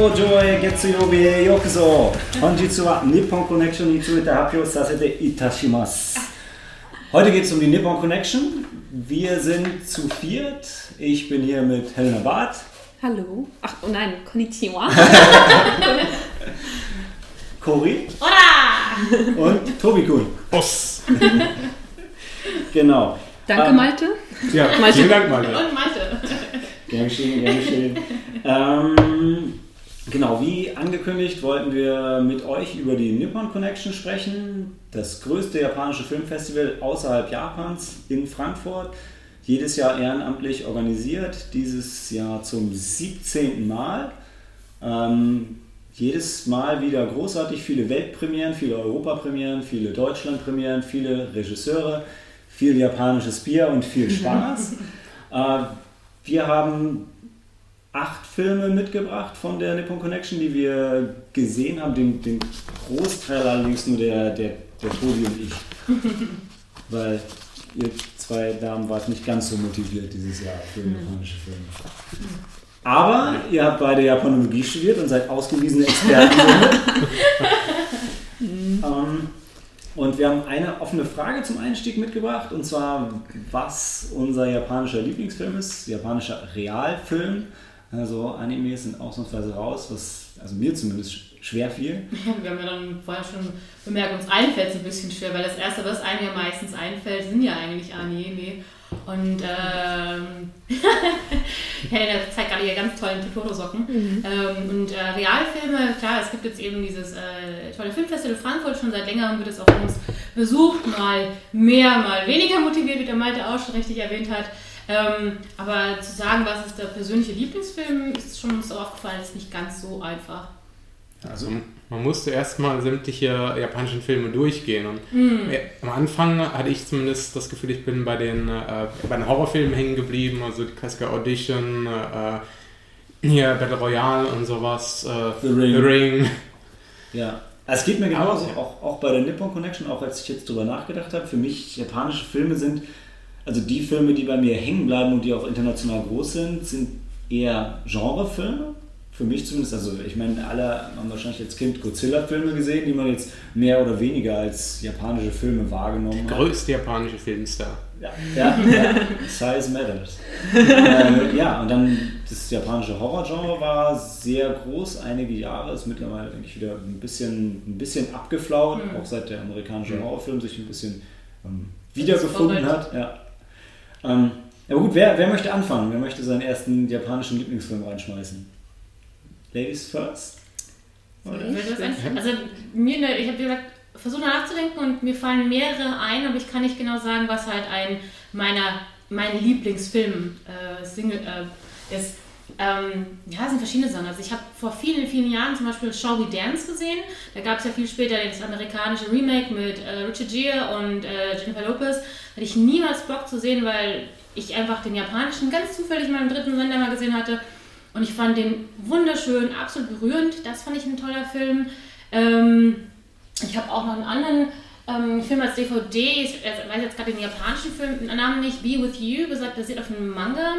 Senko Joy Getsuyobi e Yokuzo. Honjitsu wa Nippon Connection ni tsuite happyo sasete itashimasu. Heute geht es um die Nippon Connection. Wir sind zu viert. Ich bin hier mit Helena Barth. Hallo. Ach, oh nein, konnichiwa. Cory. Hola! Und Tobi Kuhn. Boss. Genau. Danke, Ähm, Malte. Ja, Malte. vielen Dank, Malte. Und Malte. Gern geschehen, gern geschehen. ähm, genau, wie angekündigt wollten wir mit euch über die Nippon Connection sprechen. Das größte japanische Filmfestival außerhalb Japans in Frankfurt. Jedes Jahr ehrenamtlich organisiert, dieses Jahr zum 17. Mal. Ähm, jedes Mal wieder großartig, viele Weltpremieren, viele Europapremieren, viele Deutschlandpremieren, viele Regisseure, viel japanisches Bier und viel Spaß. äh, wir haben acht Filme mitgebracht von der Nippon Connection, die wir gesehen haben. Den, den Großteil allerdings nur der, der, der Tobi und ich. Weil ihr zwei Damen wart nicht ganz so motiviert dieses Jahr für japanische Filme. Aber ihr habt beide Japanologie studiert und seid ausgewiesene Experten. ähm, und wir haben eine offene Frage zum Einstieg mitgebracht, und zwar, was unser japanischer Lieblingsfilm ist, japanischer Realfilm. Also Animes sind ausnahmsweise raus, was also mir zumindest sch- schwer fiel. Wir haben ja dann vorher schon bemerkt, uns einfällt es ein bisschen schwer, weil das Erste, was einem ja meistens einfällt, sind ja eigentlich Anime. Und ähm, Helena zeigt gerade hier ganz tollen Totoro-Socken. Ähm, und äh, Realfilme, klar, es gibt jetzt eben dieses äh, tolle Filmfestival Frankfurt, schon seit längerem wird es auch von uns besucht, mal mehr, mal weniger motiviert, wie der Malte auch schon richtig erwähnt hat. Ähm, aber zu sagen, was ist der persönliche Lieblingsfilm, ist schon uns so aufgefallen, ist nicht ganz so einfach. Also man musste erstmal sämtliche japanischen Filme durchgehen. Und ja, am Anfang hatte ich zumindest das Gefühl, ich bin bei den, äh, bei den Horrorfilmen hängen geblieben, also die Klassiker Audition, äh, hier Battle Royale und sowas, äh, The Ring. The Ring. Ja, es geht mir genauso, Aber- auch, auch bei der Nippon Connection, auch als ich jetzt drüber nachgedacht habe. Für mich japanische Filme sind, also die Filme, die bei mir hängen bleiben und die auch international groß sind, sind eher Genrefilme. Für mich zumindest, also ich meine, alle haben wahrscheinlich als Kind Godzilla-Filme gesehen, die man jetzt mehr oder weniger als japanische Filme wahrgenommen hat. Größte japanische Filmstar. Ja, ja, ja. Size matters. äh, ja, und dann das japanische Horrorgenre war sehr groß, einige Jahre, ist mittlerweile, denke ich, wieder ein bisschen, ein bisschen abgeflaut, auch seit der amerikanische Mhm. Horrorfilm sich ein bisschen ähm, wiedergefunden hat. Ja. Ähm, aber gut, wer, wer möchte anfangen? Wer möchte seinen ersten japanischen Lieblingsfilm reinschmeißen? Ladies first? Ein? Also mir, ne, ich habe gesagt, versucht nachzudenken und mir fallen mehrere ein, aber ich kann nicht genau sagen, was halt ein meiner mein Lieblingsfilm äh, Single äh, ist. Ähm, ja, es sind verschiedene Sachen. Also ich habe vor vielen, vielen Jahren zum Beispiel Shall We Dance gesehen. Da gab es ja viel später das amerikanische Remake mit äh, Richard Gere und äh, Jennifer Lopez. Hatte ich niemals Bock zu sehen, weil ich einfach den japanischen ganz zufällig in meinem dritten Sender mal gesehen hatte. Und ich fand den wunderschön, absolut berührend. Das fand ich ein toller Film. Ähm, ich habe auch noch einen anderen ähm, Film als DVD, ich weiß jetzt gerade den japanischen Film, den Namen nicht, Be With You, gesagt, basiert auf einem Manga,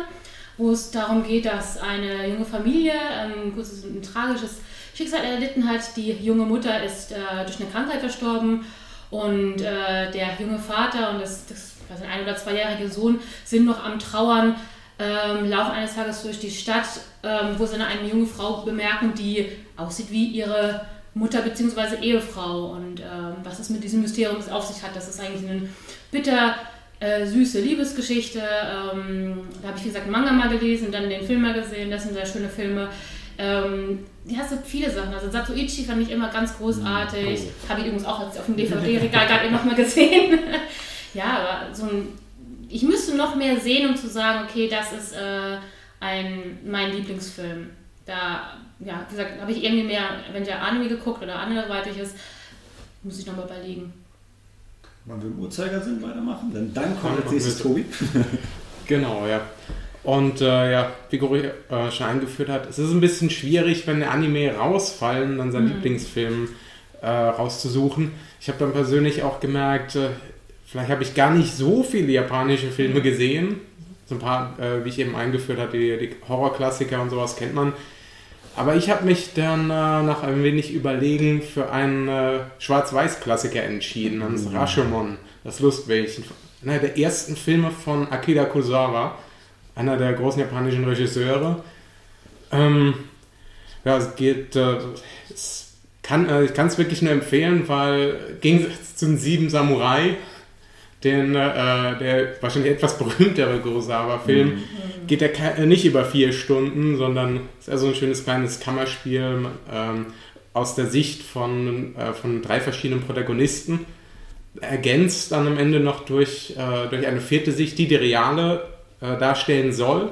wo es darum geht, dass eine junge Familie ähm, kurzes, ein tragisches Schicksal erlitten hat. Die junge Mutter ist äh, durch eine Krankheit verstorben und äh, der junge Vater und das, das was ein ein- oder zweijährige Sohn sind noch am Trauern, ähm, laufen eines Tages durch die Stadt, ähm, wo sie dann eine junge Frau bemerken, die aussieht wie ihre Mutter bzw. Ehefrau. Und ähm, was es mit diesem Mysterium auf sich hat, das ist eigentlich eine bitter äh, süße Liebesgeschichte. Ähm, da habe ich, wie gesagt, Manga mal gelesen, dann den Film mal gesehen. Das sind sehr schöne Filme. Ähm, ja, es gibt viele Sachen. Also Satoichi fand ich immer ganz großartig. Habe ich übrigens auch auf dem DVD-Regal gerade eben nochmal gesehen. ja, aber so ein, ich müsste noch mehr sehen, um zu sagen, okay, das ist äh, ein, mein Lieblingsfilm. Da, ja, wie gesagt, habe ich irgendwie mehr, wenn der Anime geguckt oder anderweitiges, muss ich nochmal überlegen. Wollen wir im Uhrzeigersinn weitermachen? Dann, dann kommt Ja, als nächstes Tobi. Genau, ja. Und äh, ja, wie Gori äh, schon eingeführt hat, es ist ein bisschen schwierig, wenn Anime rausfallen, dann seinen Lieblingsfilm äh, rauszusuchen. Ich habe dann persönlich auch gemerkt, äh, vielleicht habe ich gar nicht so viele japanische Filme gesehen. So ein paar, äh, wie ich eben eingeführt hatte, die, die Horrorklassiker und sowas kennt man. Aber ich habe mich dann äh, nach ein wenig Überlegen für einen äh, Schwarz-Weiß-Klassiker entschieden, namens mhm. Rashomon, das Lustwählchen. Einer der ersten Filme von Akira Kurosawa, einer der großen japanischen Regisseure. Ähm, ja, es geht, äh, es kann, äh, ich kann es wirklich nur empfehlen, weil im Gegensatz zu den Sieben Samurai, den, äh, der wahrscheinlich etwas berühmtere Kurosawa-Film, mhm. geht er äh, nicht über vier Stunden, sondern ist eher so ein schönes kleines Kammerspiel ähm, aus der Sicht von, äh, von drei verschiedenen Protagonisten. Ergänzt dann am Ende noch durch, äh, durch eine vierte Sicht, die die reale äh, darstellen soll.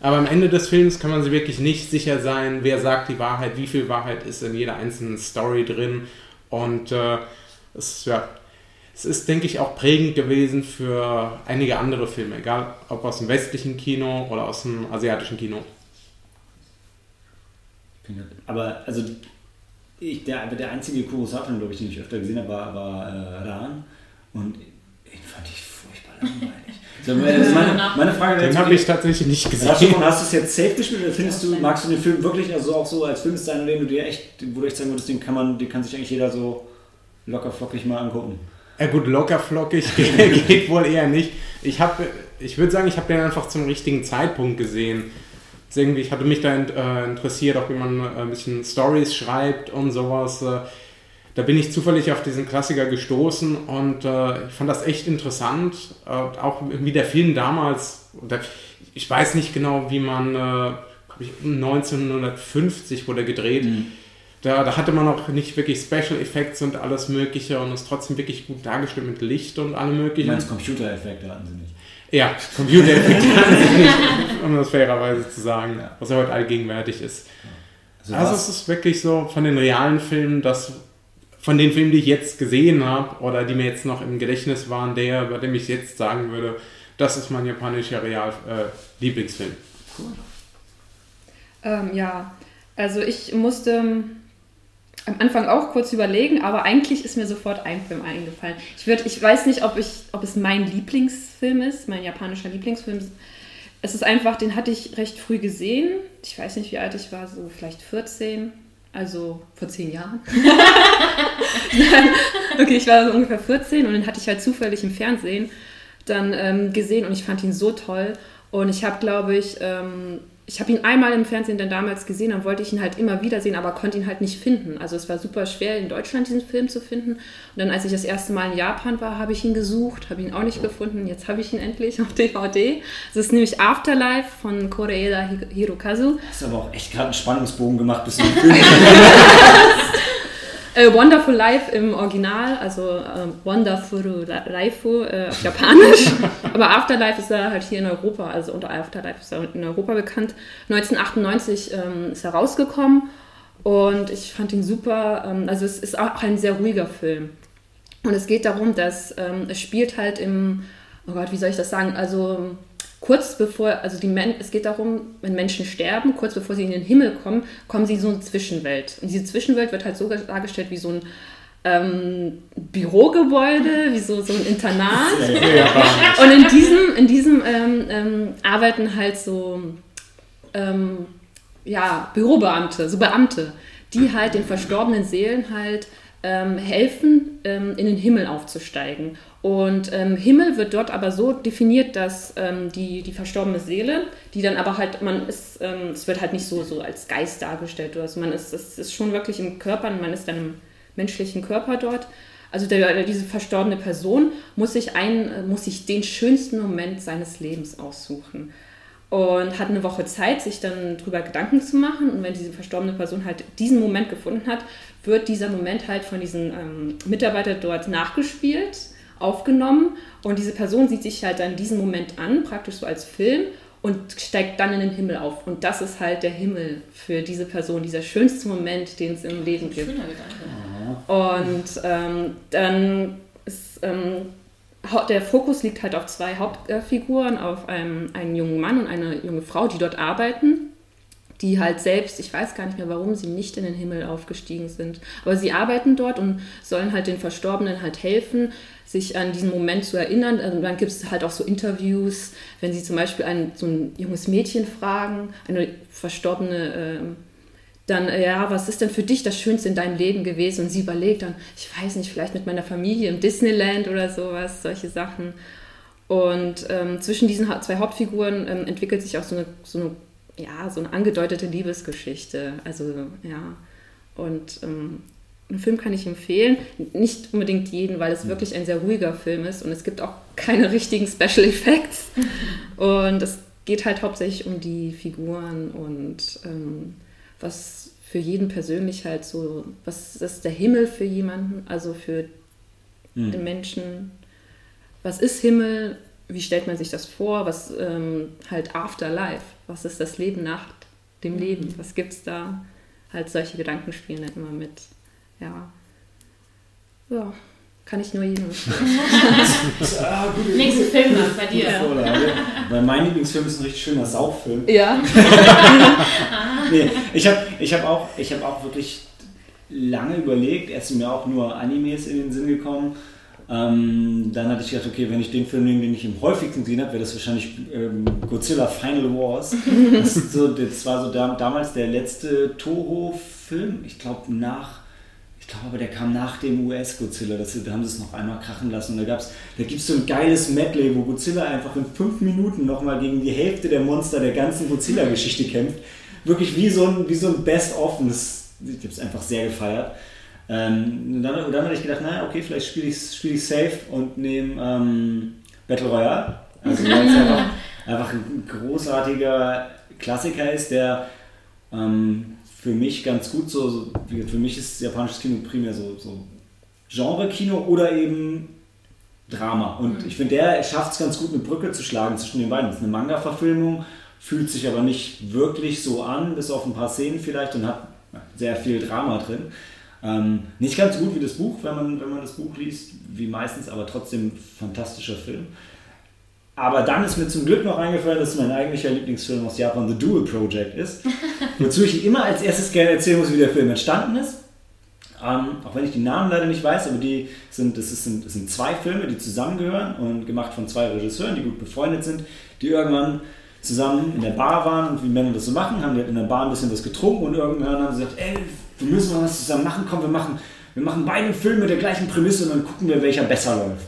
Aber am Ende des Films kann man sich wirklich nicht sicher sein, wer sagt die Wahrheit, wie viel Wahrheit ist in jeder einzelnen Story drin. Und es, ja, es ist, denke ich, auch prägend gewesen für einige andere Filme, egal ob aus dem westlichen Kino oder aus dem asiatischen Kino. Aber also ich, der, der einzige Kurosawa-Film, glaube ich, den ich öfter gesehen habe, war, war äh, Ran. Und den fand ich furchtbar langweilig. So, meine, meine Frage Den habe ich tatsächlich nicht gesehen. Hast du, hast du es jetzt safe gespielt oder findest du, magst du den Film wirklich also auch so als Film sein, den du dir echt, wo du echt sagen würdest, den kann man, den kann sich eigentlich jeder so locker flockig mal angucken? Ja gut, locker flockig geht, geht wohl eher nicht. Ich habe, ich würde sagen, ich habe den einfach zum richtigen Zeitpunkt gesehen. Irgendwie, ich hatte mich da äh, interessiert, auch wie man äh, ein bisschen Stories schreibt und sowas. Äh, da bin ich zufällig auf diesen Klassiker gestoßen und ich fand das echt interessant. Auch wie der Film damals, ich weiß nicht genau, wie man, äh, 1950 wurde gedreht. Mhm. Da, da, hatte man auch nicht wirklich Special Effects und alles Mögliche und ist trotzdem wirklich gut dargestellt mit Licht und allem Möglichen. Du meinst Computereffekte hatten sie nicht? Ja, Computereffekte hatten sie nicht, um das fairerweise zu sagen, ja. was ja heute allgegenwärtig ist. Also, also es ist wirklich so von den realen Filmen, das von den Filmen, die ich jetzt gesehen habe oder die mir jetzt noch im Gedächtnis waren, der, bei dem ich jetzt sagen würde, das ist mein japanischer Real äh, Lieblingsfilm. Cool. Ähm, ja, also ich musste am Anfang auch kurz überlegen, aber eigentlich ist mir sofort ein Film eingefallen. Ich, würd, ich weiß nicht, ob, ich, ob es mein Lieblingsfilm ist, mein japanischer Lieblingsfilm. Es ist einfach, den hatte ich recht früh gesehen. Ich weiß nicht, wie alt ich war, so vielleicht 14 also vor zehn Jahren. okay, ich war so ungefähr 14 und den hatte ich halt zufällig im Fernsehen dann ähm, gesehen und ich fand ihn so toll. Und ich habe, glaube ich, ähm, ich habe ihn einmal im Fernsehen dann damals gesehen, dann wollte ich ihn halt immer wieder sehen, aber konnte ihn halt nicht finden. Also es war super schwer in Deutschland diesen Film zu finden. Und dann, als ich das erste Mal in Japan war, habe ich ihn gesucht, habe ihn auch nicht gefunden. Jetzt habe ich ihn endlich auf DVD. Das ist nämlich Afterlife von Koreeda Hirokazu. Das ist aber auch echt gerade einen Spannungsbogen gemacht, bis du den Film Äh, Wonderful Life im Original, also äh, Wonderful Life äh, auf Japanisch. Aber Afterlife ist er halt hier in Europa, also unter Afterlife ist er in Europa bekannt. 1998 ähm, ist er rausgekommen und ich fand ihn super. Ähm, also es ist auch ein sehr ruhiger Film. Und es geht darum, dass ähm, es spielt halt im, oh Gott, wie soll ich das sagen? Also kurz bevor, also die Men es geht darum, wenn Menschen sterben, kurz bevor sie in den Himmel kommen, kommen sie in so eine Zwischenwelt. Und diese Zwischenwelt wird halt so dargestellt wie so ein ähm, Bürogebäude, wie so, so ein Internat. Und in diesem, in diesem ähm, ähm, arbeiten halt so ähm, ja, Bürobeamte, so Beamte, die halt den verstorbenen Seelen halt ähm, helfen, ähm, in den Himmel aufzusteigen. Und ähm, Himmel wird dort aber so definiert, dass ähm, die, die verstorbene Seele, die dann aber halt, man ist, ähm, es wird halt nicht so, so als Geist dargestellt oder so, man ist, es ist schon wirklich im Körper, man ist dann im menschlichen Körper dort. Also der, diese verstorbene Person muss sich, ein, muss sich den schönsten Moment seines Lebens aussuchen und hat eine Woche Zeit, sich dann darüber Gedanken zu machen. Und wenn diese verstorbene Person halt diesen Moment gefunden hat, wird dieser Moment halt von diesen ähm, Mitarbeitern dort nachgespielt aufgenommen und diese Person sieht sich halt dann diesen Moment an, praktisch so als Film und steigt dann in den Himmel auf. Und das ist halt der Himmel für diese Person, dieser schönste Moment, den es im Leben gibt. Schöner Gedanke. Und ähm, dann ist ähm, der Fokus liegt halt auf zwei Hauptfiguren, auf einem, einen jungen Mann und eine junge Frau, die dort arbeiten die halt selbst, ich weiß gar nicht mehr, warum sie nicht in den Himmel aufgestiegen sind, aber sie arbeiten dort und sollen halt den Verstorbenen halt helfen, sich an diesen Moment zu erinnern. Also dann gibt es halt auch so Interviews, wenn sie zum Beispiel ein, so ein junges Mädchen fragen, eine verstorbene äh, dann, ja, was ist denn für dich das Schönste in deinem Leben gewesen? Und sie überlegt dann, ich weiß nicht, vielleicht mit meiner Familie im Disneyland oder sowas, solche Sachen. Und ähm, zwischen diesen zwei Hauptfiguren ähm, entwickelt sich auch so eine, so eine, ja, so eine angedeutete Liebesgeschichte. Also, ja. Und ähm, einen Film kann ich empfehlen. Nicht unbedingt jeden, weil es wirklich ein sehr ruhiger Film ist und es gibt auch keine richtigen Special Effects. Und es geht halt hauptsächlich um die Figuren und ähm, was für jeden persönlich halt so, was ist der Himmel für jemanden, also für mhm. den Menschen. Was ist Himmel? Wie stellt man sich das vor? Was ähm, halt Afterlife? Was ist das Leben nach dem Leben? Was gibt es da? Halt solche Gedanken spielen dann immer mit. Ja. Ja. Kann ich nur jedem empfehlen. ah, Nächste Film bei dir. Weil mein Lieblingsfilm ist ein richtig schöner Sauffilm. Ja. nee, ich habe ich hab auch, hab auch wirklich lange überlegt. Erst sind mir auch nur Animes in den Sinn gekommen. Ähm, dann hatte ich gedacht, okay, wenn ich den Film nehme, den ich am häufigsten gesehen habe, wäre das wahrscheinlich ähm, Godzilla Final Wars. Das, so, das war so da, damals der letzte Toho-Film, ich glaube nach ich glaube aber, der kam nach dem US-Godzilla. Da haben sie es noch einmal krachen lassen. Und da, gab's, da gibt es so ein geiles Medley, wo Godzilla einfach in fünf Minuten nochmal gegen die Hälfte der Monster der ganzen Godzilla-Geschichte kämpft. Wirklich wie so ein, so ein Best-of. Ich habe es einfach sehr gefeiert. Ähm, dann, dann habe ich gedacht, naja, okay, vielleicht spiele ich spiel safe und nehme ähm, Battle Royale. Also weil es einfach, einfach ein großartiger Klassiker ist, der ähm, für mich ganz gut so, für mich ist japanisches Kino primär so, so Genre-Kino oder eben Drama. Und mhm. ich finde, der schafft es ganz gut, eine Brücke zu schlagen zwischen den beiden. Das ist eine Manga-Verfilmung, fühlt sich aber nicht wirklich so an, bis auf ein paar Szenen vielleicht und hat sehr viel Drama drin. Ähm, nicht ganz so gut wie das Buch, wenn man, wenn man das Buch liest, wie meistens, aber trotzdem fantastischer Film. Aber dann ist mir zum Glück noch eingefallen, dass mein eigentlicher Lieblingsfilm aus Japan The Dual Project ist. wozu ich immer als erstes gerne erzählen muss, wie der Film entstanden ist. Ähm, auch wenn ich die Namen leider nicht weiß, aber die sind, das, ist, das sind zwei Filme, die zusammengehören und gemacht von zwei Regisseuren, die gut befreundet sind, die irgendwann zusammen in der Bar waren und wie Männer das so machen, haben die halt in der Bar ein bisschen was getrunken und irgendwann haben sie gesagt, ey, wir müssen mal was zusammen machen, komm, wir machen, wir machen beide Filme mit der gleichen Prämisse und dann gucken wir, welcher besser läuft.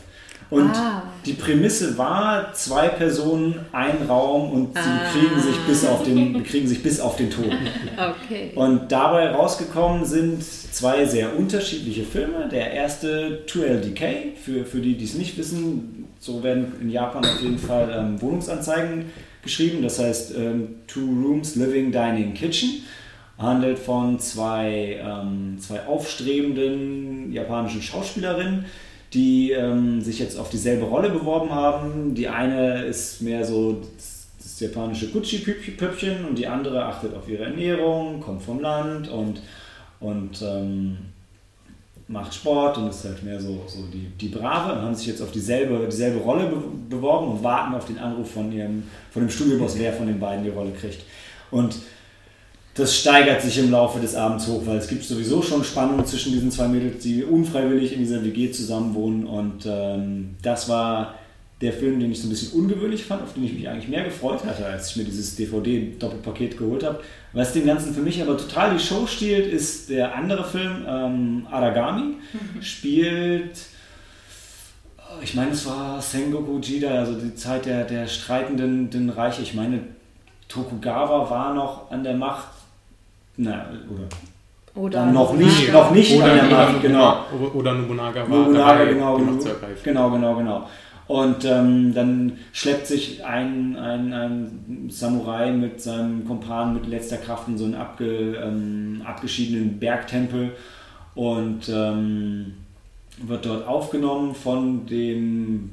Und ah. Die Prämisse war, zwei Personen, ein Raum und ah. sie kriegen sich bis auf den, kriegen sich bis auf den Tod. Okay. Und dabei rausgekommen sind zwei sehr unterschiedliche Filme. Der erste 2LDK, für, für die, die es nicht wissen, so werden in Japan auf jeden Fall ähm, Wohnungsanzeigen geschrieben. Das heißt ähm, Two Rooms, Living, Dining, Kitchen. Handelt von zwei, ähm, zwei aufstrebenden japanischen Schauspielerinnen die ähm, sich jetzt auf dieselbe Rolle beworben haben. Die eine ist mehr so das, japanische Gucci-Püppchen und die andere achtet auf ihre Ernährung, kommt vom Land und, und ähm, macht Sport und ist halt mehr so, so die, die Brave und haben sich jetzt auf dieselbe, dieselbe Rolle be beworben und warten auf den Anruf von, ihrem, von dem Studioboss, wer von den beiden die Rolle kriegt. Und das steigert sich im Laufe des Abends hoch, weil es gibt sowieso schon Spannungen zwischen diesen zwei Mädels, die unfreiwillig in dieser WG zusammen wohnen. Und ähm, das war der Film, den ich so ein bisschen ungewöhnlich fand, auf den ich mich eigentlich mehr gefreut hatte, als ich mir dieses DVD-Doppelpaket geholt habe. Was dem Ganzen für mich aber total die Show stiehlt, ist der andere Film, ähm, Aragami, mhm. spielt ich meine, es war Sengoku Jida, also die Zeit der, der streitenden Reiche. Ich meine, Tokugawa war noch an der Macht na, oder oder noch nicht, noch nicht oder, an der Macht, genau. Oder Nobunaga war Nobunaga, dabei, genau, genau, genau, genau, genau. Und ähm, dann schleppt sich ein, ein, ein Samurai mit seinem Kumpan mit letzter Kraft in so einen abge, ähm, abgeschiedenen Bergtempel und ähm, wird dort aufgenommen von dem,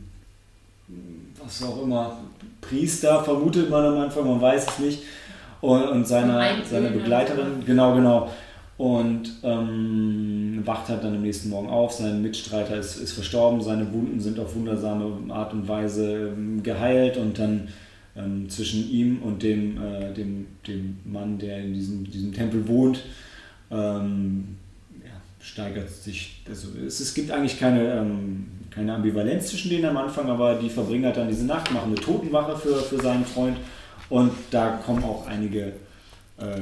was auch immer, Priester, vermutet man am Anfang, man weiß es nicht und, und seine, seine Begleiterin, genau, genau. Und ähm, wacht halt dann am nächsten Morgen auf, sein Mitstreiter ist, ist verstorben, seine Wunden sind auf wundersame Art und Weise ähm, geheilt. Und dann ähm, zwischen ihm und dem, äh, dem, dem Mann, der in diesem, diesem Tempel wohnt, ähm, ja, steigert sich, also es, es gibt eigentlich keine, ähm, keine Ambivalenz zwischen denen am Anfang, aber die verbringen halt dann diese Nacht, machen eine Totenwache für, für seinen Freund und da kommen auch einige äh, äh,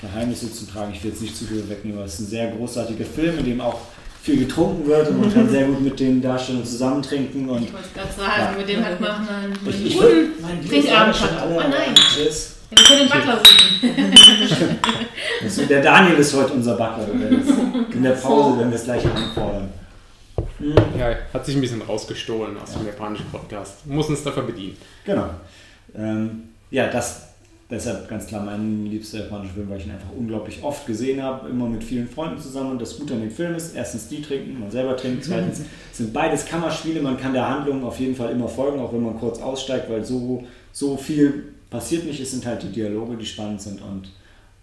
Geheimnisse zu tragen. Ich will jetzt nicht zu viel wegnehmen, aber es ist ein sehr großartiger Film, in dem auch viel getrunken wird und man kann sehr gut mit den Darstellern zusammentrinken. Und Ich wollte gerade sagen, Ja. mit dem hat man einen ich, ich guten Trinkabend schon gehabt. alle. Oh nein. Tschüss. Ja, wir können den Butler rufen. Also der Daniel ist heute unser Butler. In der Pause werden wir es gleich anfordern. Hm, Ja, hat sich ein bisschen rausgestohlen aus dem japanischen Podcast. Muss uns dafür bedienen. Genau. Ähm, ja, das deshalb ganz klar mein liebster japanischer Film, weil ich ihn einfach unglaublich oft gesehen habe, immer mit vielen Freunden zusammen. Und das Gute an dem Film ist, erstens die trinken, man selber trinkt, zweitens sind beides Kammerspiele, man kann der Handlung auf jeden Fall immer folgen, auch wenn man kurz aussteigt, weil so, so viel passiert nicht. Es sind halt die Dialoge, die spannend sind. Und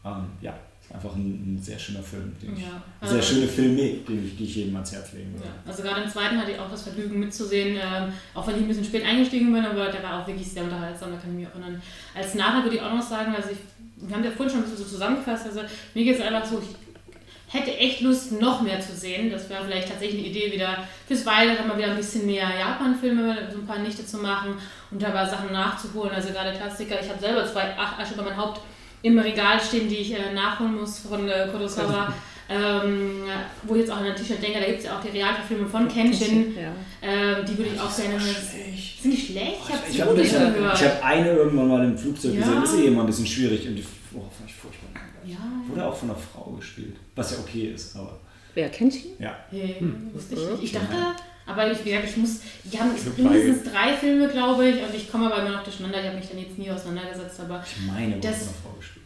ähm, ja, einfach ein, ein sehr schöner Film. Den ich, Ja, sehr also- schöne Filme, die ich, die ich jedem ans Herz legen würde. Ja, also gerade im zweiten hatte ich auch das Vergnügen mitzusehen, ähm, auch wenn ich ein bisschen spät eingestiegen bin, aber der war auch wirklich sehr unterhaltsam, da kann ich mich auch erinnern. Als Nachher würde ich auch noch sagen, also ich, wir haben ja vorhin schon ein bisschen so zusammengefasst, also mir geht es einfach so, ich hätte echt Lust, noch mehr zu sehen. Das wäre vielleicht tatsächlich eine Idee wieder fürs Weitere, mal wieder ein bisschen mehr Japan-Filme, so ein paar Nichte zu machen und dabei Sachen nachzuholen, also gerade Klassiker. Ich habe selber zwei Ach, Asche über mein Haupt im Regal stehen, die ich äh, nachholen muss von äh, Kurosawa. Ähm, wo ich jetzt auch an ein T-Shirt denke, da gibt es ja auch die Realverfilmung von Kenshin. Ja. Ähm, die würde ich auch gerne. schlecht. Sind die schlecht? Ich habe Ich hab, gehört. ich hab eine irgendwann mal im Flugzeug Ja. gesehen. Das ist eh immer ein bisschen schwierig. Und die oh, fand ich furchtbar. ja. Wurde auch von einer Frau gespielt. Was ja okay ist, aber Wer kennt ihn? ja. Hey, Hm. wusste ich nicht. Ich dachte, aber ich, wie gesagt, ich muss. Die haben mindestens drei Filme, glaube ich, und ich komme aber immer noch durcheinander. Ich habe mich dann jetzt nie auseinandergesetzt, aber Ich meine, Das-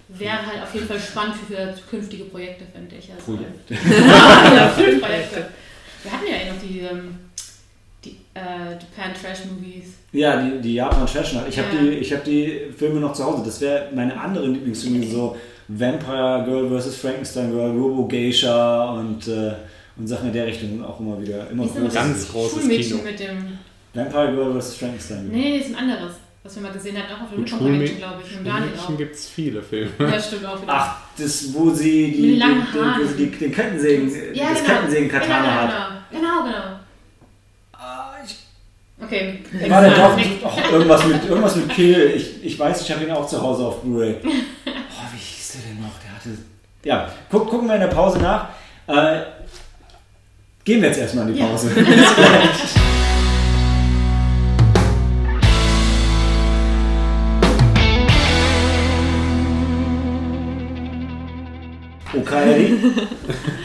wäre halt auf jeden Fall spannend für, für zukünftige Projekte, finde ich. Also, Projekt. ja, Filmprojekte. Wir hatten ja eh noch die, ähm, die äh, Japan Trash Movies. Ja, die, die Japan Trash. Ich habe Ja. die, ich hab die Filme noch zu Hause. Das wäre meine andere Lieblingsfilme, so Vampire Girl vs. Frankenstein Girl, Robo Geisha und, äh, und Sachen in der Richtung sind auch immer wieder immer groß. Ganz großes Schulmädchen Kino. mit dem. Vampire Girl vs. Frankenstein. Nee, das ist ein anderes, was wir mal gesehen hatten, auch auf dem Mit Convention, glaube ich, im Daniel gibt es viele Filme. Ja, stimmt auch wieder. Ach, das, wo sie die, die, die, den Kettensägen, ja, das genau. Kettensägen-Katana genau, hat. Genau, genau. genau. Ah, ich Okay. War der doch oh, irgendwas mit irgendwas mit Kill. Ich, ich weiß, ich habe ihn auch zu Hause auf Blu-ray. Oh, wie hieß der denn noch? Der hatte. Ja, guck, gucken wir in der Pause nach. Äh, gehen wir jetzt erstmal in die Ja. Pause. Okay.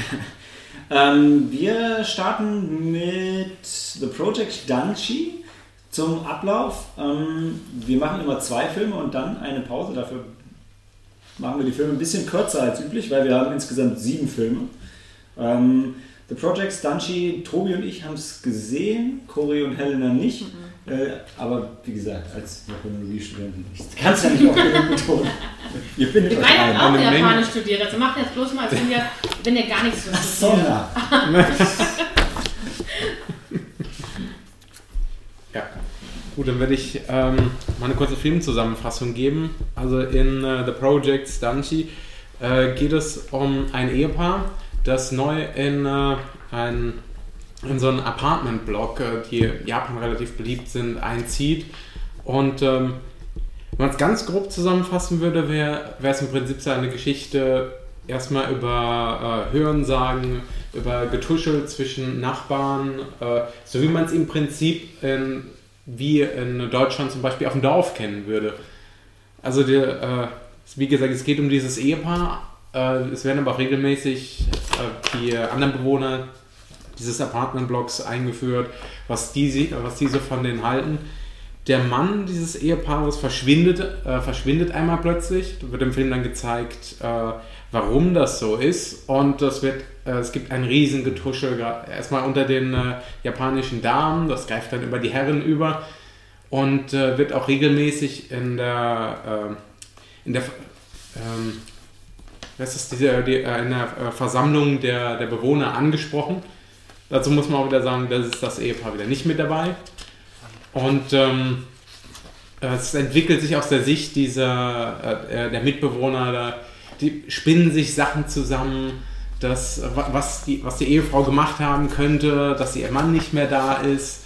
ähm, wir starten mit The Project Danchi zum Ablauf. Ähm, wir machen immer zwei Filme und dann eine Pause. Dafür machen wir die Filme ein bisschen kürzer als üblich, weil wir haben insgesamt sieben Filme. Ähm, The Project Danchi, Tobi und ich haben es gesehen, Cory und Helena nicht. Äh, aber wie gesagt, als Japanologiestudenten kannst du ja nicht auch genug betonen. Ihr findet Wir euch beide ein. haben auch Eine Menge. Japanisch studiert, also macht jetzt bloß mal, als wenn ihr, wenn ihr gar nichts so Ach so, na. Ja. Gut, dann werde ich ähm, mal eine kurze Filmzusammenfassung geben. Also in äh, The Project Stanchi äh, geht es um ein Ehepaar, das neu in, äh, ein, in so einen Apartment-Block, äh, die in Japan relativ beliebt sind, einzieht. Und ähm, wenn man es ganz grob zusammenfassen würde, wäre es im Prinzip so eine Geschichte erstmal über äh, Hörensagen, über Getuschel zwischen Nachbarn, äh, so wie man es im Prinzip in, wie in Deutschland zum Beispiel auf dem Dorf kennen würde. Also der, äh, wie gesagt, es geht um dieses Ehepaar. Äh, es werden aber auch regelmäßig äh, die anderen Bewohner dieses Apartmentblocks eingeführt, was die, sie- was die so von denen halten. Der Mann dieses Ehepaares verschwindet, äh, verschwindet einmal plötzlich. Da wird im Film dann gezeigt, äh, warum das so ist. Und das wird, äh, es gibt ein Riesengetuschel, gra- erstmal unter den äh, japanischen Damen, das greift dann über die Herren über und wird auch regelmäßig in der, äh, in der ähm, was ist diese, die, äh, in der äh, Versammlung der, der Bewohner angesprochen. Dazu muss man auch wieder sagen, das ist das Ehepaar wieder nicht mit dabei. Und ähm, es entwickelt sich aus der Sicht dieser, äh, der Mitbewohner, da, die spinnen sich Sachen zusammen, dass, wa- was, die, was die Ehefrau gemacht haben könnte, dass ihr Mann nicht mehr da ist.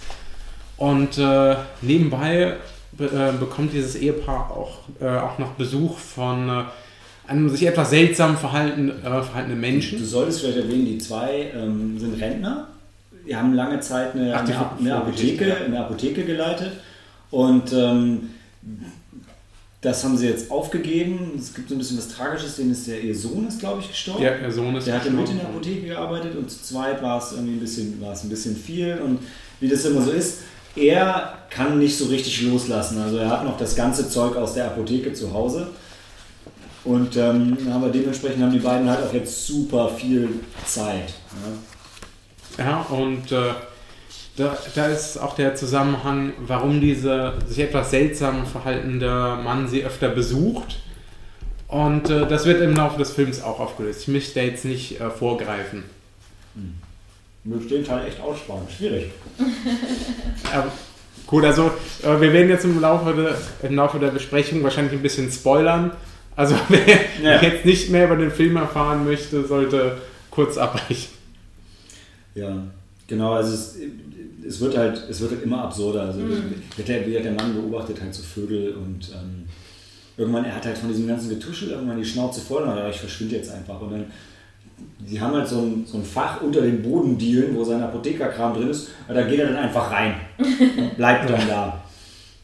Und äh, nebenbei be äh, bekommt dieses Ehepaar auch, äh, auch noch Besuch von einem sich etwas seltsam verhalten, äh, verhaltenen Menschen. Du solltest vielleicht erwähnen, die zwei ähm, sind Rentner. Die haben lange Zeit eine, Ach, eine, eine, Apotheke, ja. eine Apotheke geleitet. Und ähm, das haben sie jetzt aufgegeben. Es gibt so ein bisschen was Tragisches, denen ist der, ihr Sohn ist, glaube ich, gestorben. Ja, der Sohn ist Der hatte mit in der. Apotheke gearbeitet und zu zweit war es irgendwie ein bisschen, war es ein bisschen viel und wie das immer so ist, er kann nicht so richtig loslassen. Also er hat noch das ganze Zeug aus der Apotheke zu Hause. Und ähm, aber dementsprechend haben die beiden halt auch jetzt super viel Zeit. Ja. Ja, und äh, da, da ist auch der Zusammenhang, warum dieser sich etwas seltsam verhaltende Mann sie öfter besucht. Und äh, das wird im Laufe des Films auch aufgelöst. Ich möchte da jetzt nicht äh, vorgreifen. Wir stehen halt echt aussparen. Schwierig. Aber gut, also äh, wir werden jetzt im Laufe, der, im Laufe der Besprechung wahrscheinlich ein bisschen spoilern. Also wer, Ja. wer jetzt nicht mehr über den Film erfahren möchte, sollte kurz abbrechen. Ja, genau. Also es, es wird halt, es wird halt immer absurder. Also wird der, der Mann beobachtet halt so Vögel und ähm, irgendwann, er hat halt von diesem ganzen Getuschel irgendwann die Schnauze voll und dann, ich verschwinde jetzt einfach. Und dann, die haben halt so ein, so ein Fach unter den Bodendielen, wo sein Apothekerkram drin ist, und da geht er dann einfach rein und bleibt dann da.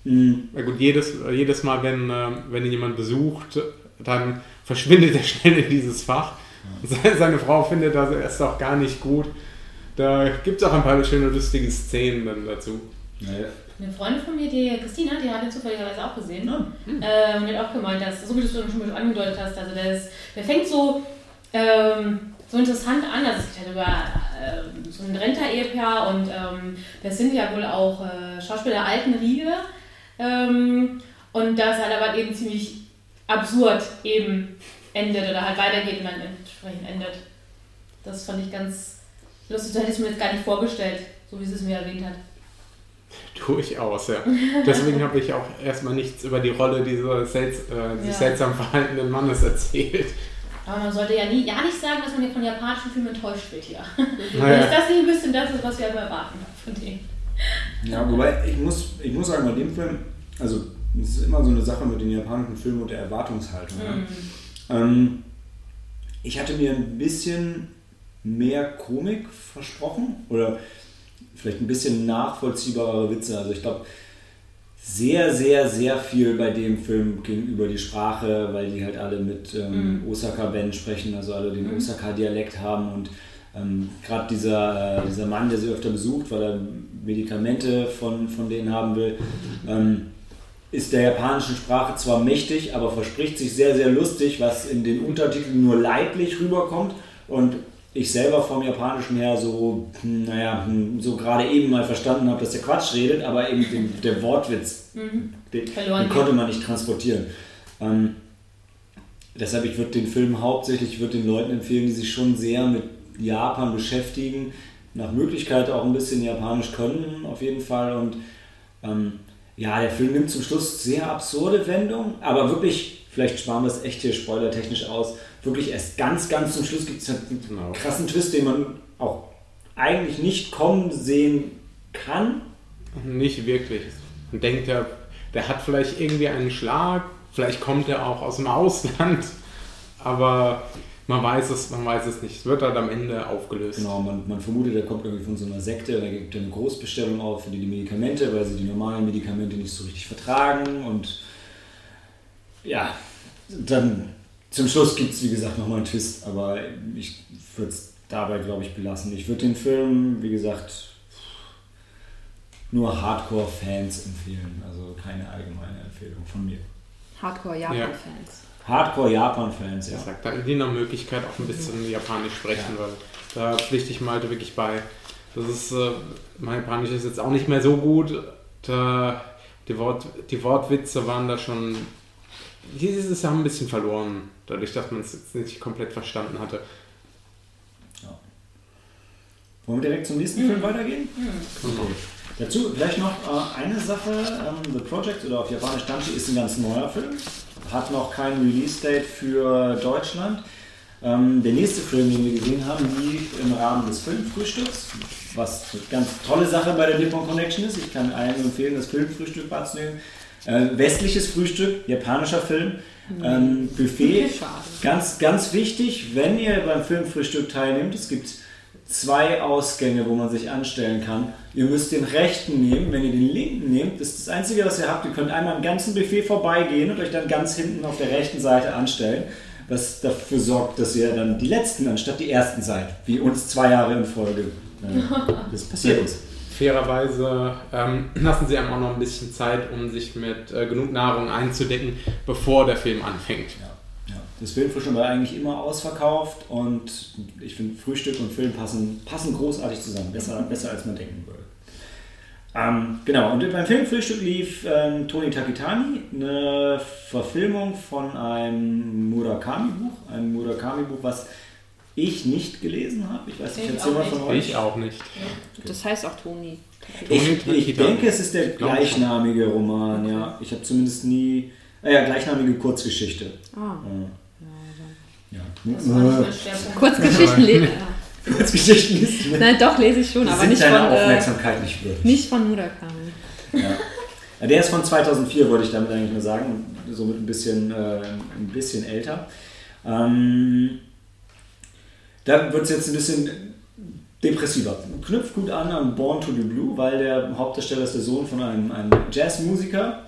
Mhm. Na gut, jedes, jedes Mal, wenn, äh, wenn ihn jemand besucht, dann verschwindet er schnell in dieses Fach. Se- Seine Frau findet das erst auch gar nicht gut. Da gibt es auch ein paar schöne, lustige Szenen dann dazu. Naja. Eine Freundin von mir, die Christina, die hat ihn zufälligerweise auch gesehen. Ah, Ähm, die hat auch gemeint, dass, so wie du es schon angedeutet hast, also der, ist, der fängt so, ähm, so interessant an. Also es geht halt über ähm, so ein Renter-Ehepaar und ähm, das sind ja wohl auch äh, Schauspieler der alten Riege. Ähm, und das halt aber eben ziemlich absurd eben endet oder halt weitergeht und dann entsprechend endet. Das fand ich ganz lustig. So hätte ich es mir jetzt gar nicht vorgestellt, so wie sie es mir erwähnt hat. Durchaus, ja. Deswegen habe ich auch erstmal nichts über die Rolle dieses selts äh, sich Ja. seltsam verhaltenen Mannes erzählt. Aber man sollte ja, nie, ja nicht sagen, dass man ja von japanischen Filmen enttäuscht wird hier. Dass Naja, das nicht ein bisschen das ist, was wir aber erwarten von denen. Ja, wobei ich muss, ich muss sagen, bei dem Film, also es ist immer so eine Sache mit den japanischen Filmen und der Erwartungshaltung. Ja. Ähm, ich hatte mir ein bisschen mehr Komik versprochen oder vielleicht ein bisschen nachvollziehbarere Witze. Also ich glaube, sehr, sehr, sehr viel bei dem Film ging über die Sprache, weil die halt alle mit ähm, Osaka-Ben sprechen, also alle den Osaka-Dialekt haben und ähm, gerade dieser, äh, dieser Mann, der sie öfter besucht, weil er Medikamente von, von denen haben will, ähm, ist der japanischen Sprache zwar mächtig, aber verspricht sich sehr, sehr lustig, was in den Untertiteln nur leidlich rüberkommt. Und ich selber vom Japanischen her so, hm, naja, hm, so gerade eben mal verstanden habe, dass der Quatsch redet, aber eben den, der Wortwitz, den, Verloren den konnte man nicht transportieren. Ähm, deshalb, ich würde den Film hauptsächlich, ich würde den Leuten empfehlen, die sich schon sehr mit Japan beschäftigen, nach Möglichkeit auch ein bisschen Japanisch können, auf jeden Fall. Und ähm, ja, der Film nimmt zum Schluss sehr absurde Wendungen, aber wirklich, vielleicht sparen wir es echt hier spoilertechnisch aus, wirklich erst ganz, ganz zum Schluss gibt es halt einen Genau. krassen Twist, den man auch eigentlich nicht kommen sehen kann. nicht wirklich. Man denkt, der, der hat vielleicht irgendwie einen Schlag, vielleicht kommt er auch aus dem Ausland, aber man weiß es, man weiß es nicht. Es wird halt am Ende aufgelöst. Genau, man, man vermutet, er kommt irgendwie von so einer Sekte, da gibt er eine Großbestellung auf für die, die Medikamente, weil sie die normalen Medikamente nicht so richtig vertragen und ja, dann zum Schluss gibt es wie gesagt nochmal einen Twist, aber ich würde es dabei glaube ich belassen. Ich würde den Film, wie gesagt, nur Hardcore-Fans empfehlen, also keine allgemeine Empfehlung von mir. Hardcore-Japan-Fans. Hardcore-Japan-Fans, ja. Sagt, da die nach Möglichkeit auch ein bisschen Japanisch sprechen, weil da pflichte ich Malte wirklich bei. Das ist, äh, mein Japanisch ist jetzt auch nicht mehr so gut. Da, die, Wort, die Wortwitze waren da schon, dieses Jahr ein bisschen verloren, dadurch, dass man es jetzt nicht komplett verstanden hatte. Wollen wir direkt zum nächsten Film weitergehen? Genau. Dazu vielleicht noch äh, eine Sache. Ähm, The Project oder auf Japanisch Danchi ist ein ganz neuer Film. Hat noch kein Release-Date für Deutschland. Ähm, der nächste Film, den wir gesehen haben, lief im Rahmen des Filmfrühstücks. Was eine ganz tolle Sache bei der Nippon Connection ist. Ich kann allen empfehlen, das Filmfrühstück wahrzunehmen. Äh, westliches Frühstück, japanischer Film. Ähm, Buffet, ganz, ganz wichtig, wenn ihr beim Filmfrühstück teilnehmt, es gibt zwei Ausgänge, wo man sich anstellen kann. Ihr müsst den rechten nehmen, wenn ihr den linken nehmt, ist das Einzige, was ihr habt, ihr könnt einmal am ganzen Buffet vorbeigehen und euch dann ganz hinten auf der rechten Seite anstellen, was dafür sorgt, dass ihr dann die letzten anstatt die ersten seid, wie uns zwei Jahre in Folge äh, das passiert ist. Fairerweise ähm, lassen sie einem auch noch ein bisschen Zeit, um sich mit äh, genug Nahrung einzudecken, bevor der Film anfängt. Ja. Das Filmfrühstück war eigentlich immer ausverkauft und ich finde, Frühstück und Film passen, passen großartig zusammen, besser, besser als man denken würde. Ähm, genau, und beim Filmfrühstück lief ähm, Toni Takitani, eine Verfilmung von einem Murakami-Buch, ein Murakami-Buch, was ich nicht gelesen habe. Ich weiß nicht, Ich jetzt auch jemand von euch? Ich auch nicht. Das heißt auch Toni. Ich, ich denke, es ist der gleichnamige Roman, ja. Ich habe zumindest nie, äh, ja, gleichnamige Kurzgeschichte. Ah. Ja. Das war nicht Ja. mein Schwerpunkt. Kurzgeschichten lesen. Kurzgeschichten liest. Nein, doch, lese ich schon, aber sind nicht von, äh, Aufmerksamkeit nicht würdig. nicht von Murakami. Ja. Ja, Der ist von 2004, wollte ich damit eigentlich nur sagen, somit ein bisschen, äh, ein bisschen älter. Ähm, da wird es jetzt ein bisschen depressiver. Knüpft gut an an Born to the Blue, weil der Hauptdarsteller ist der Sohn von einem, einem Jazzmusiker,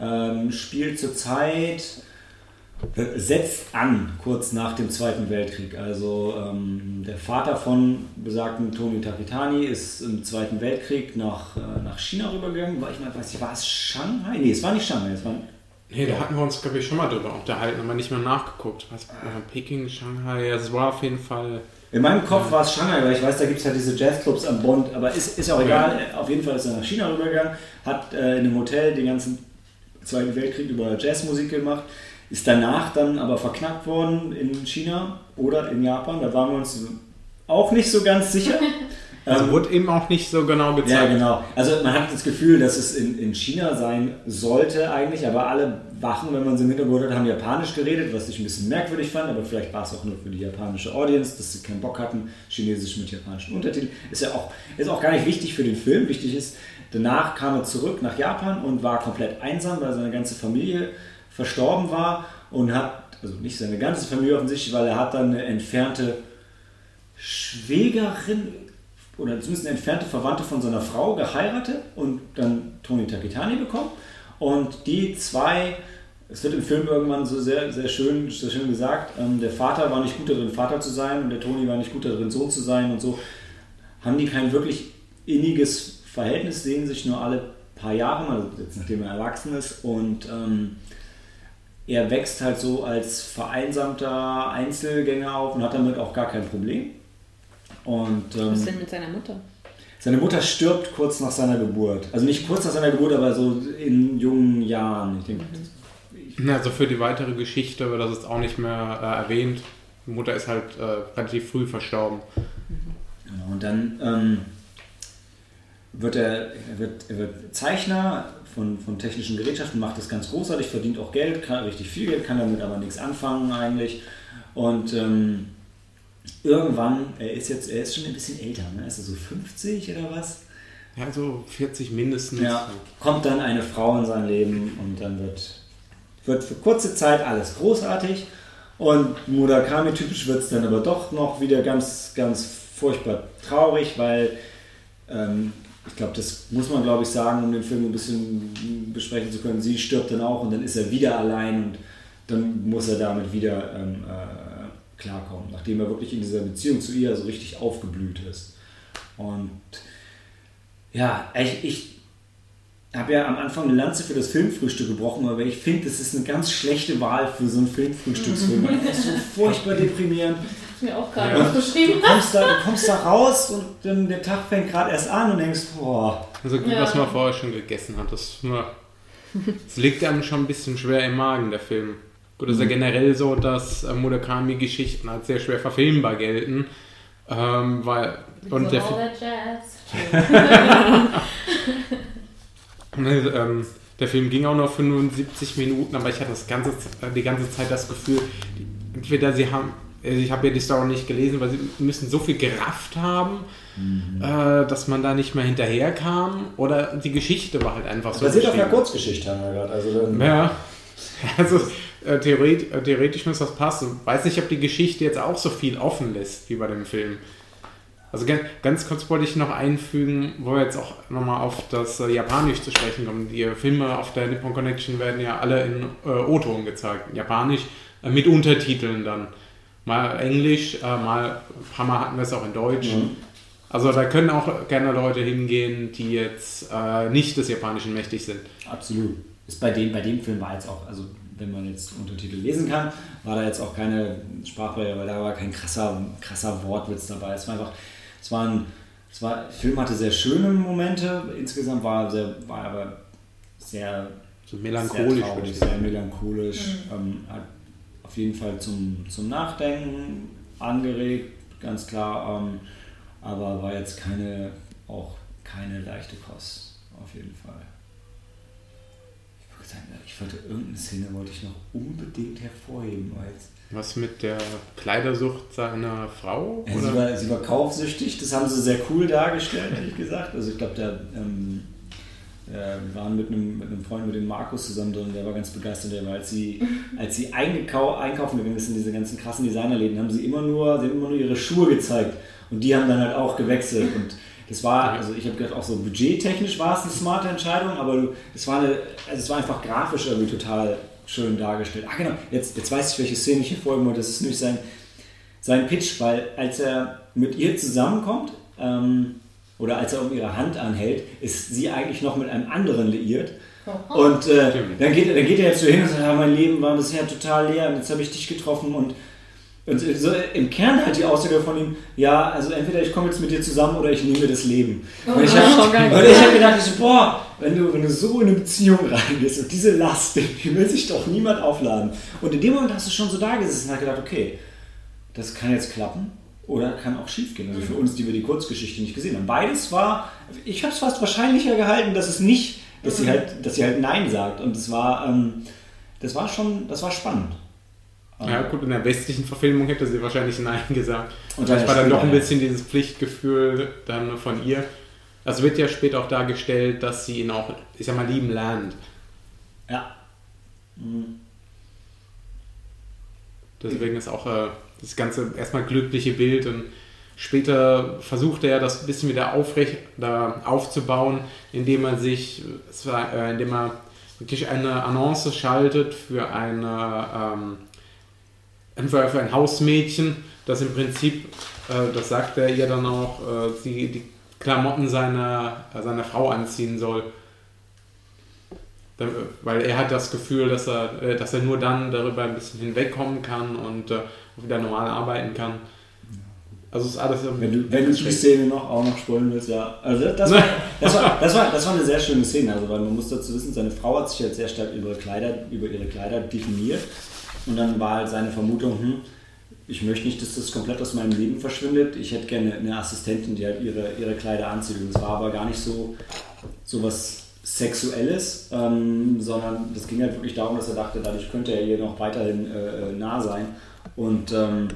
ähm, spielt zurzeit, äh, setzt an kurz nach dem Zweiten Weltkrieg. Also ähm, der Vater von besagten Toni Takitani ist im Zweiten Weltkrieg nach, äh, nach China rübergegangen. War ich mal, weiß ich, war es Shanghai? Nee, es war nicht Shanghai, es war Nee, da hatten wir uns, glaube ich, schon mal drüber unterhalten, aber nicht mehr nachgeguckt. Was, äh, Peking, Shanghai, es war auf jeden Fall. In meinem Kopf war es Shanghai, weil ich weiß, da gibt es halt diese Jazzclubs am Bond, aber ist, ist auch egal. Auf jeden Fall ist er nach China rübergegangen, hat äh, in einem Hotel den ganzen Zweiten Weltkrieg über Jazzmusik gemacht, ist danach dann aber verknackt worden in China oder in Japan. Da waren wir uns auch nicht so ganz sicher. Also Ähm, wurde eben auch nicht so genau ja, gezeigt. genau. Also man hat das Gefühl, dass es in, in China sein sollte eigentlich, aber alle Wachen, wenn man sie im Hintergrund hat, haben Japanisch geredet, was ich ein bisschen merkwürdig fand, aber vielleicht war es auch nur für die japanische Audience, dass sie keinen Bock hatten, Chinesisch mit japanischen Untertiteln. Ist ja auch, ist auch gar nicht wichtig für den Film. Wichtig ist, danach kam er zurück nach Japan und war komplett einsam, weil seine ganze Familie verstorben war und hat, also nicht seine ganze Familie offensichtlich, weil er hat dann eine entfernte Schwägerin oder zumindest eine entfernte Verwandte von seiner Frau geheiratet und dann Toni Takitani bekommen. Und die zwei, es wird im Film irgendwann so sehr, sehr, schön, sehr schön gesagt, ähm, der Vater war nicht gut darin, Vater zu sein und der Toni war nicht gut darin, Sohn zu sein und so, haben die kein wirklich inniges Verhältnis, sehen sich nur alle paar Jahre, also jetzt nachdem er erwachsen ist und ähm, er wächst halt so als vereinsamter Einzelgänger auf und hat damit auch gar kein Problem. Und Was ähm, ist denn mit seiner Mutter? seine Mutter stirbt kurz nach seiner Geburt. Also nicht kurz nach seiner Geburt, aber so in jungen Jahren. Ich denke, Also für die weitere Geschichte wird das jetzt auch nicht mehr äh, erwähnt. Die Mutter ist halt äh, relativ früh verstorben. Genau, und dann ähm, wird er, er, wird, er wird Zeichner von, von technischen Gerätschaften, macht das ganz großartig, verdient auch Geld, kann richtig viel Geld, kann damit aber nichts anfangen eigentlich. Und ähm, irgendwann, er ist jetzt, er ist schon ein bisschen älter, ne? ist er so 50 oder was? Ja, so 40 mindestens. Ja, kommt dann eine Frau in sein Leben und dann wird, wird für kurze Zeit alles großartig und Murakami typisch wird es dann aber doch noch wieder ganz, ganz furchtbar traurig, weil ähm, ich glaube, das muss man glaube ich sagen, um den Film ein bisschen besprechen zu können. Sie stirbt dann auch und dann ist er wieder allein und dann muss er damit wieder ähm, äh, klarkommen, nachdem er wirklich in dieser Beziehung zu ihr so richtig aufgeblüht ist. Und ja, ich, ich habe ja am Anfang eine Lanze für das Filmfrühstück gebrochen, aber ich finde, das ist eine ganz schlechte Wahl für so einen Filmfrühstücksfilm. Das ist so furchtbar deprimierend. Mir auch gerade Ja. Du aufgeschrieben. kommst, da, du kommst da raus und dann der Tag fängt gerade erst an und denkst, boah, Also gut, Ja. was man vorher schon gegessen hat. Das, das liegt einem schon ein bisschen schwer im Magen, der Film. Gut, es ist ja generell so, dass äh, Murakami-Geschichten als sehr schwer verfilmbar gelten. Ähm, weil, und der, so all Jazz. Ne, ähm, der Film ging auch nur 75 Minuten, aber ich hatte das ganze, äh, die ganze Zeit das Gefühl, entweder sie haben also ich habe ja die Story nicht gelesen, weil sie müssen so viel gerafft haben, mhm. äh, dass man da nicht mehr hinterherkam. Oder die Geschichte war halt einfach so. Basiert auf einer Kurzgeschichte, haben wir gerade. Also ja, also äh, theoretisch, äh, theoretisch muss das passen. Weiß nicht, ob die Geschichte jetzt auch so viel offen lässt wie bei dem Film. Also ganz, ganz kurz wollte ich noch einfügen, wo wir jetzt auch nochmal auf das äh, Japanisch zu sprechen kommen. Die Filme auf der Nippon Connection werden ja alle in äh, O-Ton gezeigt, Japanisch, äh, mit Untertiteln dann. Mal Englisch, äh, mal ein paar Mal hatten wir es auch in Deutsch. Mhm. Also da können auch gerne Leute hingehen, die jetzt äh, nicht des Japanischen mächtig sind. Absolut. Ist bei dem, bei dem Film war jetzt auch, also wenn man jetzt Untertitel lesen kann, war da jetzt auch keine Sprachbarriere, weil da war kein krasser, krasser Wortwitz dabei. Es war einfach es war ein, es war, der Film hatte sehr schöne Momente, insgesamt war, sehr, war aber sehr, so melancholisch, sehr, traurig, sehr melancholisch. Mhm. Ähm, hat auf jeden Fall zum, zum Nachdenken angeregt, ganz klar, ähm, aber war jetzt keine, auch keine leichte Kost, auf jeden Fall. Ich wollte irgendeine Szene wollte ich noch unbedingt hervorheben, weil was mit der Kleidersucht seiner Frau? Ja, sie, war, sie, war, kaufsüchtig, das haben sie sehr cool dargestellt, ehrlich gesagt. Also ich glaube, der ähm, äh, wir waren mit einem, mit einem Freund, mit dem Markus zusammen drin, der war ganz begeistert, der war, als sie, als sie einkau einkaufen gegangen ist in diese ganzen krassen Designerläden, haben sie immer nur, sie haben immer nur ihre Schuhe gezeigt. Und die haben dann halt auch gewechselt. Und das war, also ich habe gedacht, auch so budgettechnisch war es eine smarte Entscheidung, aber es war, eine, also es war einfach grafisch irgendwie total schön dargestellt. Ah, genau, jetzt, jetzt weiß ich, welche Szene ich hier folgen wollte. Das ist nämlich sein, sein Pitch, weil als er mit ihr zusammenkommt, ähm, oder als er um ihre Hand anhält, ist sie eigentlich noch mit einem anderen liiert. Und äh, dann, geht, dann geht er jetzt so hin und sagt, ja, mein Leben war bisher total leer und jetzt habe ich dich getroffen und und so im Kern halt die Aussage von ihm, ja, also entweder ich komme jetzt mit dir zusammen oder ich nehme das Leben. Oh, und ich habe hab gedacht, ich so, boah, wenn du, wenn du so in eine Beziehung reingehst und diese Last, die will sich doch niemand aufladen. Und in dem Moment hast du schon so da gesessen und hast gedacht, okay, das kann jetzt klappen oder kann auch schief gehen. Also für uns, die wir die Kurzgeschichte nicht gesehen haben. Beides war, ich habe es fast wahrscheinlicher gehalten, dass es nicht, dass sie halt, dass sie halt Nein sagt. Und das war, ähm, das war schon, das war spannend. Ja, gut, in der westlichen Verfilmung hätte sie wahrscheinlich Nein gesagt. Und vielleicht war dann doch ein bisschen dieses Pflichtgefühl dann von ihr. Also wird ja später auch dargestellt, dass sie ihn auch, ich sag mal, lieben lernt. Ja. Mhm. Deswegen ist auch äh, das ganze erstmal glückliche Bild und später versucht er das ein bisschen wieder aufrecht da aufzubauen, indem er sich, äh, indem er wirklich eine Annonce schaltet für eine ähm, für, ein Hausmädchen, das im Prinzip, äh, das sagt er ihr dann auch, äh, die, die Klamotten seiner, seiner Frau anziehen soll. Weil er hat das Gefühl, dass er, äh, dass er nur dann darüber ein bisschen hinwegkommen kann und äh, wieder normal arbeiten kann. Also ist alles wenn du, wenn du die Szene noch, auch noch spoilen willst, ja. Also das war, das, war, das, war, das war eine sehr schöne Szene, also weil man muss dazu wissen, seine Frau hat sich halt sehr stark über, Kleider, über ihre Kleider definiert und dann war halt seine Vermutung, hm, ich möchte nicht, dass das komplett aus meinem Leben verschwindet. Ich hätte gerne eine Assistentin, die halt ihre, ihre Kleider anzieht. Und das war aber gar nicht so, so was Sexuelles, ähm, sondern das ging halt wirklich darum, dass er dachte, dadurch könnte er ihr noch weiterhin äh, äh nah sein. Und ähm,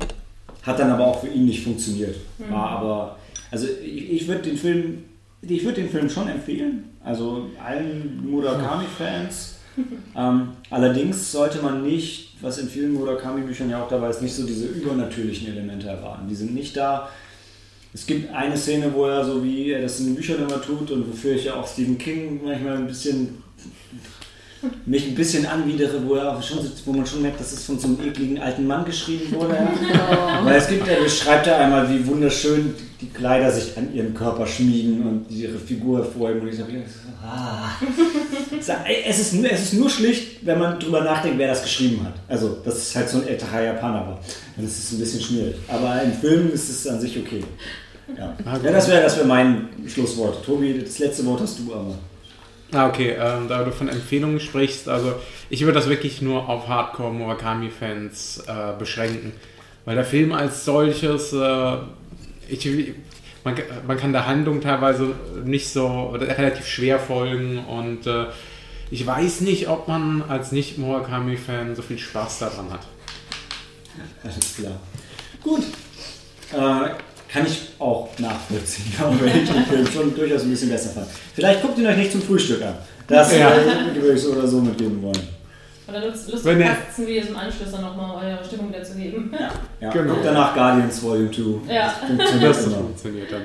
hat dann aber auch für ihn nicht funktioniert. Mhm. War aber, also ich, ich würde den Film, ich würde den Film schon empfehlen. Also allen Murakami-Fans. ähm, allerdings sollte man nicht was in vielen Murakami-Büchern ja auch dabei ist, nicht so diese übernatürlichen Elemente erwarten. Die sind nicht da. Es gibt eine Szene, wo er so wie er das in den Büchern immer tut und wofür ich ja auch Stephen King manchmal ein bisschen mich ein bisschen anwidere, wo, er schon, wo man schon merkt, dass es von so einem ekligen alten Mann geschrieben wurde. Oh. Weil es gibt, er beschreibt ja einmal, wie wunderschön die Kleider sich an ihren Körper schmiegen und ihre Figur hervorheben. Und ich sage, ah. es, ist, es ist nur schlicht, wenn man drüber nachdenkt, wer das geschrieben hat. Also, das ist halt so ein älterer Japaner war. Und das ist ein bisschen schwierig. Aber im Film ist es an sich okay. Ja, ja das wäre das wär mein Schlusswort. Tobi, das letzte Wort hast du aber. Ah, okay, ähm, da du von Empfehlungen sprichst, also ich würde das wirklich nur auf Hardcore Murakami-Fans äh, beschränken. Weil der Film als solches, äh, ich, man, man, kann der Handlung teilweise nicht so relativ schwer folgen und äh, ich weiß nicht, ob man als Nicht-Murakami-Fan so viel Spaß daran hat. Alles klar. Gut. Kann ich auch nachvollziehen, wenn ich den Film schon durchaus ein bisschen besser fand. Vielleicht guckt ihn euch nicht zum Frühstück an. Das Ja. würde ich so oder so mitgeben wollen. Oder lust- Wenn lustige er- Katzenvideos im Anschluss dann nochmal eure Stimmung dazu geben. Ja, Genau. guckt danach Guardians Volume 2. Ja. Funktioniert Das funktioniert dann.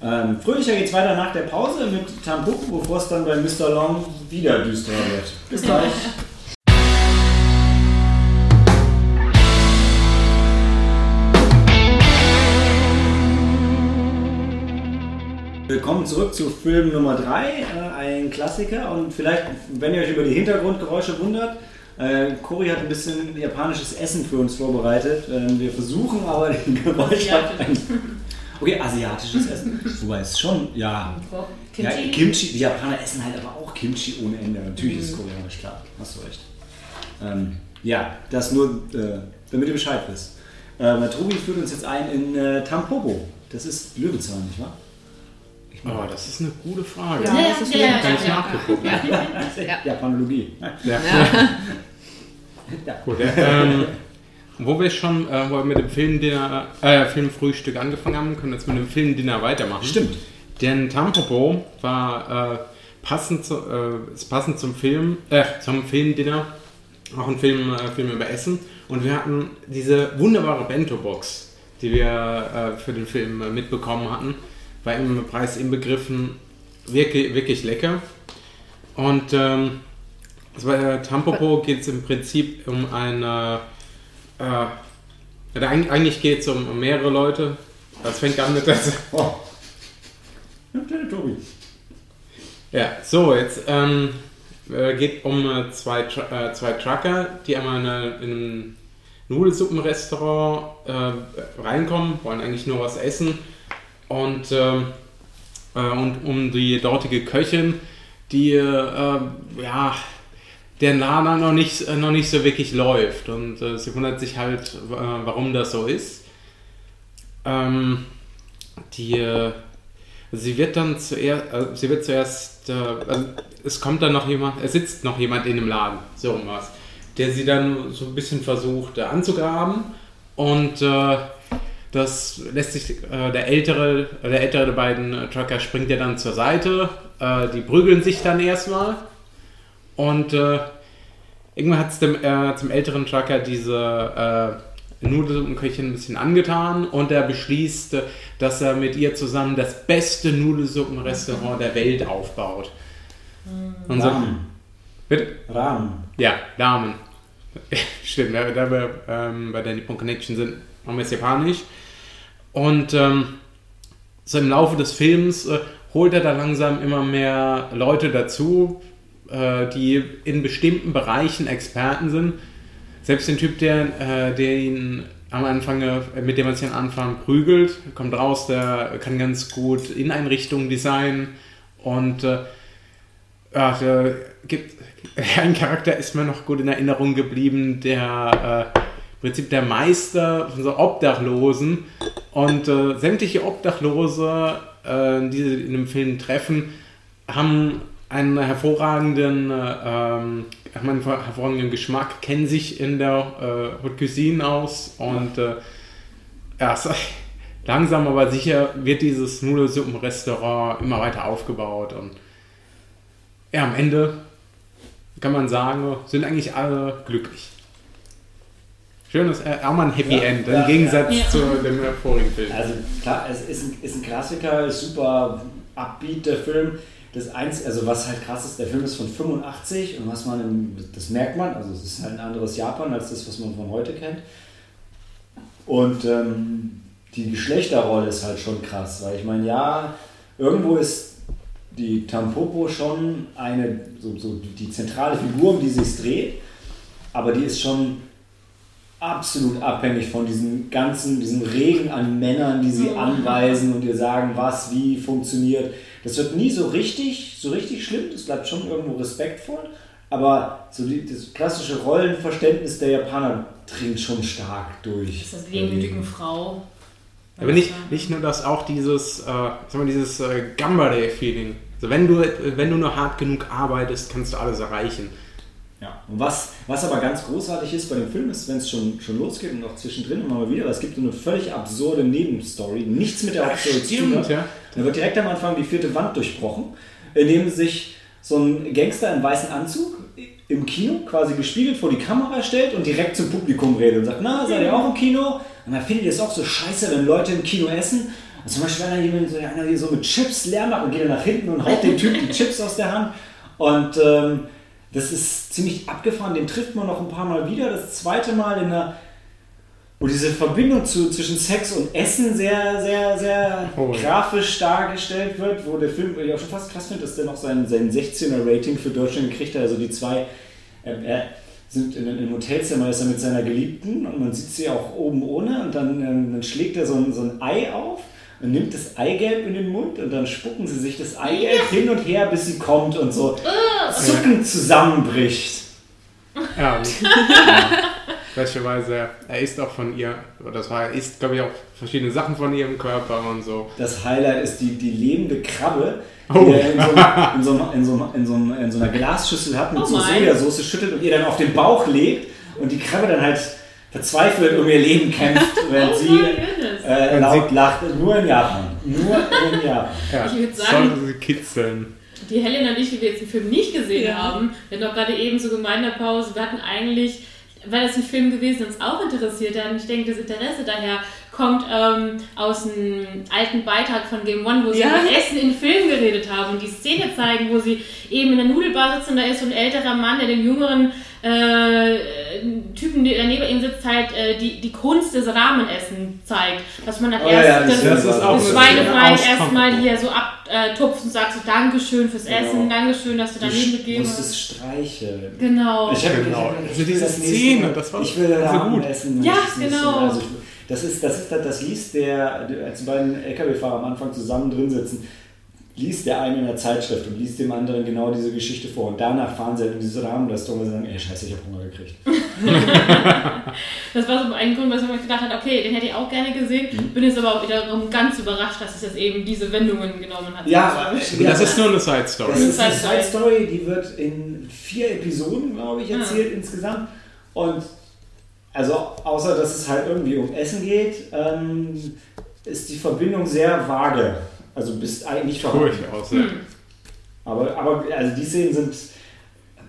Ähm, fröhlicher geht's weiter nach der Pause mit Tampuku, bevor es dann bei Mr. Long wieder düsterer wird. Bis gleich. Willkommen zurück zu Film Nummer 3, äh, ein Klassiker. Und vielleicht, wenn ihr euch über die Hintergrundgeräusche wundert, äh, Cory hat ein bisschen japanisches Essen für uns vorbereitet. Ähm, wir versuchen aber den Geräusch Okay, asiatisches Essen. Wobei es schon, ja. Ja, Kimchi. Kimchi, die Japaner essen halt aber auch Kimchi ohne Ende. Natürlich ist es koreanisch, klar. Hast du recht. Ähm, ja, das nur, äh, damit ihr Bescheid wisst. Äh, Tobi führt uns jetzt ein in äh, Tampopo. Das ist Löwenzahn, nicht wahr? Oh, das ist eine gute Frage. Ja, Ja, das ist ja, ja, nicht ja. nachgeguckt. Ja. Japanologie. Ja. Ja. Gut, ähm, wo wir schon äh, wo wir mit dem Filmdinner, äh, Filmfrühstück angefangen haben, können wir jetzt mit dem Filmdinner weitermachen. Stimmt. Denn Tampopo war äh, passend, zu, äh, ist passend zum Film, äh, zum Filmdinner, auch ein Film, äh, Film über Essen. Und wir hatten diese wunderbare Bento-Box, die wir äh, für den Film äh, mitbekommen hatten, war im Preis inbegriffen, wirklich, wirklich lecker. Und ähm, bei Tampopo geht es im Prinzip um eine, äh, eigentlich geht es um mehrere Leute. Das fängt an mit der, Oh. Kleine Tobi. Ja, so, jetzt ähm, äh, geht um äh, zwei, äh, zwei Trucker, die einmal eine, in ein Nudelsuppenrestaurant äh, reinkommen, wollen eigentlich nur was essen und, ähm, äh, und um die dortige Köchin, die äh, ja, der Laden noch nicht, äh, noch nicht so wirklich läuft und äh, sie wundert sich halt, äh, warum das so ist. Ähm, die äh, Sie wird dann zuerst, sie wird zuerst, also es kommt dann noch jemand, es sitzt noch jemand in dem Laden, so was, der sie dann so ein bisschen versucht anzugraben und das lässt sich, äh, der ältere, der ältere der beiden äh, Trucker springt ja dann zur Seite, äh, die prügeln sich dann erstmal und äh, irgendwann hat es dem, äh, zum älteren Trucker diese äh, Nudelsuppenköchin ein bisschen angetan und er beschließt, dass er mit ihr zusammen das beste Nudelsuppenrestaurant der Welt aufbaut. Und so, Rahmen. bitte? Rahmen. Ja, Damen. Stimmt, da, da wir ähm, bei der Nippon Connection sind, wir es japanisch. Und ähm, so im Laufe des Films äh, holt er da langsam immer mehr Leute dazu, äh, die in bestimmten Bereichen Experten sind. Selbst den Typ, der, äh, der am Anfang, äh, mit dem man sich am Anfang prügelt, kommt raus, der kann ganz gut Inneneinrichtungen designen und äh, ja, da gibt, ein Charakter ist mir noch gut in Erinnerung geblieben, der äh, Prinzip der Meister von so Obdachlosen und äh, sämtliche Obdachlose, äh, die sie in dem Film treffen, haben einen hervorragenden, äh, haben einen hervorragenden Geschmack, kennen sich in der äh, Haute Cuisine aus und äh, ja, es- langsam aber sicher wird dieses Nudelsuppenrestaurant immer weiter aufgebaut und ja, am Ende kann man sagen, sind eigentlich alle glücklich. Schönes, äh, auch mal ein Happy Ja, End, im ja, Gegensatz ja. zu dem vorigen Film. Also klar, es ist ein, ist ein Klassiker, super upbeat der Film. Das eins, also was halt krass ist, der Film ist von 85 und was man, im, das merkt man, also es ist halt ein anderes Japan als das, was man von heute kennt. Und ähm, die Geschlechterrolle ist halt schon krass, weil ich meine, ja, irgendwo ist die Tampopo schon eine, so, so die zentrale Figur, um die sich dreht, aber die ist schon absolut abhängig von diesem ganzen, diesem Regen an Männern, die sie anweisen und ihr sagen, was, wie funktioniert. Das wird nie so richtig, so richtig schlimm, das bleibt schon irgendwo respektvoll, aber so die, das klassische Rollenverständnis der Japaner dringt schon stark durch. Das ist das wehmütigen Frau. Aber nicht, nicht nur das, auch dieses, äh, sag mal, dieses äh, Gambare-Feeling. Also wenn du, wenn du nur hart genug arbeitest, kannst du alles erreichen. Ja. Und was, was aber ganz großartig ist bei dem Film, ist, wenn es schon, schon losgeht und auch zwischendrin immer mal wieder, aber es gibt eine völlig absurde Nebenstory, nichts mit der Hauptstory zu tun hat. ja. Da wird direkt am Anfang die vierte Wand durchbrochen, indem sich so ein Gangster im weißen Anzug im Kino quasi gespiegelt vor die Kamera stellt und direkt zum Publikum redet und sagt, na, seid ihr auch im Kino? Und dann findet ihr es auch so scheiße, wenn Leute im Kino essen. Und zum Beispiel, wenn jemand so, einer hier so mit Chips leer macht und geht dann nach hinten und haut dem Typen die Chips aus der Hand. Und ähm, das ist ziemlich abgefahren, den trifft man noch ein paar Mal wieder. Das zweite Mal in einer, wo diese Verbindung zu, zwischen Sex und Essen sehr, sehr, sehr Oh ja. grafisch dargestellt wird, wo der Film, ich auch schon fast krass finde, dass der noch sein, sein 16er-Rating für Deutschland gekriegt hat. Also die zwei, ähm, er sind in einem Hotelzimmer, ist er mit seiner Geliebten und man sieht sie auch oben ohne und dann, ähm, dann schlägt er so ein, so ein Ei auf und nimmt das Eigelb in den Mund und dann spucken sie sich das Eigelb hin und her, bis sie kommt und so zuckend zusammenbricht. Ja, welcherweise, er isst auch von ihr, oder das war, er isst, glaube ich, auch verschiedene Sachen von ihrem Körper und so. Das Highlight ist die, die lebende Krabbe, Oh. die er in so, einem- in, so, einem- in, so, einem- in, so, einem- in so einer Glasschüssel hat mit Oh so. Sojasauce schüttelt und ihr dann auf den Bauch legt und die Krabbe dann halt verzweifelt um ihr Leben kämpft, Oh sie my goodness. äh, laut lacht. Nur in Japan. Nur in Japan. Ja, Ich würd sagen- sollte sie kitzeln. Die Helen und ich, die wir jetzt den Film nicht gesehen Ja. haben, wir hatten auch gerade eben so gemeint in der Pause, wir hatten eigentlich, wäre das ein Film gewesen, uns auch interessiert hat, und ich denke, das Interesse daher kommt ähm, aus einem alten Beitrag von Game One, wo sie Ja. über Essen in Film geredet haben und die Szene zeigen, wo sie eben in der Nudelbar sitzen und da ist so ein älterer Mann, der dem jüngeren äh, Typen, der neben ihm sitzt, halt äh, die, die Kunst des Ramenessen zeigt. Dass man dann Oh ja, erst das- Das auch das eine Schweinefleisch erstmal hier so abtupft und sagst so Dankeschön fürs Genau. Essen, Dankeschön, dass du dein Leben gegeben musst es hast. streicheln. Genau. Ich hab, Genau. Also diese das Szene, das war ich will so Ramen gut. essen. Ja, das genau. Also ich, das ist, das ist, das, das liest der, als die beiden LKW-Fahrer am Anfang zusammen drin sitzen, liest der eine in der Zeitschrift und liest dem anderen genau diese Geschichte vor. Und danach fahren sie halt in diese Rahmenrestaurant und sagen, ey, scheiße, ich hab Hunger gekriegt. Das war so ein Grund, was ich mir gedacht habe, okay, den hätte ich auch gerne gesehen. Mhm. Bin jetzt aber auch wiederum ganz überrascht, dass es jetzt eben diese Wendungen genommen hat. Ja, Und das ist nur eine Side Story. Das ist eine Side Side Story, die wird in vier Episoden, glaube ich, erzählt insgesamt. Und also außer dass es halt irgendwie um Essen geht, ähm, ist die Verbindung sehr vage. Also bist eigentlich vorhanden. Durchaus, ja. Hm. Aber, aber also die Szenen sind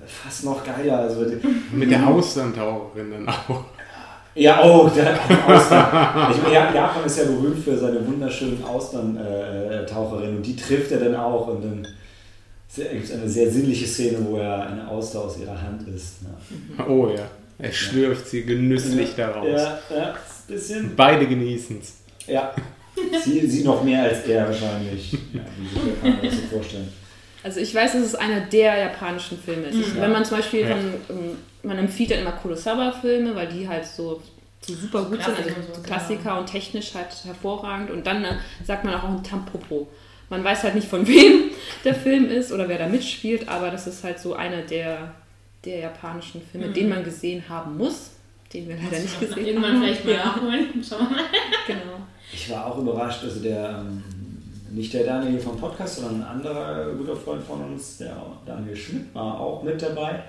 fast noch geiler. Also Mit der Austerntaucherin dann auch. ja, oh, der Austern. Ich meine, Japan ist ja berühmt für seine wunderschönen Austern-Taucherinnen und die trifft er dann auch und dann gibt es eine sehr sinnliche Szene, wo er eine Auster aus ihrer Hand isst. Ne? Oh ja. Er schlürft sie genüsslich daraus. Ja, ja, bisschen. Beide genießen es. Ja. Sie, sie noch mehr als er wahrscheinlich. Ja, wie sich kann man das so vorstellen. Also ich weiß, dass es einer der japanischen Filme ist. Mhm. Wenn man zum Beispiel Ja. von, ähm, man empfiehlt dann immer Kurosawa-Filme, weil die halt so, so super gut sind, Klassiker also und so, Klassiker genau. und technisch halt hervorragend. Und dann äh, sagt man auch ein Tampopo. Man weiß halt nicht, von wem der Film ist oder wer da mitspielt, aber das ist halt so einer der, der japanischen Filme, Mhm. den man gesehen haben muss, den wir leider nicht gesehen haben. vielleicht mal Ja, nachholen. Schauen wir mal. genau. Ich war auch überrascht, also der, ähm, nicht der Daniel vom Podcast, sondern ein anderer guter Freund von uns, der Daniel Schmidt, war auch mit dabei.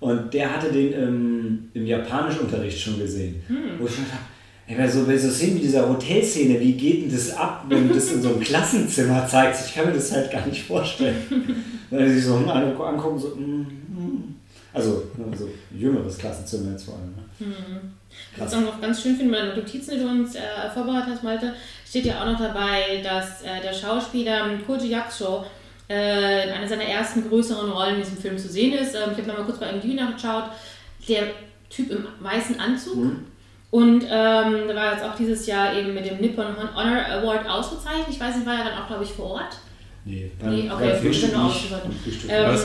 Und der hatte den ähm, im Japanischunterricht schon gesehen. Wo ich schon dachte, ey, so, bei so Szenen wie dieser Hotelszene, wie geht denn das ab, wenn du das in so einem Klassenzimmer zeigst? Ich kann mir das halt gar nicht vorstellen. Wenn sie sich so angucken, so, mm, mm. Also, also jüngeres Klassenzimmer jetzt vor allem. Ne? Was ich auch noch ganz schön finde, meine Notizen, die du uns äh, vorbereitet hast, Malte, steht ja auch noch dabei, dass äh, der Schauspieler Koji Yakusho äh, in einer seiner ersten größeren Rollen in diesem Film zu sehen ist. Ähm, ich habe nochmal kurz bei MDB nachgeschaut. Der Typ im weißen Anzug. Mhm. Und ähm, der war jetzt auch dieses Jahr eben mit dem Nippon Honor Award ausgezeichnet. Ich weiß nicht, war er dann auch, glaube ich, vor Ort? Nee, Nee, okay, beim Frühstück. Beim Frühstück Ähm,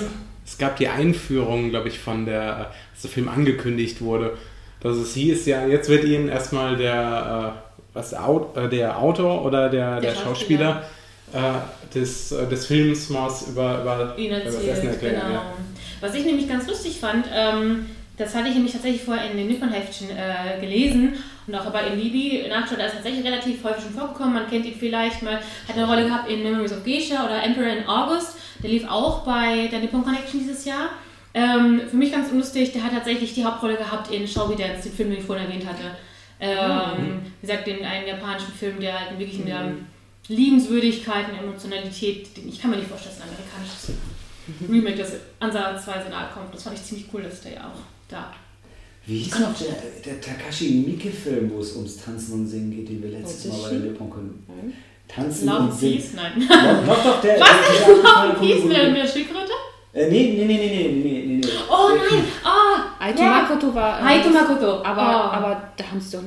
es, gab die Einführung, glaube ich, von der, als der Film angekündigt wurde, dass es hieß, ja, jetzt wird Ihnen erstmal der, äh, was, der, äh, der Autor oder der, der, Der Schauspieler, äh, des, äh, des Films was über, über, über das Essen erklären. Genau. Ja. Was ich nämlich ganz lustig fand, ähm, das hatte ich nämlich tatsächlich vorher in den Nippon-Heftchen äh, gelesen und auch bei Libi nachgeschaut, da ist tatsächlich relativ häufig schon vorgekommen. Man kennt ihn vielleicht mal, hat eine Rolle gehabt in Memories of Geisha oder Emperor in August. Der lief auch bei der Nippon Connection dieses Jahr. Ähm, für mich ganz unlustig, der hat tatsächlich die Hauptrolle gehabt in Shall We Dance, den Film, den ich vorhin erwähnt hatte. Ähm, Wie gesagt, den einen japanischen Film, der halt wirklich in der Liebenswürdigkeit und Emotionalität, den, ich kann mir nicht vorstellen, dass ein amerikanisches Remake, das ansatzweise nahe kommt. Das fand ich ziemlich cool, dass der ja auch da. Wie hieß noch der, der Takashi Miike-Film, wo es ums Tanzen und Singen geht, den wir letztes Mal bei der Nippon konnten? Tanzen Love und Peace? Nein. Doch, doch, doch der. Was ist Love and Peace mit der Schildkröte? Äh, nee, nee, nee, nee, nee, nee, nee. Oh nein! Ah! Oh, Aito ja. Makoto war. Äh, Aito Makoto. Aber, oh. aber da haben sie doch.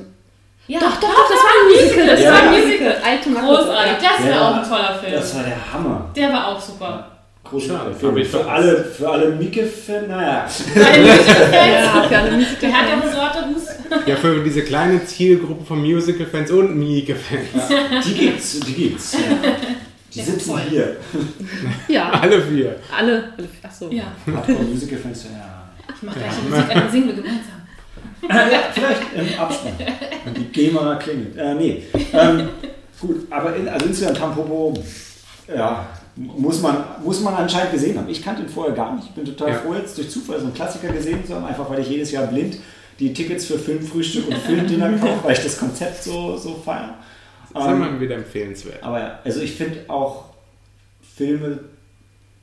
Ja, doch, doch, doch, das war ein Musical. Das ja. war ein Musical. Aito Makoto. Großartig, das ja, wäre auch ein toller Film. Das war der Hammer. Der war auch super. Film. hab ich Für alle, für alle Mieke-Fans, naja. Musical-Fans. Ja, für alle. Der hat ja eine Sorte Hus. Ja, für diese kleine Zielgruppe von Musical-Fans und Miike-Fans. Die gibt's, die gibt's. Ja. Die sitzen hier. Ja, Alle vier. alle. alle achso. Ja, Hardcore-Musical-Fans, ja. ich mache gleich die Musik, dann singen wir gemeinsam. ja, vielleicht im Abspann. Wenn die GEMA klingelt. Äh, nee. Ähm, gut, aber in, also insgesamt Tampopo, ja, muss man, muss man anscheinend gesehen haben. Ich kannte ihn vorher gar nicht. Ich bin total Ja. froh, jetzt durch Zufall so einen Klassiker gesehen zu haben, einfach weil ich jedes Jahr blind die Tickets für Filmfrühstück und Filmdinner kaufe, weil ich das Konzept so, so feiere. Das ist immer wieder empfehlenswert. Aber ja, also ich finde auch Filme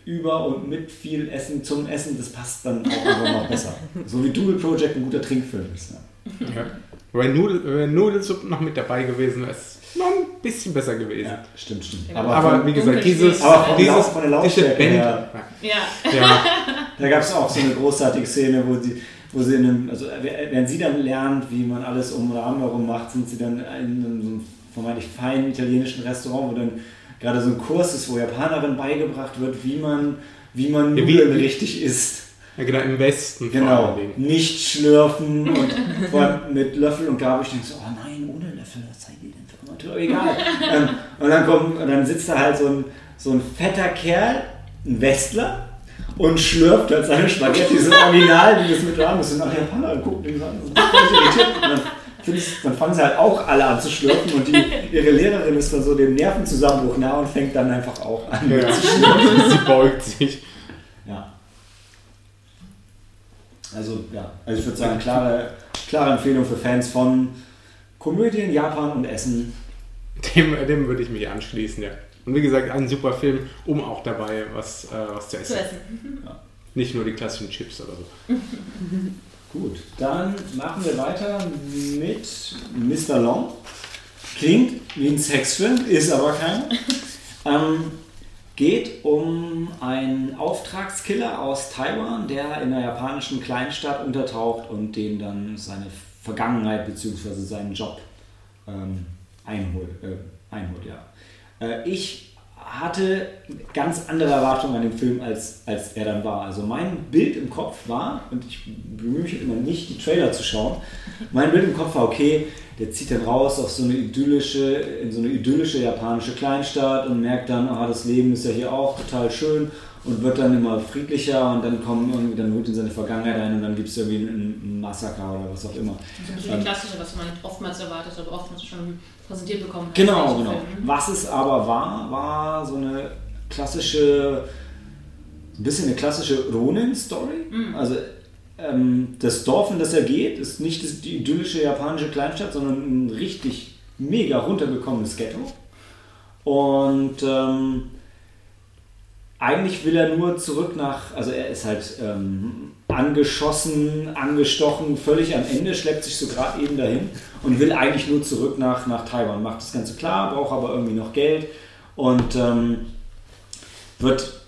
über und mit viel Essen zum Essen, das passt dann auch immer noch besser. So wie Dual Project ein guter Trinkfilm ist. Ja. Ja. Wenn, Nudel, wenn Nudelsuppe noch mit dabei gewesen es noch ein bisschen besser gewesen. Ja, stimmt, stimmt. Aber, Aber von, wie gesagt, dieses. Aber von dieses Lau- von der diese Lautstärke Band, her. Ja. ja, da gab es auch so eine großartige Szene, wo sie, wo sie in einem, also wenn sie dann lernt, wie man alles um oder herum macht, sind sie dann in einem so einem vermeintlich feinen italienischen Restaurant, wo dann gerade so ein Kurs ist, wo Japanerin beigebracht wird, wie man, wie man Ja, wie- Nudeln wie- richtig isst. ja, genau, im Westen vor Genau, allen Dingen. nicht schlürfen und vor allem mit Löffel und Gabel. Ich denke so, oh nein, ohne Löffel, was seid Amateur? Egal. ähm, und, dann kommt, und dann sitzt da halt so ein, so ein fetter Kerl, ein Westler, und schlürft halt seine Spaghetti so original, wie das mit haben. Das sind alle Japaner und gucken den so an. Und dann, dann fangen sie halt auch alle an zu schlürfen und die, ihre Lehrerin ist dann so dem Nervenzusammenbruch nah und fängt dann einfach auch an Ja. zu schlürfen. Sie beugt sich. Ja. Also, ja, also ich würde sagen, klare, klare Empfehlung für Fans von Komödien, Japan und Essen. Dem, dem würde ich mich anschließen, ja. Und wie gesagt, ein super Film, um auch dabei was, äh, was zu essen. Zu essen. Nicht nur die klassischen Chips oder so. Gut, dann machen wir weiter mit Mr. Long. Klingt wie ein Sexfilm, ist aber keiner. Ähm, geht um einen Auftragskiller aus Taiwan, der in einer japanischen Kleinstadt untertaucht und dem dann seine Vergangenheit bzw. seinen Job ähm, einholt, äh, einholt. Ja. Äh, ich hatte ganz andere Erwartungen an den Film, als, als er dann war. Also mein Bild im Kopf war, und ich bemühe mich immer nicht, die Trailer zu schauen, mein Bild im Kopf war, okay, der zieht dann raus auf so eine idyllische, in so eine idyllische japanische Kleinstadt und merkt dann, ah, das Leben ist ja hier auch total schön und wird dann immer friedlicher und dann kommen irgendwie, dann holt ihn seine Vergangenheit ein und dann gibt es irgendwie einen, einen Massaker oder was auch immer. Das ist natürlich die klassische, was man oftmals erwartet, aber oftmals schon präsentiert bekommen hat. Genau, in genau. Filmen. Was es aber war, war so eine klassische, ein bisschen eine klassische Ronin-Story. Also ähm, das Dorf, in das er geht, ist nicht das- die idyllische japanische Kleinstadt, sondern ein richtig mega runtergekommenes Ghetto. Und ähm, eigentlich will er nur zurück nach, also er ist halt ähm, angeschossen, angestochen, völlig am Ende, schleppt sich so gerade eben dahin und will eigentlich nur zurück nach, nach Taiwan. Macht das Ganze klar, braucht aber irgendwie noch Geld und ähm, wird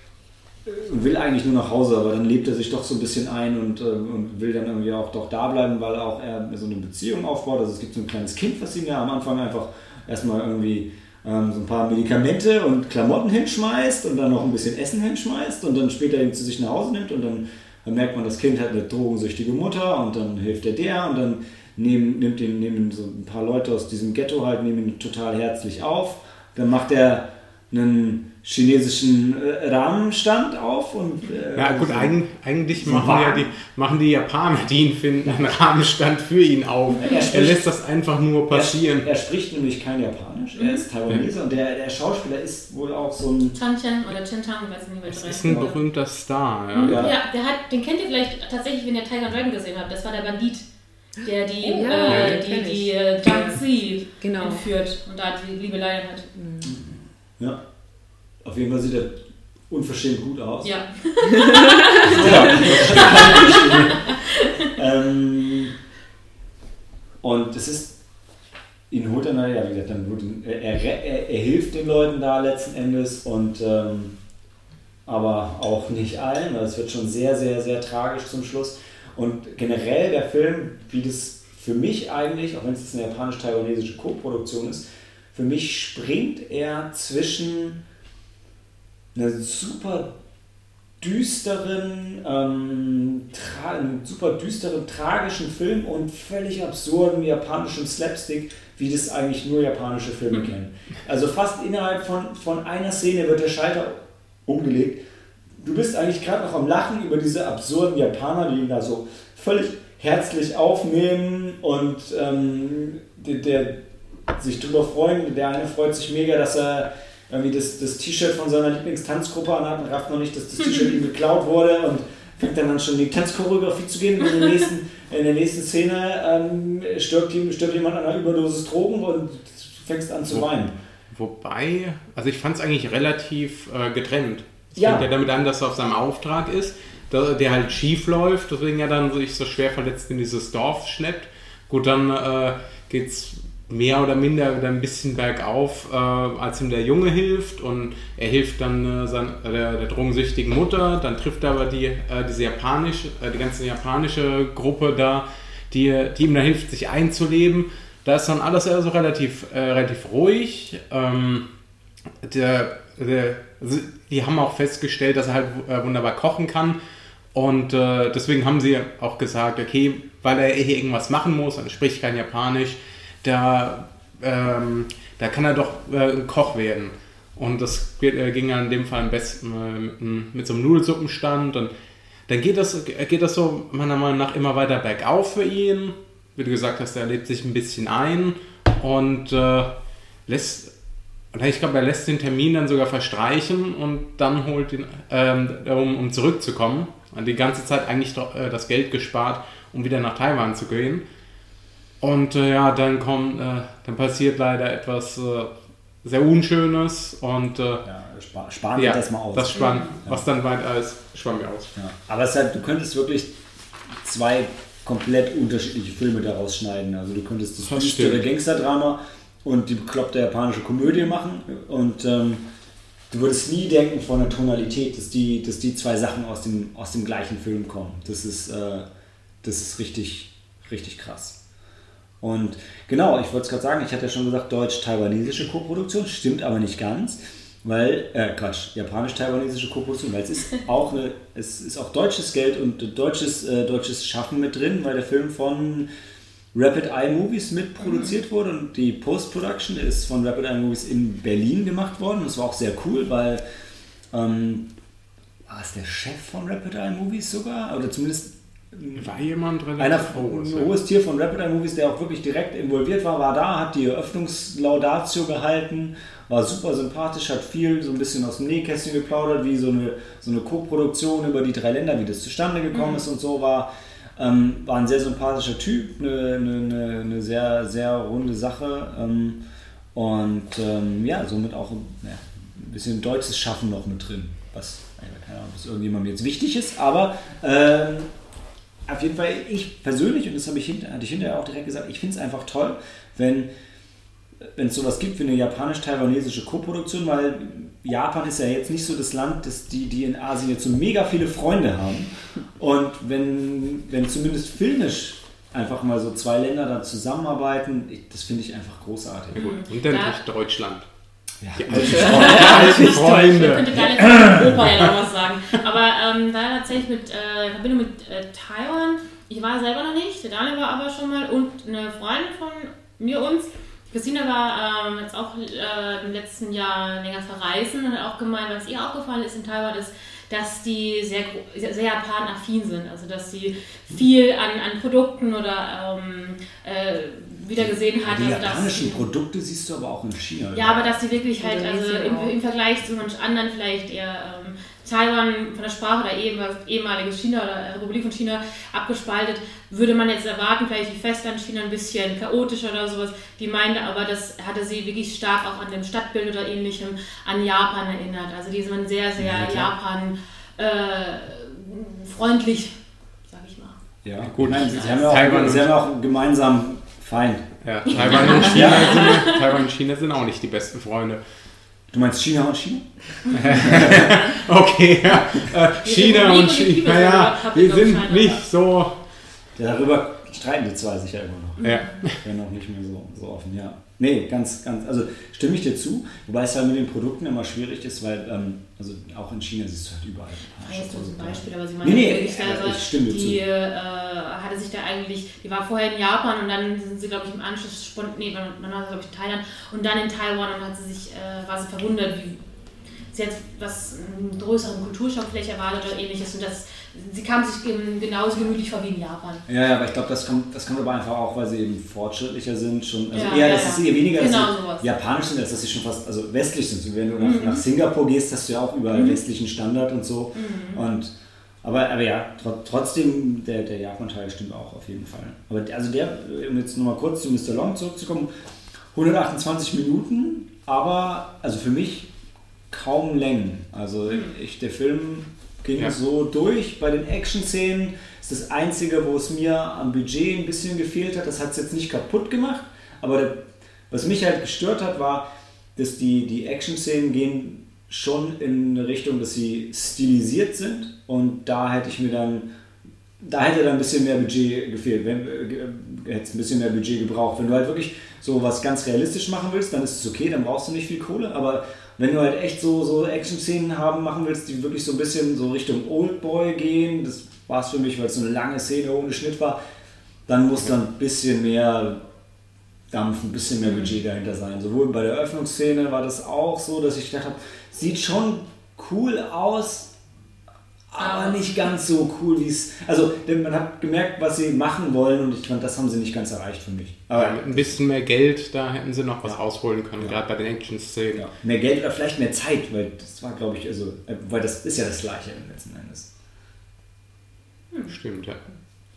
will eigentlich nur nach Hause, aber dann lebt er sich doch so ein bisschen ein und, äh, und will dann irgendwie auch doch da bleiben, weil auch er so eine Beziehung aufbaut. Also es gibt so ein kleines Kind, was ihm ja am Anfang einfach erstmal irgendwie ähm, so ein paar Medikamente und Klamotten hinschmeißt und dann noch ein bisschen Essen hinschmeißt und dann später ihn zu sich nach Hause nimmt und dann, dann merkt man, das Kind hat eine drogensüchtige Mutter und dann hilft er der und dann nehmen, nimmt ihn, nehmen so ein paar Leute aus diesem Ghetto halt, nehmen ihn total herzlich auf. Dann macht er einen chinesischen äh, Rahmenstand auf und äh, Ja gut, so- eig eigentlich so machen ja, die, machen die Japaner, die ihn finden, einen Rahmenstand für ihn auf. Er Er spricht- lässt das einfach nur passieren. Er, er spricht nämlich kein Japanisch, er ist Taiwanese und der, der Schauspieler ist wohl auch so ein Chan Chen oder Chen Tang, ich weiß nicht, Das welcher ist ein berühmter Star. Mhm. Ja. Ja. Ja, der hat, den kennt ihr vielleicht tatsächlich, wenn ihr Tiger Dragon gesehen habt. Das war der Bandit, der die, Oh, äh, ja, den die, die äh, Jiang Zi Genau. entführt und da die Liebelei hat. Ja. Auf jeden Fall sieht er unverschämt gut aus. Ja. ähm, und es ist, ihn holt er, naja, wie gesagt, dann wird ihn, er, er, er, er hilft den Leuten da letzten Endes und ähm, aber auch nicht allen, weil es wird schon sehr, sehr, sehr tragisch zum Schluss. Und generell der Film, wie das für mich eigentlich, auch wenn es jetzt eine japanisch-taiwanesische Co-Produktion ist, für mich springt er zwischen einer super düsteren, ähm, tra einem super düsteren, tragischen Film und völlig absurden japanischen Slapstick, wie das eigentlich nur japanische Filme kennen. Also fast innerhalb von, von einer Szene wird der Schalter umgelegt. Du bist eigentlich gerade noch am Lachen über diese absurden Japaner, die ihn da so völlig herzlich aufnehmen und ähm, der, der sich drüber freuen. Der eine freut sich mega, dass er irgendwie das, das T-Shirt von seiner Lieblingstanzgruppe anhat und rafft noch nicht, dass das T-Shirt ihm geklaut wurde und fängt dann an schon in die Tanzchoreografie zu gehen. Und in der nächsten, in der nächsten Szene ähm, stirbt, ihm- stirbt jemand an einer Überdosis Drogen und du fängst an zu weinen. Wobei, also ich fand es eigentlich relativ äh, getrennt. Es Ja. fängt ja damit an, dass er auf seinem Auftrag ist, der, der halt schief läuft, deswegen er dann sich so schwer verletzt in dieses Dorf schleppt. Gut, dann äh, geht es mehr oder minder wieder ein bisschen bergauf, äh, als ihm der Junge hilft und er hilft dann äh, sein, äh, der, der drogensüchtigen Mutter, dann trifft er aber die, äh, diese japanische, äh, die ganze japanische Gruppe da, die, die ihm dann hilft, sich einzuleben. Da ist dann alles eher so relativ, äh, relativ ruhig. Ähm, der, der, also die haben auch festgestellt, dass er halt wunderbar kochen kann. Und deswegen haben sie auch gesagt, okay, weil er hier irgendwas machen muss, er spricht kein Japanisch, da, ähm, da kann er doch äh, Koch werden. Und das äh, ging dann in dem Fall am besten äh, mit, mit so einem Nudelsuppenstand. Und dann geht das, geht das so meiner Meinung nach immer weiter bergauf für ihn. Wie du gesagt hast, er lebt sich ein bisschen ein und äh, lässt, ich glaube, er lässt den Termin dann sogar verstreichen und dann holt ihn, ähm, um, um zurückzukommen. Die ganze Zeit eigentlich äh, das Geld gespart, um wieder nach Taiwan zu gehen. Und äh, ja, dann kommt, äh, dann passiert leider etwas äh, sehr Unschönes und äh, Ja, spa sparen wir ja, das mal aus. das spann, was dann weiter ist, spann mir aus. Ja. Aber es ist halt, du könntest wirklich zwei komplett unterschiedliche Filme daraus schneiden. Also du könntest das Das düstere. Gangsterdrama und die bekloppte japanische Komödie machen und ähm, du würdest nie denken von der Tonalität, dass die, dass die zwei Sachen aus dem, aus dem gleichen Film kommen. Das ist, äh, das ist richtig, richtig krass. Und genau, ich wollte es gerade sagen, ich hatte ja schon gesagt, deutsch-taiwanesische Koproduktion, stimmt aber nicht ganz, weil, äh, Quatsch, japanisch-taiwanesische Koproduktion, weil es ist auch eine, es ist auch deutsches Geld und deutsches, äh, deutsches Schaffen mit drin, weil der Film von Rapid Eye Movies mitproduziert wurde und die Post-Production ist von Rapid Eye Movies in Berlin gemacht worden. Das war auch sehr cool, weil ähm, war es der Chef von Rapid Eye Movies sogar? Oder zumindest War jemand relativ einer, groß, ein hohes Tier von Rapid Eye Movies, der auch wirklich direkt involviert war, war da, hat die Eröffnungslaudatio gehalten, war super sympathisch, hat viel so ein bisschen aus dem Nähkästchen geplaudert, wie so eine, so eine Co-Produktion über die drei Länder, wie das zustande gekommen ist und so war. Ähm, war ein sehr sympathischer Typ, eine, eine, eine, eine sehr, sehr runde Sache ähm, und ähm, ja, somit auch ja, ein bisschen deutsches Schaffen noch mit drin, was, keine Ahnung, ob das irgendjemandem jetzt wichtig ist, aber ähm, auf jeden Fall, ich persönlich, und das habe ich hinter, hatte ich hinterher auch direkt gesagt, ich finde es einfach toll, wenn wenn es sowas gibt wie eine japanisch-taiwanesische Koproduktion, weil Japan ist ja jetzt nicht so das Land, das die, die in Asien jetzt so mega viele Freunde haben. Und wenn, wenn zumindest filmisch einfach mal so zwei Länder da zusammenarbeiten, ich, das finde ich einfach großartig. Ja, gut. Und dann durch Deutschland. Ja. Die alten Freunde. Die alten Ich könnte gar nicht Europa ja noch was sagen. Aber ähm, da tatsächlich mit äh, in Verbindung mit äh, Taiwan, ich war selber noch nicht, der Daniel war aber schon mal und eine Freundin von mir uns, Christina war ähm, jetzt auch äh, im letzten Jahr länger verreisen und hat auch gemeint, was ihr aufgefallen ist in Taiwan, ist, dass die sehr, sehr, sehr japanaffin sind. Also, dass sie viel an, an Produkten oder ähm, äh, wieder gesehen hat. Die also, dass japanischen sie- Produkte siehst du aber auch in China. Ja, aber dass sie wirklich halt, also im, im Vergleich zu manch anderen vielleicht eher ähm, Taiwan von der Sprache oder ehem- ehemaliges China oder Republik von China abgespaltet, würde man jetzt erwarten, vielleicht wie Festland-China ein bisschen chaotischer oder sowas. Die meinte aber, das hatte sie wirklich stark auch an dem Stadtbild oder ähnlichem an Japan erinnert. Also die sind sehr, sehr Ja. Japan äh, freundlich, sag ich mal. Ja, gut. Nein, sie, haben ja auch, Taiwan sie haben ja auch einen gemeinsamen Feind. Ja, Taiwan und, China sind, Taiwan und China sind auch nicht die besten Freunde. Du meinst China und China? Okay, ja. Äh, China und China, sind wir sind nicht so. Darüber streiten die zwei sich ja immer noch. Ja. Ja, noch nicht mehr so, so offen, ja. Nee, ganz, ganz, also stimme ich dir zu, wobei es halt mit den Produkten immer schwierig ist, weil, ähm, also auch in China siehst du halt überall. Ah, jetzt nur ein Beispiel, aber sie Nee, meinte nee, wirklich, ich- also, ich stimme dir die äh, hatte sich da eigentlich, die war vorher in Japan und dann sind sie, glaube ich, im Anschluss spontan, nee, man, man war, glaube ich, in Thailand und dann in Taiwan und hat sie sich, äh, war sie verwundert, wie sie jetzt was einen größeren Kulturschock vielleicht erwartet oder ähnliches und das, sie kam sich gen- genauso gemütlich vor wie in Japan. Ja, ja, aber ich glaube, das kommt, das kommt aber einfach auch, weil sie eben fortschrittlicher sind. Schon, also Ja, eher, ja, das ja. ist eher weniger, Genau dass japanisch sind, als dass sie schon fast also westlich sind. Wenn du nach, nach Singapur gehst, hast du ja auch überall westlichen Standard und so. Und, aber, aber ja, tr trotzdem, der, der Japan-Teil stimmt auch auf jeden Fall. Aber also der, um jetzt nochmal kurz zu Mr. Long zurückzukommen, 128 Minuten, aber also für mich kaum Längen. Also ich, der Film ging Ja. so durch. Bei den Action-Szenen ist das Einzige, wo es mir am Budget ein bisschen gefehlt hat. Das hat es jetzt nicht kaputt gemacht, aber der, was mich halt gestört hat, war, dass die, die Action-Szenen gehen schon in eine Richtung, dass sie stilisiert sind und da hätte ich mir dann da hätte dann ein bisschen mehr Budget gefehlt, wenn, äh, hätte es ein bisschen mehr Budget gebraucht. Wenn du halt wirklich so was ganz realistisch machen willst, dann ist es okay, dann brauchst du nicht viel Kohle, aber wenn du halt echt so, so Action-Szenen haben machen willst, die wirklich so ein bisschen so Richtung Oldboy gehen, das war es für mich, weil es so eine lange Szene ohne Schnitt war, dann muss dann ein bisschen mehr Dampf, ein bisschen mehr Budget dahinter sein. Sowohl bei der Öffnungsszene war das auch so, dass ich gedacht habe, sieht schon cool aus, aber nicht ganz so cool, wie es. Also, denn man hat gemerkt, was sie machen wollen und ich fand, das haben sie nicht ganz erreicht für mich. Aber mit ein bisschen mehr Geld, da hätten sie noch was rausholen können, gerade bei den Action-Szenen. ja, mehr Geld oder vielleicht mehr Zeit, weil das war, glaube ich, also, weil das ist ja das Gleiche im letzten Endes. Stimmt, ja.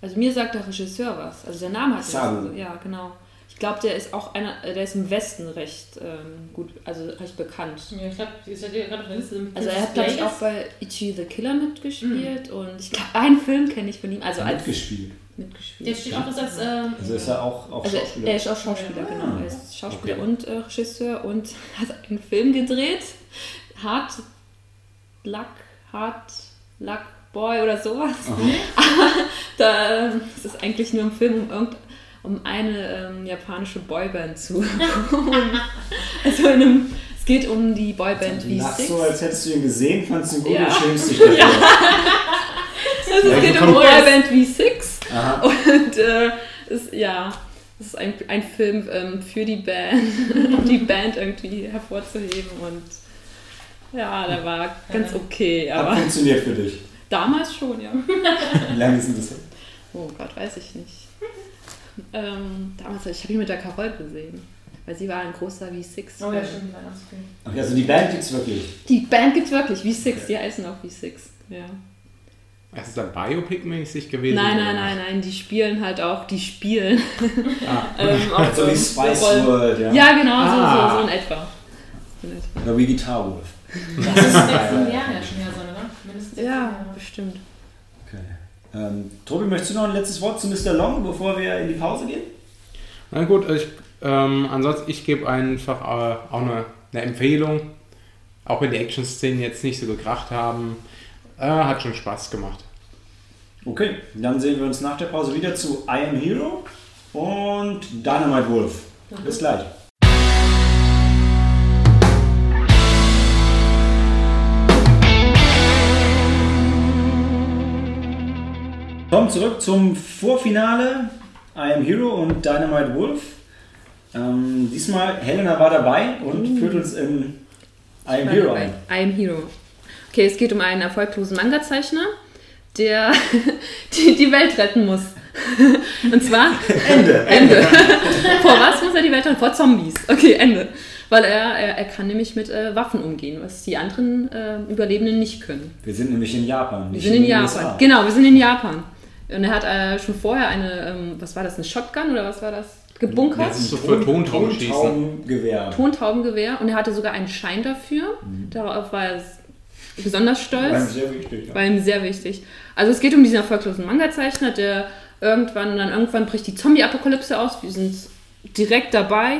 Also mir sagt der Regisseur was. Also der Name hat Sabu. was- Ja, genau. Ich glaube, der ist auch einer, äh, der ist im Westen recht ähm, gut, also recht bekannt. Ja, ich glaube, die ist ja gerade auf der Liste. Also er hat, glaube ich, auch bei Ichi the Killer mitgespielt Mhm. und ich glaube, einen Film kenne ich von ihm, also als Mitgespielt. mitgespielt. Der steht auch das als. Ähm, Also ist er auch, auch Also Schauspieler. er ist auch Schauspieler, Ja. genau. Er ist Schauspieler Okay. und äh, Regisseur und hat einen Film gedreht. Hard Luck, Hard Luck Boy oder sowas. da ähm, es ist eigentlich nur ein Film um irgend um eine ähm, japanische Boyband zu. also in einem, es geht um die Boyband Du lachst V6. so, als hättest du ihn gesehen, fandst du ihn gut Ja. und schämst dich dafür. Also es geht um Boyband V6 Aha. und äh, ist, ja, es ist ein, ein Film ähm, für die Band, um die Band irgendwie hervorzuheben und ja, der war ganz okay, Hat aber funktioniert für dich. damals schon, ja. Wie lange ist denn das? her? Oh Gott, weiß ich nicht. Ähm, damals, ich habe ihn mit der Carol gesehen, weil sie war ein großer V6. oh ja, stimmt, cool. Ach, also die Band gibt's wirklich. Die Band gibt's wirklich, V6, die heißen auch V6, ja. Es ist dann Biopic-mäßig gewesen? Nein, nein, nein, nein, die spielen halt auch, die spielen. Ah, ähm, auch So wie Spice Rollen. World, ja. Ja, genau, so, Ah. so, so in etwa. So in etwa. Oder wie Guitar Wolf. Das ist 16 Jahre ja schon wieder so, ne? Mindestens 16 Ja, bestimmt. Ähm, Tobi, möchtest du noch ein letztes Wort zu Mr. Long, bevor wir in die Pause gehen? Na gut, ich, ähm, ansonsten, ich gebe einfach äh, auch eine, eine Empfehlung. Auch wenn die Action-Szenen jetzt nicht so gekracht haben. Äh, hat schon Spaß gemacht. Okay, dann sehen wir uns nach der Pause wieder zu I Am Hero und Dynamite Wolf. Bis gleich. Kommen zurück zum Vorfinale I Am Hero und Dynamite Wolf. Ähm, diesmal Helena war dabei und führt uns in I Am Hero ein. I Am Hero. Okay, es geht um einen erfolglosen Manga-Zeichner, der die, die Welt retten muss. Und zwar Ende. Ende. Vor was muss er die Welt retten? Vor Zombies. Okay, Ende. Weil er, er, er kann nämlich mit äh, Waffen umgehen, was die anderen äh, Überlebenden nicht können. Wir sind nämlich in Japan. Wir sind in den Japan. USA. Genau, wir sind in Japan. Und er hat äh, schon vorher eine, ähm, was war das, eine Shotgun oder was war das? Gebunkert? Das ist so für Tontauben. Tontaubengewehr. Tontaubengewehr und er hatte sogar einen Schein dafür. Darauf war er besonders stolz. War ihm sehr wichtig. Ja. War ihm sehr wichtig. Also es geht um diesen erfolglosen Manga-Zeichner, der irgendwann, dann irgendwann bricht die Zombie-Apokalypse aus. Wir sind direkt dabei.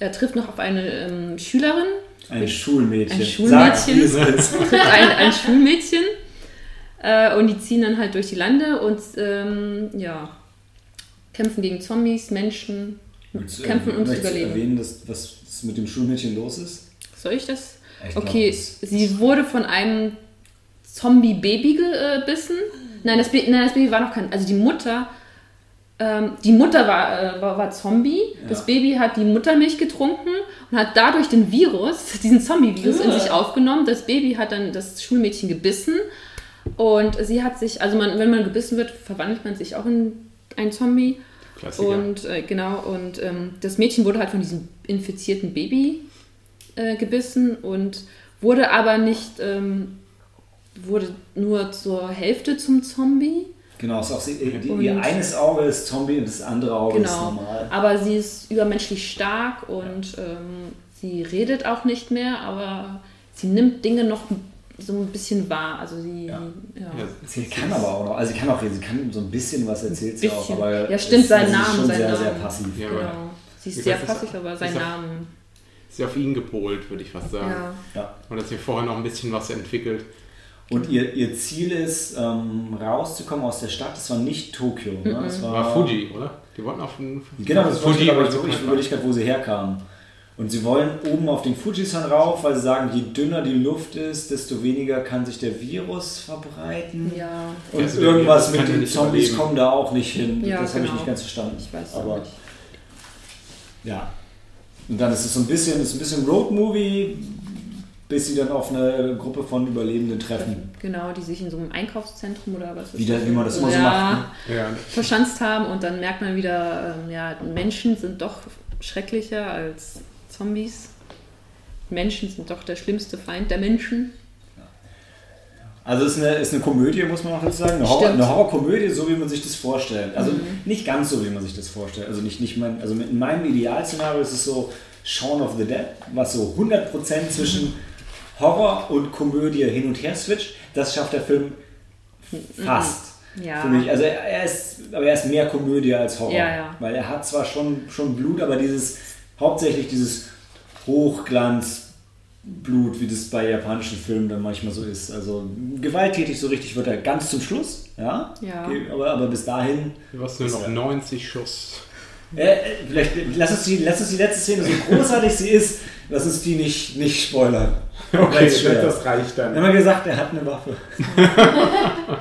Er trifft noch auf eine ähm, Schülerin, Ein Schulmädchen. Ein Schulmädchen. Sag, trifft ein, ein Schulmädchen äh, und die ziehen dann halt durch die Lande und ähm, ja, kämpfen gegen Zombies, Menschen, du, kämpfen äh, ums Überleben. erwähnen, dass, was mit dem Schulmädchen los ist? Soll ich das? Ich glaub, Okay, das- sie wurde von einem Zombie-Baby gebissen. Nein das, Ba- nein, das Baby war noch kein. Also die Mutter. Ähm, die Mutter war, äh, war, war Zombie. Das Ja. Baby hat die Muttermilch getrunken und hat dadurch den Virus, diesen Zombie-Virus in sich aufgenommen. Das Baby hat dann das Schulmädchen gebissen. Und sie hat sich, also man, wenn man gebissen wird, verwandelt man sich auch in ein Zombie. Klassiker. Und äh, genau, und ähm, das Mädchen wurde halt von diesem infizierten Baby äh, gebissen und wurde aber nicht, ähm, wurde nur zur Hälfte zum Zombie. Genau, ist auch sie, die, Und- ihr eines Auge ist Zombie und das andere Auge ist Genau. normal. Aber sie ist übermenschlich stark und ähm, sie redet auch nicht mehr, aber sie nimmt Dinge noch so ein bisschen wahr. Also sie, Ja. ja. Sie kann aber auch noch, also sie kann auch reden, sie kann so ein bisschen was erzählt sie auch, Bisschen. aber Ja, stimmt, ist- sein also sie ist Name, schon sein sehr, Name. sehr passiv. Ja, Genau. Sie ist Ich sehr weiß, passiv, aber sein Name. Ist ja auf ihn gepolt, würde ich fast sagen. Ja. Ja. Und hat sich vorher noch ein bisschen was entwickelt. Und ihr, ihr Ziel ist, ähm, rauszukommen aus der Stadt. Das war nicht Tokio. Ne? Das war, War Fuji, oder? Die wollten auf den Genau, das war Fuji, aber ich so habe überlegt, gerade, wo sie herkamen. Und sie wollen oben auf den Fujisan rauf, weil sie sagen, je dünner die Luft ist, desto weniger kann sich der Virus verbreiten. Ja, Und Also der irgendwas mit ja den Zombies überleben. kommen da auch nicht hin. Ja, das habe ich genau. nicht ganz verstanden. ich weiß aber nicht. ja. Und dann ist es so ein bisschen, ist ein bisschen Road-Movie, bis sie dann auf eine Gruppe von Überlebenden treffen. Genau, die sich in so einem Einkaufszentrum oder was ist Wie, das, wie man das immer so ja, macht. Ne? Ja, verschanzt haben und dann merkt man wieder, ähm, ja, Menschen sind doch schrecklicher als Zombies. Menschen sind doch der schlimmste Feind der Menschen. Also es ist eine, ist eine Komödie, muss man auch dazu sagen. Eine, Horror, eine Horrorkomödie, so wie man sich das vorstellt. Also Mhm. nicht ganz so, wie man sich das vorstellt. Also nicht, nicht mein, also in meinem Idealszenario ist es so Shaun of the Dead, was so 100% zwischen Horror und Komödie hin und her switcht. Das schafft der Film fast. Ja. Für mich. Also er, er ist, aber er ist mehr Komödie als Horror. Ja, ja. Weil er hat zwar schon, schon Blut, aber dieses, hauptsächlich dieses Hochglanzblut, wie das bei japanischen Filmen dann manchmal so ist. Also gewalttätig so richtig wird er ganz zum Schluss, ja. Ja. Okay, Aber, aber bis dahin. du hast nur noch Ja. 90 Schuss. Äh, äh, vielleicht lass uns, die, lass uns die letzte Szene, so großartig sie ist, lass uns die nicht, nicht spoilern. Schwer ist. reicht Wir haben ja gesagt, er hat eine Waffe.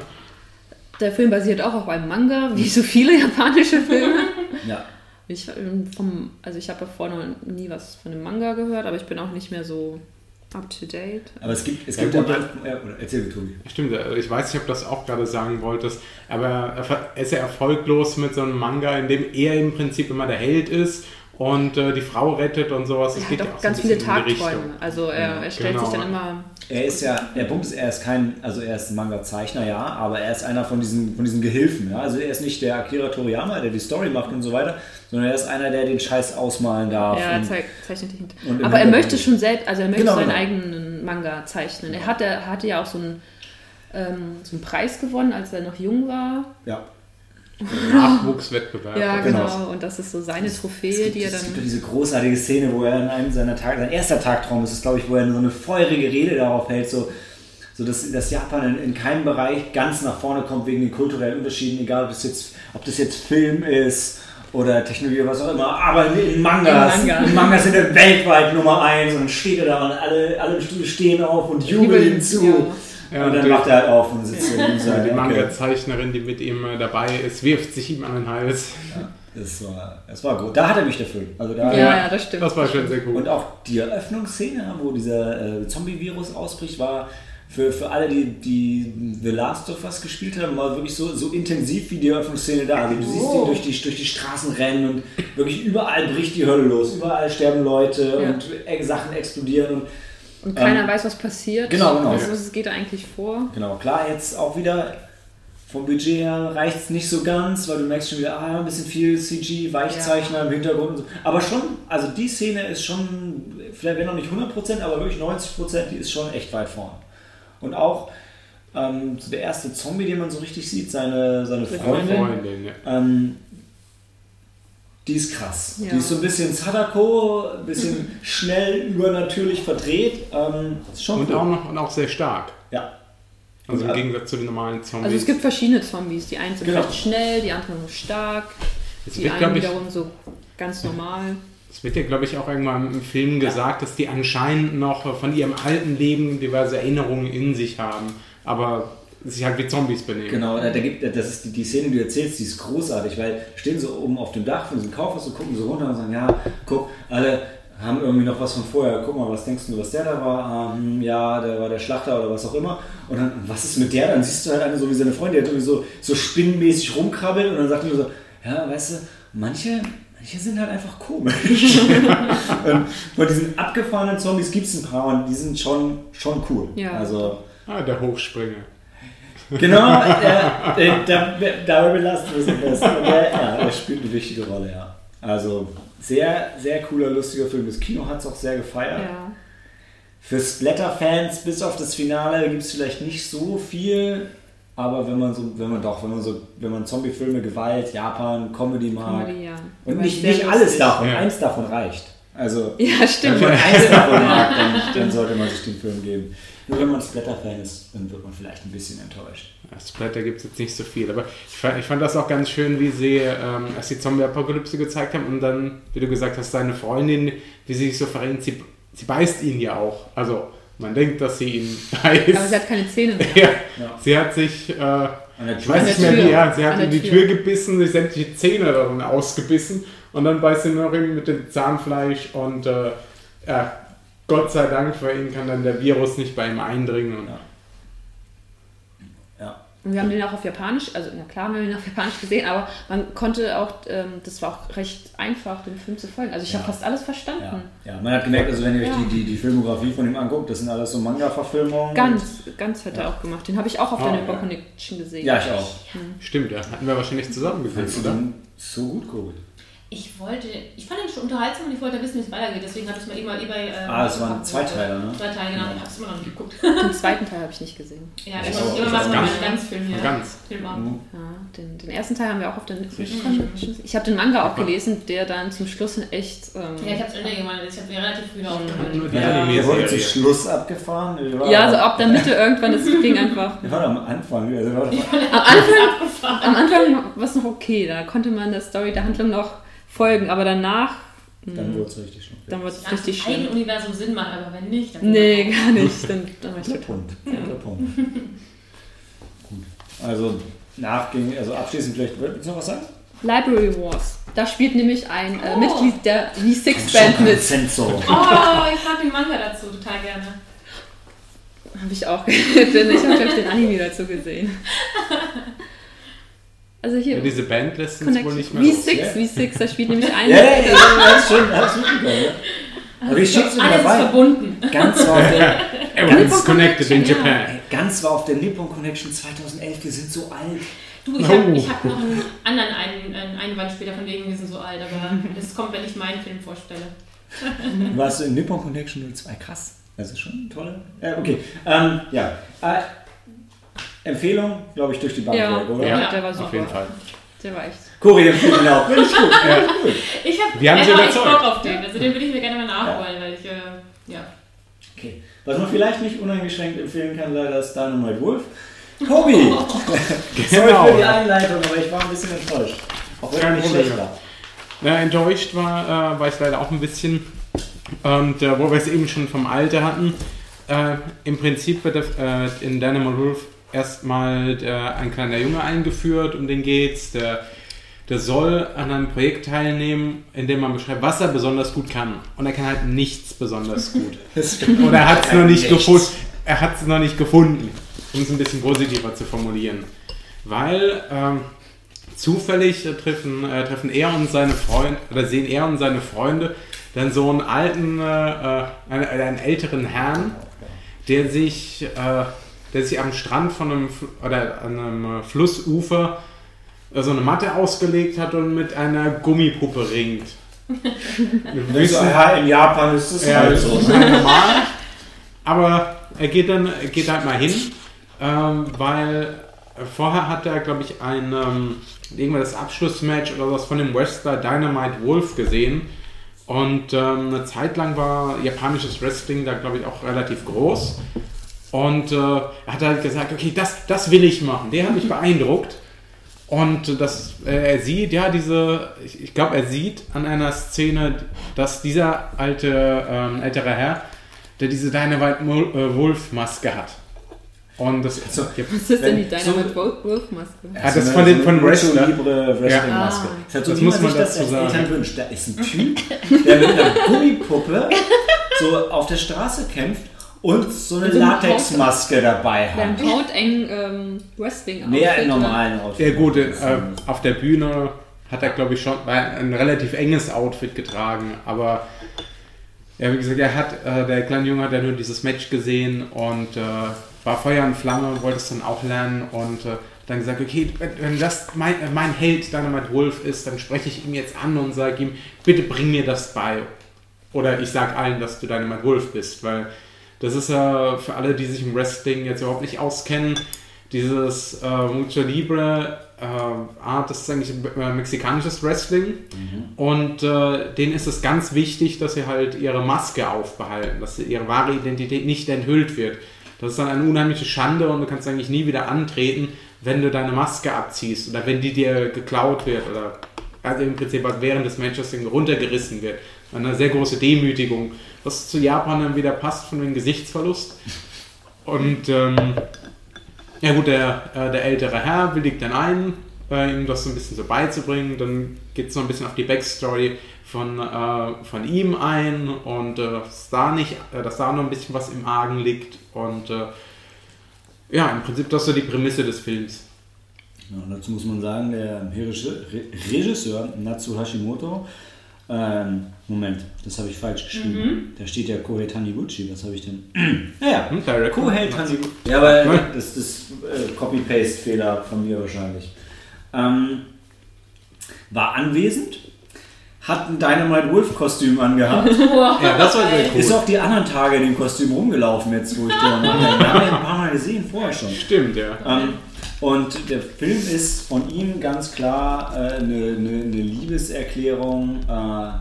Der Film basiert auch auf einem Manga, wie so viele japanische Filme. Ja. Ich, ähm, vom, also ich habe davor noch nie was von einem Manga gehört, aber ich bin auch nicht mehr so up to date. Aber es gibt, es Ja, gibt gut, ja, oder erzähl Tobi. Stimmt, ich weiß nicht, ob das auch gerade sagen wolltest, aber er er ist ja erfolglos mit so einem Manga, in dem er im Prinzip immer der Held ist und äh, die Frau rettet und sowas. Das Er geht hat ja auch auch so ganz viele Tagträume. Also er, Ja, er stellt genau. sich dann immer. Er ist ja, der Punkt ist, er ist kein, also er ist ein Manga-Zeichner, ja, aber er ist einer von diesen, von diesen Gehilfen. Ja? Also er ist nicht der Akira Toriyama, der die Story macht und so weiter, sondern er ist einer, der den Scheiß ausmalen darf. Ja, er und- zeig, zeichnet im Aber er möchte schon selbst, also er möchte Genau, seinen genau. eigenen Manga zeichnen. Er hatte, er hatte ja auch so einen, ähm, so einen Preis gewonnen, als er noch jung war. ja. Nachwuchswettbewerb. Ja, genau. genau. Und das ist so seine Es Trophäe, gibt, die er es gibt ja dann. diese großartige Szene, wo er in einem seiner Tage, sein erster Tagtraum ist es, glaube ich, wo er so eine feurige Rede darauf hält, so, so dass, dass Japan in, in keinem Bereich ganz nach vorne kommt wegen den kulturellen Unterschieden, egal ob das jetzt, ob das jetzt Film ist oder Technologie oder was auch immer, aber in, in Mangas, In Manga. in Mangas sind er weltweit Nummer eins und dann steht er da und alle, alle im Studio stehen auf und jubeln ihm zu. Ja. Ja, und dann wacht er halt auf und sitzt in Ja, seiner die. Manga-Zeichnerin, die mit ihm äh, dabei ist, wirft sich ihm an den Hals. Das war, das war gut. Da hat er mich Film. Also da, Ja, ja, das stimmt. Das war schon sehr gut. Und auch die Eröffnungsszene, wo dieser äh, Zombie-Virus ausbricht, war für, für alle, die, die The Last of Us gespielt haben, war wirklich so, so intensiv wie die Eröffnungsszene da. Also du siehst Oh. ihn durch die, durch die Straßen rennen und wirklich überall bricht die Hölle los. Überall sterben Leute Ja. und äh, Sachen explodieren. Und Und keiner Ähm, weiß, was passiert. genau, genau. Also, was geht eigentlich vor? Genau, klar, jetzt auch wieder vom Budget her reicht es nicht so ganz, weil du merkst schon wieder, ah, ein bisschen viel CG, Weichzeichner im Hintergrund und so. Aber schon, also die Szene ist schon, vielleicht wenn noch nicht 100%, aber wirklich 90%, die ist schon echt weit vorn. Und auch ähm, so der erste Zombie, den man so richtig sieht, seine, seine Freundin, Freundin, ja. ähm, die ist krass. Ja. Die ist so ein bisschen Sadako, ein bisschen schnell übernatürlich verdreht. Ähm, ist schon Und cool. auch noch und auch sehr stark. Ja. Also im Ja. Gegensatz zu den normalen Zombies. Also es gibt verschiedene Zombies. Die einen sind Genau. vielleicht schnell, die anderen nur stark, es die wird, einen wiederum so ganz normal. Es wird ja, glaube ich, auch irgendwann im Film gesagt, dass die anscheinend noch von ihrem alten Leben diverse Erinnerungen in sich haben, aber sich halt wie Zombies benehmen. Genau, da gibt, das ist die, die Szene, die du erzählst, die ist großartig, weil stehen so oben auf dem Dach von diesem Kaufhaus und gucken so runter und sagen, ja, guck, alle haben irgendwie noch was von vorher, guck mal, was denkst du, was der da war? Ah, hm, ja, der war der Schlachter oder was auch immer. Und dann, was ist mit der? Dann siehst du halt eine so wie seine Freundin, die hat irgendwie so, so spinnenmäßig rumkrabbelt und dann sagt die so, ja, weißt du, manche, manche sind halt einfach komisch. und von diesen abgefahrenen Zombies gibt es ein paar und die sind schon, schon cool. Ja. Also, Ah, der Hochspringer. Genau, äh, äh, da, darüber belassen wir es am besten. Der, ja, der spielt eine wichtige Rolle, ja. Also sehr, sehr cooler, lustiger Film. Das Kino hat es auch sehr gefeiert. Ja. Für Splatter-Fans bis auf das Finale gibt es vielleicht nicht so viel, aber wenn man so, wenn man doch, wenn man so, wenn man Zombie-Filme, Gewalt, Japan, Comedy mag Comedy, ja. und nicht, nicht alles davon, Ja. eins davon reicht. Also Ja, wenn stimmt. man eins davon mag, dann, dann sollte man sich den Film geben. Nur wenn man Splatter-Fan ist, dann wird man vielleicht ein bisschen enttäuscht. Ja, Splatter gibt es jetzt nicht so viel, aber ich fand, ich fand das auch ganz schön, wie sie, ähm, als die Zombie-Apokalypse gezeigt haben und dann, wie du gesagt hast, seine Freundin, wie sie sich so verrennt, sie, sie beißt ihn ja auch. Also man denkt, dass sie ihn beißt. Aber sie hat keine Zähne mehr. ja, Ja. sie hat sich, äh, ich weiß nicht mehr wie, ja, sie hat in die Tür. Tür gebissen, sich sämtliche Zähne darin ausgebissen und dann beißt sie noch ihn mit dem Zahnfleisch und äh, ja, Gott sei Dank für ihn kann dann der Virus nicht bei ihm eindringen. Und. Und wir haben den auch auf Japanisch, also na klar haben wir den auf Japanisch gesehen, aber man konnte auch, ähm, das war auch recht einfach, dem Film zu folgen. Also ich Ja. habe fast alles verstanden. Ja. ja, man hat gemerkt, also wenn ihr euch Ja. die, die, die Filmografie von ihm anguckt, das sind alles so Manga-Verfilmungen. Ganz, ganz hat er Ja. auch gemacht. Den habe ich auch auf Oh, der ja. Nipper Connection gesehen. Ja, ich auch. Stimmt, ja, hatten wir wahrscheinlich zusammen gesehen, oder? so gut geguckt? Ich wollte, ich fand ihn schon unterhaltsam und ich wollte wissen, wie es weitergeht. Deswegen habe ich es mal immer über. Äh, Ah, es waren zwei Teile, ne? Zwei Teile, genau. Ich habe es immer noch nicht geguckt. Den zweiten Teil habe ich nicht gesehen. Ja, Ich muss immer mal einen Ganzfilm hier. Ganz. Filmabend. Ja, den, den ersten Teil haben wir auch auf der Nipper Connection. Ich habe den Manga auch gelesen, der dann zum Schluss echt. Ähm, Ja, ich habe es Ende gemacht. Ich habe relativ früh aufgehört. Nur die Ja, der wurde zum. Schluss abgefahren. Ja, so ab der Mitte irgendwann, das ging einfach. Der war am Anfang. Also der war Am Anfang, am Anfang war es noch okay, da konnte man der Story, der Handlung noch folgen, aber danach, dann wurde es richtig schlimm. dann wird es Wenn es richtig im schlimm. Universum Sinn macht, aber wenn nicht, dann. Nee, gar nicht. Dann, dann Guter. Punkt. Guter Punkt. Gut. Also nachging, also abschließend vielleicht, willst du noch was sagen? Library Wars. Da spielt nämlich ein äh, Oh. Mitglied der V6-Band mit. Sensor. Oh, ich mag den Manga dazu total gerne. Habe ich auch gesehen. Ich habe den Anime dazu gesehen. Also hier. Ja, diese Band lässt uns wohl nicht mehr los. V6, V6, da spielt nämlich ein. Ja, ja, ja, ja, ist schon, alles mitbekommen, ja. Aber ich schick's Alles ist dabei. verbunden. Ganz war auf der, Everyone's connected in Japan. ey, ganz war auf der Nippon Connection 2011. Wir sind so alt. Du, ich habe Oh. ich hab noch einen anderen einen, einen Einwand später, von wegen wir sind so alt, aber das kommt, wenn ich meinen Film vorstelle. Warst du in Nippon Connection 02? Krass. Also schon tolle. Ja, okay. Ähm, ja. Äh, Empfehlung, glaube ich, durch die Bank, Ja. weg, oder? Ja, Ja, der war super. auf jeden Fall. Der war echt. Cory empfiehlt ihn auch. Finde ich gut. Ja, cool. Ich habe Wir haben sie überzeugt. Bock auf den. Also den würde ich mir gerne mal nachholen, weil ich, äh, ja. Okay. Was man vielleicht nicht uneingeschränkt empfehlen kann, leider ist Dynamite Wolf. Tobi! Sorry Genau. für die Einleitung, aber ich war ein bisschen enttäuscht. Auch wenn er nicht schlecht war. Ja, enttäuscht war, äh, war ich leider auch ein bisschen. Und äh, wo wir es eben schon vom Alter hatten, äh, im Prinzip wird äh, in Dynamo Wolf erstmal äh, ein kleiner Junge eingeführt, um den geht's. Der, der soll an einem Projekt teilnehmen, in dem man beschreibt, was er besonders gut kann. Und er kann halt nichts besonders gut. Oder er hat es noch nicht gefunden. Er hat es noch nicht gefunden, um es ein bisschen positiver zu formulieren. Weil ähm, zufällig äh, treffen, äh, treffen er und seine Freunde, oder sehen er und seine Freunde dann so einen alten, äh, äh einen, einen, älteren Herrn, der sich, äh, der sich am Strand von einem, oder an einem äh, Flussufer so eine Matte ausgelegt hat und mit einer Gummipuppe ringt. Wir wissen, ja, in Japan ist das ja, halt so. normal. Aber er geht dann er geht halt mal hin, ähm, weil vorher hat er, glaube ich, ein ähm, irgendwann das Abschlussmatch oder was von dem Wrestler Dynamite Wolf gesehen. Und ähm, eine Zeit lang war japanisches Wrestling da, glaube ich, auch relativ groß. Und äh, er hat halt gesagt, okay, das, das will ich machen. Der hat mich beeindruckt. Und das, äh, er sieht, ja, diese, ich, ich glaube, er sieht an einer Szene, dass dieser alte, ähm, ältere Herr, der diese Dynamite äh, Wolf-Maske hat. Und das, so, Was ist denn die Dynamite so, Wolf-Maske? Ja, das von den von Wrestler. Libre Wrestling-Maske. Ah. Das, das muss man dazu sagen. Eltern wünscht. Da ist ein Typ, der mit einer Gummipuppe so auf der Straße kämpft und so eine Latexmaske dabei hat. Ein hauteng ähm, wrestling Mehr im normalen Outfit. Ja gut, äh, auf der Bühne hat er glaube ich schon ein relativ enges Outfit getragen, aber ja, wie gesagt, er hat, äh, der kleine Junge hat ja nur dieses Match gesehen und äh, war Feuer und Flamme und wollte es dann auch lernen und äh, dann gesagt, okay, wenn das mein, äh, mein Held Dynamite Wolf ist, dann spreche ich ihm jetzt an und sage ihm, bitte bring mir das bei. Oder ich sage allen, dass du Dynamite Wolf bist, weil das ist ja für alle, die sich im Wrestling jetzt überhaupt nicht auskennen, dieses äh, Mucho Libre äh, Art, das ist eigentlich äh, mexikanisches Wrestling. Mhm. Und äh, denen ist es ganz wichtig, dass sie halt ihre Maske aufbehalten, dass ihre wahre Identität nicht enthüllt wird. Das ist dann eine unheimliche Schande und du kannst eigentlich nie wieder antreten, wenn du deine Maske abziehst oder wenn die dir geklaut wird oder also im Prinzip während des Matches runtergerissen wird. Eine sehr große Demütigung was zu Japan dann wieder passt von dem Gesichtsverlust. Und ähm, ja gut, der, äh, der ältere Herr willigt dann ein, äh, ihm das so ein bisschen so beizubringen. Dann geht es noch ein bisschen auf die Backstory von, äh, von ihm ein und äh, dass, da nicht, äh, dass da noch ein bisschen was im Argen liegt. Und äh, ja, im Prinzip das ist so die Prämisse des Films. Ja, dazu muss man sagen, der Regisseur Natsu Hashimoto ähm, Moment, das habe ich falsch geschrieben. Mhm. Da steht ja Kohei Taniguchi. Was habe ich denn? naja, hm, Kohei Taniguchi. Ja, aber das ist äh, Copy-Paste-Fehler von mir wahrscheinlich. Ähm, war anwesend, hat ein Dynamite Wolf-Kostüm angehabt. ja, das war sehr cool. Ist auch die anderen Tage in dem Kostüm rumgelaufen, jetzt wo ich haben ja ein paar Mal gesehen vorher schon. Stimmt, ja. Ähm, und der Film ist von ihm ganz klar äh, eine, eine, eine, Liebeserklärung äh,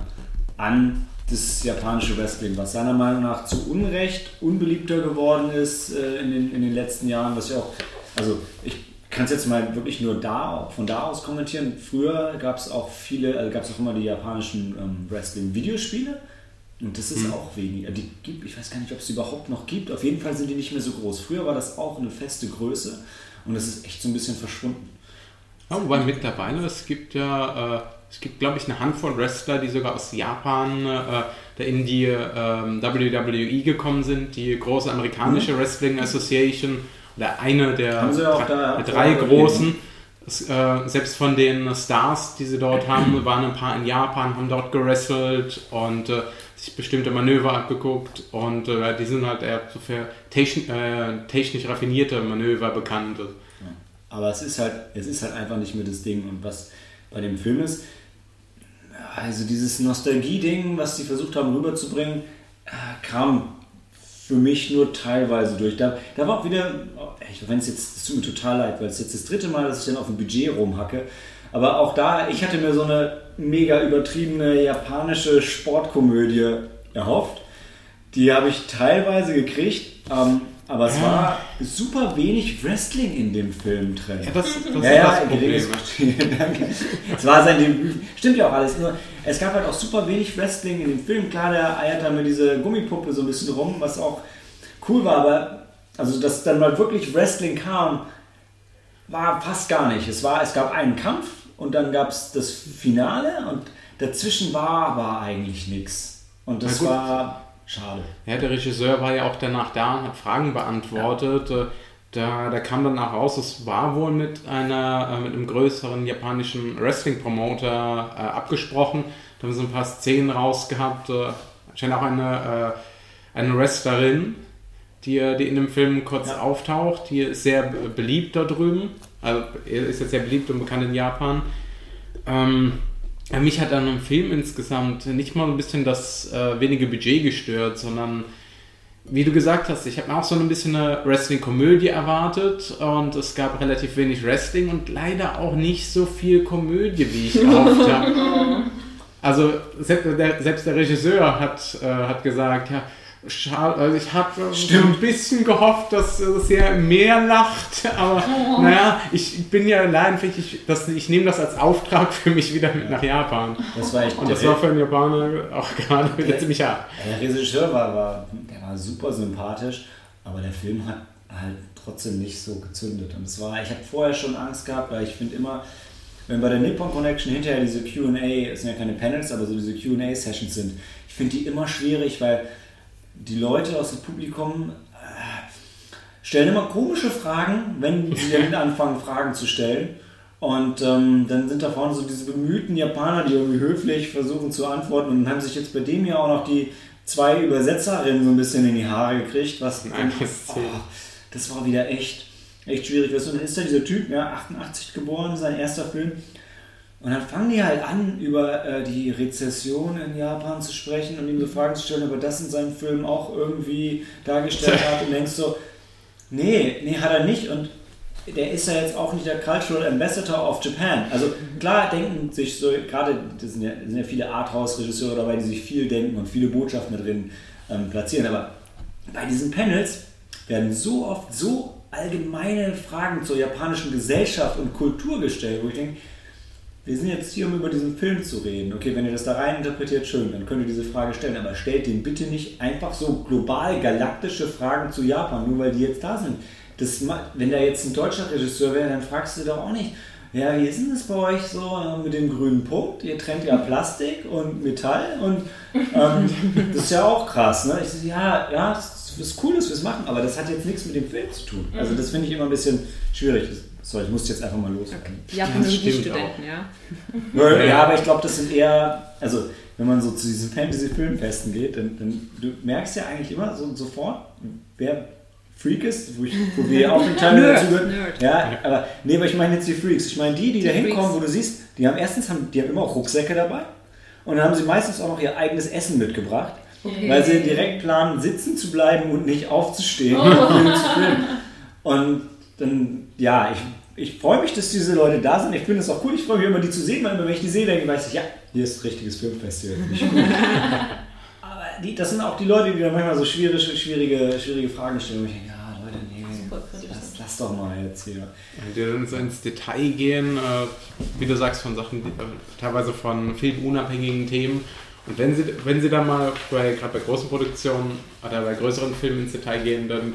an das japanische Wrestling, was seiner Meinung nach zu Unrecht unbeliebter geworden ist äh, in, den, in den letzten Jahren, was ja auch, also ich kann es jetzt mal wirklich nur da, von da aus kommentieren. Früher gab es auch viele, also gab es auch immer die japanischen ähm, Wrestling-Videospiele. Und das ist mhm. auch weniger. Die gibt, ich weiß gar nicht, ob es überhaupt noch gibt. Auf jeden Fall sind die nicht mehr so groß. Früher war das auch eine feste Größe. Und es ist echt so ein bisschen verschwunden. Ja, wobei mittlerweile, es gibt ja, äh, es gibt glaube ich eine Handvoll Wrestler, die sogar aus Japan äh, in die äh, WWE gekommen sind, die große amerikanische mhm. Wrestling Association oder eine der, drei, der drei großen. Es, äh, selbst von den Stars, die sie dort haben, waren ein paar in Japan, haben dort gewrestelt und äh, sich bestimmte Manöver abgeguckt und äh, die sind halt eher so für techn äh, technisch raffinierte Manöver bekannt. Ja. Aber es ist halt, es ist halt einfach nicht mehr das Ding. Und was bei dem Film ist, also dieses Nostalgie-Ding, was sie versucht haben rüberzubringen, äh, kam für mich nur teilweise durch. Da, da war auch wieder, wenn es jetzt, es tut mir total leid, weil es jetzt das dritte Mal, dass ich dann auf dem Budget rumhacke. Aber auch da, ich hatte mir so eine mega übertriebene japanische Sportkomödie erhofft. Die habe ich teilweise gekriegt, ähm, aber es ja. war super wenig Wrestling in dem Film drin. Ja, das, das ja, ja, das. Danke. Es war sein Debüt. Stimmt ja auch alles. Nur, es gab halt auch super wenig Wrestling in dem Film. Klar, der eiert da mit dieser Gummipuppe so ein bisschen rum, was auch cool war, aber also, dass dann mal wirklich Wrestling kam, war fast gar nicht. Es, war, es gab einen Kampf und dann gab es das Finale und dazwischen war aber eigentlich nichts. Und das war schade. Ja, der Regisseur war ja auch danach da und hat Fragen beantwortet. Äh, Da, da kam dann auch raus, es war wohl mit, einer, äh, mit einem größeren japanischen Wrestling-Promoter äh, abgesprochen. Da haben sie ein paar Szenen rausgehabt. Äh, anscheinend auch eine, äh, eine Wrestlerin, die, äh, die in dem Film kurz Ja. auftaucht. Die ist sehr be- beliebt da drüben. Also er ist jetzt sehr beliebt und bekannt in Japan. Ähm, ja, mich hat an einem Film insgesamt nicht mal ein bisschen das äh, wenige Budget gestört, sondern wie du gesagt hast, ich habe mir auch so ein bisschen eine Wrestling-Komödie erwartet und es gab relativ wenig Wrestling und leider auch nicht so viel Komödie, wie ich gehofft habe. Also selbst der, selbst der Regisseur hat, äh, hat gesagt, ja, schade, also ich habe so ein bisschen gehofft, dass, dass er mehr lacht, aber naja, ich bin ja leidenschaftlich, ich, das, ich nehme das als Auftrag für mich wieder mit nach Japan. Das war echt Und das war für einen Japaner auch gerade wieder ziemlich hart. Der Regisseur war, war, der war super sympathisch, aber der Film hat halt trotzdem nicht so gezündet. Und es war, ich habe vorher schon Angst gehabt, weil ich finde immer, wenn bei der Nippon Connection hinterher diese Q&A, es sind ja keine Panels, aber so diese Q&A-Sessions sind, ich finde die immer schwierig, weil die Leute aus dem Publikum äh, stellen immer komische Fragen, wenn sie dann anfangen, Fragen zu stellen. Und ähm, dann sind da vorne so diese bemühten Japaner, die irgendwie höflich versuchen zu antworten. Und haben sich jetzt bei dem ja auch noch die zwei Übersetzerinnen so ein bisschen in die Haare gekriegt, was Nein, das oh, das war wieder echt, echt schwierig. Und dann ist da dieser Typ, ja, 88 geboren, sein erster Film. Und dann fangen die halt an, über äh, die Rezession in Japan zu sprechen und ihm so Fragen zu stellen, aber das in seinem Film auch irgendwie dargestellt hat. Und denkst so, nee, nee, hat er nicht. Und der ist ja jetzt auch nicht der Cultural Ambassador of Japan. Also klar denken sich so, gerade das sind ja, sind ja viele Arthouse-Regisseure dabei, die sich viel denken und viele Botschaften da drin ähm, platzieren. Aber bei diesen Panels werden so oft so allgemeine Fragen zur japanischen Gesellschaft und Kultur gestellt, wo ich denke, wir sind jetzt hier, um über diesen Film zu reden. Okay, wenn ihr das da rein interpretiert, schön, dann könnt ihr diese Frage stellen. Aber stellt den bitte nicht einfach so global galaktische Fragen zu Japan, nur weil die jetzt da sind. Das, wenn da jetzt ein deutscher Regisseur wäre, dann fragst du doch auch nicht, ja, wie ist denn das bei euch so äh, mit dem grünen Punkt? Ihr trennt ja Plastik und Metall und ähm, das ist ja auch krass. Ne? Ich so, ja, ja, das ist cool, dass wir es machen, aber das hat jetzt nichts mit dem Film zu tun. Also das finde ich immer ein bisschen schwierig. Das- Sorry, ich muss jetzt einfach mal loswerden. Japanologie-Studenten, ja. Ja, aber ich glaube, das sind eher, also wenn man so zu diesen Fantasy-Filmfesten geht, dann, dann du merkst ja eigentlich immer so, sofort, wer Freak ist, wo, ich, wo wir auch den Teil dazu gehören. Ja, aber nee, aber ich meine jetzt die Freaks. Ich meine die, die, Die da hinkommen, wo du siehst, die haben erstens haben, die haben immer auch Rucksäcke dabei und dann haben sie meistens auch noch ihr eigenes Essen mitgebracht. Okay. Weil sie direkt planen, sitzen zu bleiben und nicht aufzustehen und Film zu filmen. Und dann, ja, ich, ich freue mich, dass diese Leute da sind. Ich finde es auch cool. Ich freue mich immer, die zu sehen, weil immer, wenn ich die sehe, denke ich, weiß ich, ja, hier ist ein richtiges Filmfestival. Aber die, das sind auch die Leute, die dann manchmal so schwierige, schwierige, schwierige Fragen stellen. Und ich denke, ja, Leute, nee, lass, lass doch mal jetzt hier. Die dann so ins Detail gehen, äh, wie du sagst, von Sachen, die, äh, teilweise von filmunabhängigen Themen. Und wenn sie, wenn sie dann mal bei, gerade bei großen Produktionen oder bei größeren Filmen ins Detail gehen, dann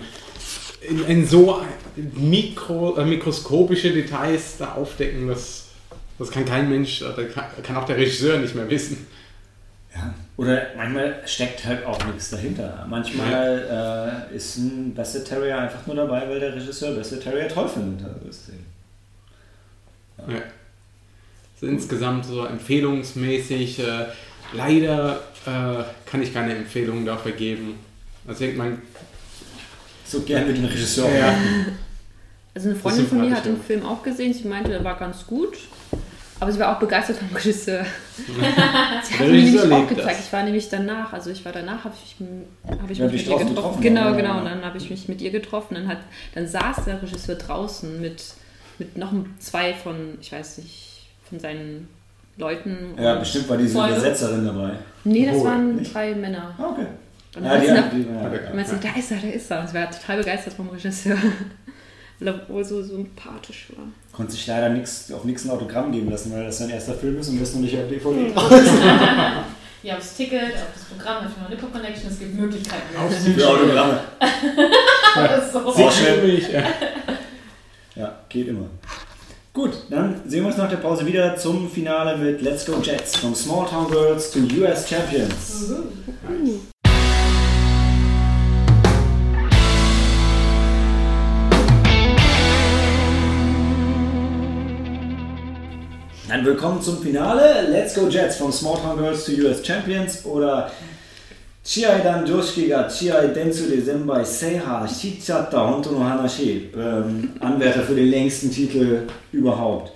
in, in so mikro, äh, mikroskopische Details da aufdecken, das, das kann kein Mensch, oder kann, kann auch der Regisseur nicht mehr wissen. Ja. Oder manchmal steckt halt auch nichts dahinter. Manchmal äh, ist ein Basset Terrier einfach nur dabei, weil der Regisseur Basset Terrier toll findet. Also das ist Ja. Also insgesamt so empfehlungsmäßig, äh, leider äh, kann ich keine Empfehlungen dafür geben. Also man so gern mit dem Regisseur. Ja. Also eine Freundin von mir hat den. Film auch gesehen. Sie meinte, der war ganz gut. Aber sie war auch begeistert vom Regisseur. sie hat mir nämlich auch gezeigt. das. Ich war nämlich danach, also ich war danach, habe ich, hab ich Ja, mich mit ihr getroffen. getroffen, Genau, genau. ja. Und dann habe ich mich mit ihr getroffen. Dann, hat, dann saß der Regisseur draußen mit, mit noch zwei von, ich weiß nicht, von seinen Leuten. Ja, bestimmt war diese. Übersetzerin dabei. Nee, das Obwohl, waren nicht? drei Männer. Ah, okay. Und Ja, die, nach- die, ja, Und man ja. da ist er, da ist er. Und sie war total begeistert vom Regisseur. Weil er wohl so sympathisch war. Konnte sich leider nix, auf nichts ein Autogramm geben lassen, weil das sein erster Film ist und das noch nicht auf DVD Ihr habt das Ticket, auf das Programm, auf die Nippo Connection, es gibt Möglichkeiten. Auf für Autogramme. Alles so. Sehr schnell. mich. Ja. Ja, geht immer. Gut, dann sehen wir uns nach der Pause wieder zum Finale mit Let's Go Jets. From Small Town Girls to US Champions. Dann willkommen zum Finale. Let's Go Jets from Small Town Girls to US Champions oder Chiai dan Joshi ga Chiai Densu de Senbai Seiha Shichata Honto no Hanashi. Ähm, Anwärter für den längsten Titel überhaupt.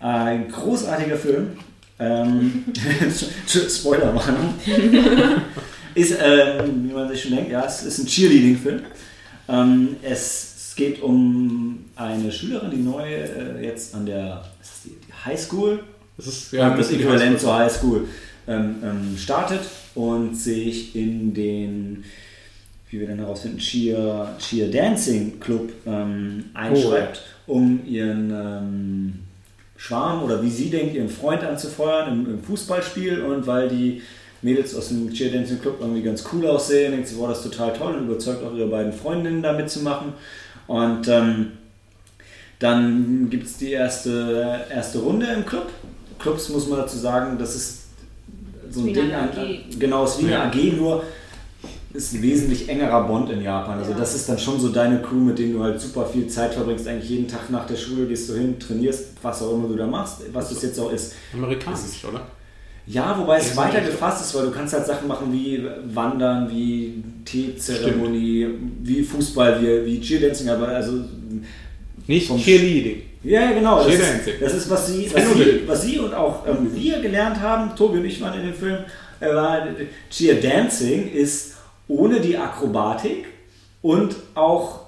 Ein großartiger Film. Ähm, Spoilerwarnung. ist, ähm, wie man sich schon denkt, ja, es ist ein Cheerleading-Film. Ähm, es, geht um eine Schülerin, die neu äh, jetzt an der ist die High School, Das ist ja, das Äquivalent zur High School, ähm, ähm, startet und sich in den, wie wir dann herausfinden, Cheer, Cheer Dancing Club ähm, einschreibt, um ihren ähm, Schwarm oder wie sie denkt, ihren Freund anzufeuern im, im Fußballspiel. Und weil die Mädels aus dem Cheer Dancing Club irgendwie ganz cool aussehen, denkt sie, boah, das ist total toll und überzeugt auch ihre beiden Freundinnen da mitzumachen. Und ähm, dann gibt es die erste, erste Runde im Club. Clubs muss man dazu sagen, das ist so ein Wie Ding, AG. genau, ist wie eine Ja. AG, nur ist ein wesentlich engerer Bond in Japan. Also Ja. das ist dann schon so deine Crew, mit denen du halt super viel Zeit verbringst. Eigentlich jeden Tag nach der Schule gehst du hin, trainierst, was auch immer du da machst, was es jetzt auch ist. Amerikanisch, oder? Ja, wobei es weiter gefasst ist, weil du kannst halt Sachen machen wie Wandern, wie Teezeremonie, wie Fußball, wie, wie Cheerdancing, aber also Nicht Cheerleading. ja, genau. Das das ist, was sie, was sie, was sie und auch ähm, wir gelernt haben, Tobi und ich waren in dem Film, äh, war, Cheer Dancing ist ohne die Akrobatik und auch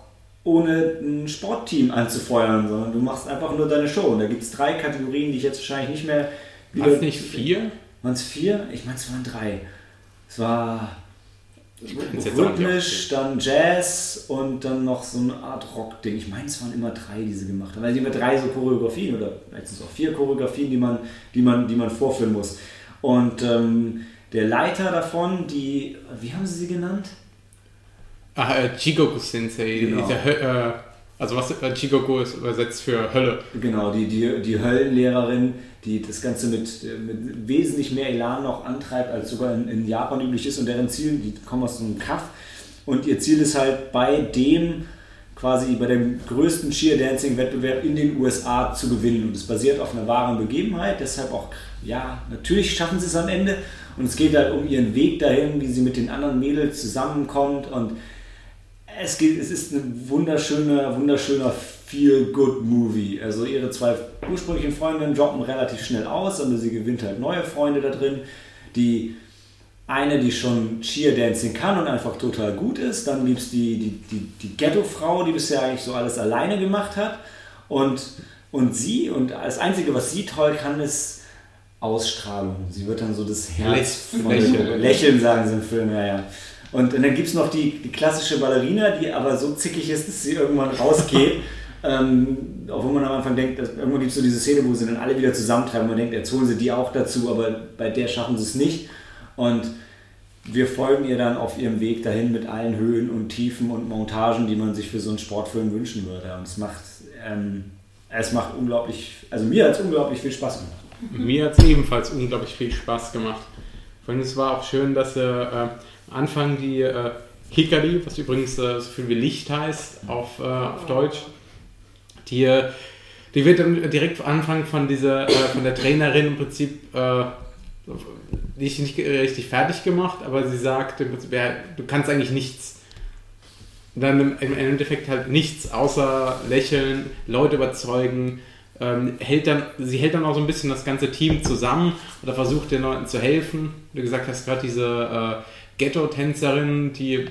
ohne ein Sportteam anzufeuern, sondern du machst einfach nur deine Show. Und da gibt es drei Kategorien, die ich jetzt wahrscheinlich nicht mehr War es nicht vier? Waren es vier? Ich meine, es waren drei. Es war kann's jetzt auch nicht rhythmisch, dann Jazz und dann noch so eine Art Rock-Ding. Ich meine, es waren immer drei, die sie gemacht haben. Also immer drei so Choreografien oder es auch vier Choreografien, die man, die man, die man vorführen muss. Und ähm, der Leiter davon, die, wie haben sie sie genannt? Ah, äh, Jigoku Sensei. Genau. Dieser äh, also was äh, Jigoku ist übersetzt für Hölle. Genau, die, die, die Höllenlehrerin, die das Ganze mit, mit wesentlich mehr Elan noch antreibt, als sogar in, in Japan üblich ist. Und deren Ziel, die kommen aus einem Kaff. Und ihr Ziel ist halt bei dem, quasi bei dem größten Cheer-Dancing-Wettbewerb in den USA zu gewinnen. Und es basiert auf einer wahren Begebenheit. Deshalb auch, ja, natürlich schaffen sie es am Ende. Und es geht halt um ihren Weg dahin, wie sie mit den anderen Mädels zusammenkommt. Und es, geht, es ist ein wunderschöner, wunderschöner Feel-Good-Movie. Also ihre zwei ursprünglichen Freundinnen droppen relativ schnell aus, aber sie gewinnt halt neue Freunde da drin. Die eine, die schon Cheer-Dancing kann und einfach total gut ist. Dann gibt es die, die, die, die Ghetto-Frau, die bisher eigentlich so alles alleine gemacht hat. Und, und sie, und das Einzige, was sie toll kann, ist Ausstrahlung. Sie wird dann so das Herz von Lächeln. Lächeln, sagen sie im Film, ja, ja. Und, dann gibt es noch die, die klassische Ballerina, die aber so zickig ist, dass sie irgendwann rausgeht. ähm, obwohl man am Anfang denkt, dass, irgendwann gibt es so diese Szene, wo sie dann alle wieder zusammentreiben. Man denkt, jetzt holen sie die auch dazu, aber bei der schaffen sie es nicht. Und wir folgen ihr dann auf ihrem Weg dahin mit allen Höhen und Tiefen und Montagen, die man sich für so einen Sportfilm wünschen würde. Und es macht, ähm, es macht unglaublich, also mir hat es unglaublich viel Spaß gemacht. Mir hat es ebenfalls unglaublich viel Spaß gemacht. Vor allem es war auch schön, dass äh, äh, am Anfang die äh, Hikari, was übrigens äh, so viel wie Licht heißt auf, äh, auf Deutsch, die, äh, die wird dann direkt am Anfang von dieser, äh, von der Trainerin im Prinzip äh, nicht, nicht richtig fertig gemacht, aber sie sagt im Prinzip, ja, du kannst eigentlich nichts. Dann im, im Endeffekt halt nichts außer lächeln, Leute überzeugen, ähm, hält dann, sie hält dann auch so ein bisschen das ganze Team zusammen oder versucht den Leuten zu helfen. Wie du gesagt hast, gerade diese äh, Ghetto-Tänzerin, die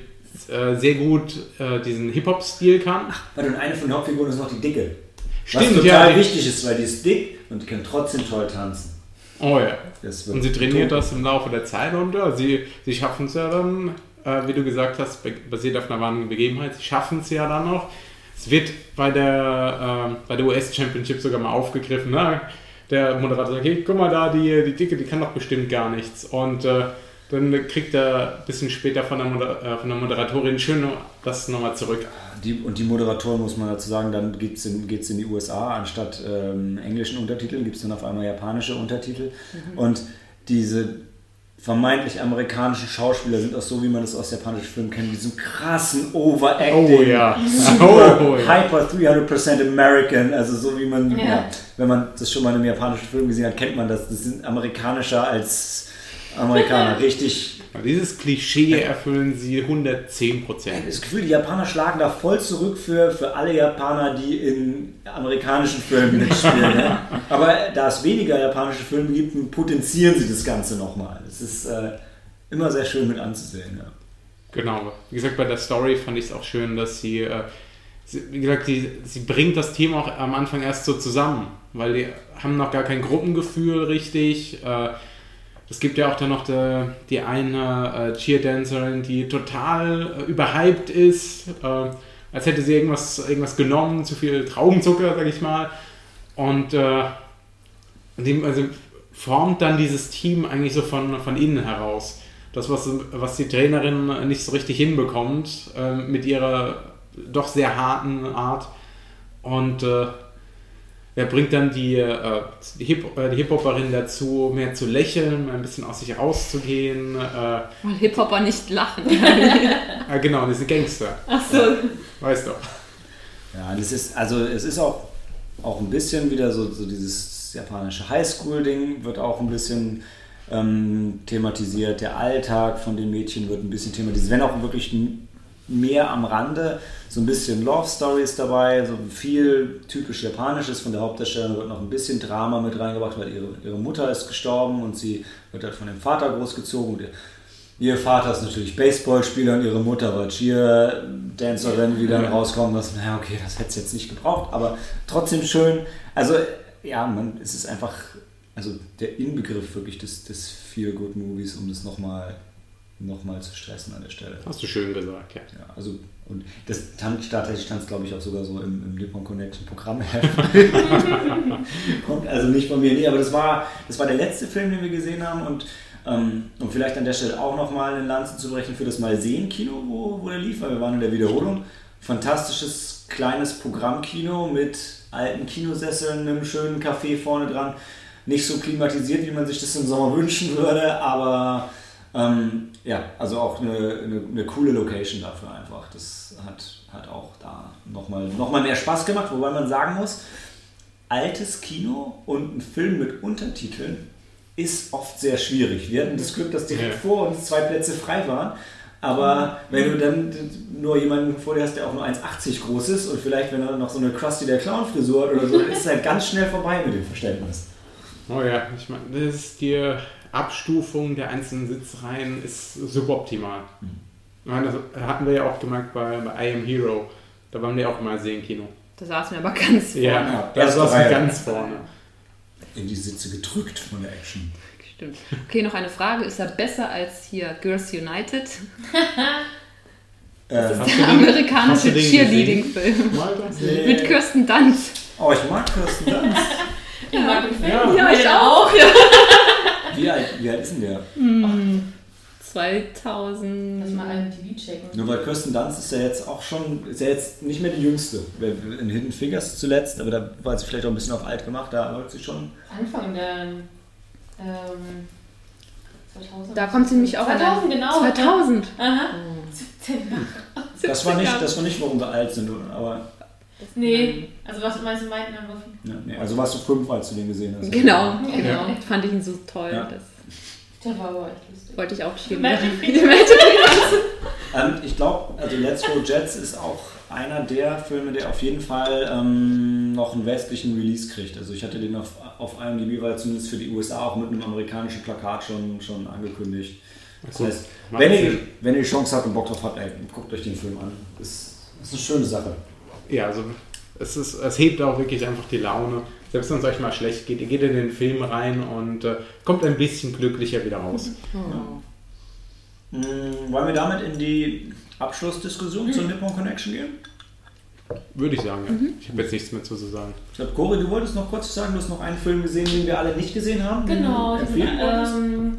äh, sehr gut äh, diesen Hip-Hop-Stil kann. Warte, und eine von den Hauptfiguren ist noch die Dicke. Stimmt, was total ja. wichtig ist, weil die ist dick und die kann trotzdem toll tanzen. Oh ja. Und sie trainiert das im Laufe der Zeit und ja, sie, sie schaffen es ja dann, äh, wie du gesagt hast, basiert auf einer wahren Begebenheit, sie schaffen es ja dann noch. Es wird bei der, äh, bei der US Championship sogar mal aufgegriffen. Ne? Der Moderator sagt, hey, guck mal da, die, die Dicke, die kann doch bestimmt gar nichts. Und äh, dann kriegt er ein bisschen später von der, Moder äh, von der Moderatorin schön das nochmal zurück. Die, und die Moderatoren, muss man dazu sagen, dann geht es in, geht's in die USA, anstatt ähm, englischen Untertiteln gibt es dann auf einmal japanische Untertitel. Mhm. Und diese vermeintlich amerikanischen Schauspieler sind auch so, wie man das aus japanischen Filmen kennt, diesem krassen Overacting. Oh ja. Super oh, ja. hyper 300% American, also so wie man, ja. ja. wenn man das schon mal in einem japanischen Film gesehen hat, kennt man das. Das sind amerikanischer als Amerikaner. Richtig dieses Klischee erfüllen sie 110 Prozent. Das Gefühl, die Japaner schlagen da voll zurück für, für alle Japaner, die in amerikanischen Filmen mitspielen. ne? Aber da es weniger japanische Filme gibt, potenzieren sie das Ganze nochmal. Es ist äh, immer sehr schön mit anzusehen. Ja. Genau. Wie gesagt, bei der Story fand ich es auch schön, dass sie, äh, sie wie gesagt, sie, sie bringt das Thema auch am Anfang erst so zusammen, weil die haben noch gar kein Gruppengefühl richtig. Äh, es gibt ja auch dann noch die, die eine äh, Cheerdancerin, die total äh, überhyped ist, äh, als hätte sie irgendwas, irgendwas genommen, zu viel Traubenzucker, sag ich mal. Und äh, dem, also formt dann dieses Team eigentlich so von, von innen heraus. Das, was, was die Trainerin nicht so richtig hinbekommt, äh, mit ihrer doch sehr harten Art. Und äh, er bringt dann die, äh, die, Hip äh, die Hip-Hopperin dazu, mehr zu lächeln, ein bisschen aus sich rauszugehen. Äh, Weil Hip-Hopper nicht lachen. ja, genau, das sind Gangster. Ach so. Weißt du. Ja, das ist, also es ist auch, auch ein bisschen wieder so, so dieses japanische Highschool-Ding wird auch ein bisschen ähm, thematisiert. Der Alltag von den Mädchen wird ein bisschen thematisiert, wenn auch wirklich mehr am Rande so ein bisschen Love Stories dabei, so viel typisch Japanisches von der Hauptdarstellerin wird noch ein bisschen Drama mit reingebracht, weil ihre, ihre Mutter ist gestorben und sie wird halt von dem Vater großgezogen. Und ihr, ihr Vater ist natürlich Baseballspieler und ihre Mutter war Cheer-Dancerin, wie dann rauskommt, dass, naja, okay, das hätte es jetzt nicht gebraucht, aber trotzdem schön. Also, ja, man, es ist einfach, also der Inbegriff wirklich des, des Feel-Good-Movies, um das nochmal nochmal zu stressen an der Stelle. Hast du schön gesagt, ja. ja also, und das stand, tatsächlich stand es, glaube ich, auch sogar so im, im Nippon Connection Programm. Kommt also nicht von mir, nee, aber das war, das war der letzte Film, den wir gesehen haben und ähm, um vielleicht an der Stelle auch nochmal eine Lanze zu brechen für das Malsehen-Kino, wo, wo der lief, weil wir waren in der Wiederholung. Fantastisches kleines Programmkino mit alten Kinosesseln, einem schönen Café vorne dran. Nicht so klimatisiert, wie man sich das im Sommer wünschen würde, aber ähm, ja, also auch eine, eine, eine, coole Location dafür einfach. Das hat, hat auch da nochmal noch mal mehr Spaß gemacht, wobei man sagen muss, altes Kino und ein Film mit Untertiteln ist oft sehr schwierig. Wir hatten das Glück, dass direkt ja. vor uns zwei Plätze frei waren. Aber mhm. wenn du dann nur jemanden vor dir hast, der auch nur 1,80 groß ist und vielleicht, wenn er noch so eine Krusty der Clown Frisur hat oder so, ist es halt ganz schnell vorbei mit dem Verständnis. Oh ja, ich meine, das ist dir Abstufung der einzelnen Sitzreihen ist suboptimal. Mhm. Das hatten wir ja auch gemerkt bei, bei I Am Hero. Da waren wir auch mal sehen Kino. Da saßen wir aber ganz vorne. Ja, da saßen wir ganz vorne. In die Sitze gedrückt von der Action. Stimmt. Okay, noch eine Frage. Ist er besser als hier Girls United? Das ist der amerikanische Cheerleading-Film. Nee. Mit Kirsten Dunst. Oh, ich mag Kirsten Dunst. ich mag den Film. Ja, ja ich auch. Ja. Wie alt, wie alt ist denn der? Hm, 2000. Lass mal einen TV checken. Nur weil Kirsten Dunst ist ja jetzt auch schon, ist ja jetzt nicht mehr die jüngste. In Hidden Fingers zuletzt, aber da war sie vielleicht auch ein bisschen auf alt gemacht, da läuft sie schon. Anfang der. Ähm, 2000. Da kommt sie nämlich auch 2000, an. genau. 2000. Aha. Oh. 17 Das war, nicht, das war nicht, warum wir alt sind, aber. Nee, also was meinst du meinten ja, nee, Also warst du fünf, als du den gesehen hast. Genau, genau. Ja. Fand ich ihn so toll. Ja. Das der war aber echt lustig. Wollte ich auch schieben. ähm, ich glaube, also Let's Go Jets ist auch einer der Filme, der auf jeden Fall ähm, noch einen westlichen Release kriegt. Also ich hatte den auf, auf IMDb, weil zumindest für die USA auch mit einem amerikanischen Plakat schon, schon angekündigt. Das Gut. heißt, wenn ihr, wenn ihr die Chance habt und Bock drauf habt, ey, guckt euch den Film an. Das ist, ist eine schöne Sache. Ja, also es, ist, es hebt auch wirklich einfach die Laune. Selbst wenn es euch mal schlecht geht, ihr geht in den Film rein und äh, kommt ein bisschen glücklicher wieder raus. Oh. Ja. Mhm, wollen wir damit in die Abschlussdiskussion mhm. zur Nippon Connection gehen? Würde ich sagen, ja. Mhm. Ich habe jetzt nichts mehr zu sagen. Ich glaube, Cori, du wolltest noch kurz sagen, du hast noch einen Film gesehen, den wir alle nicht gesehen haben. Genau. Ähm,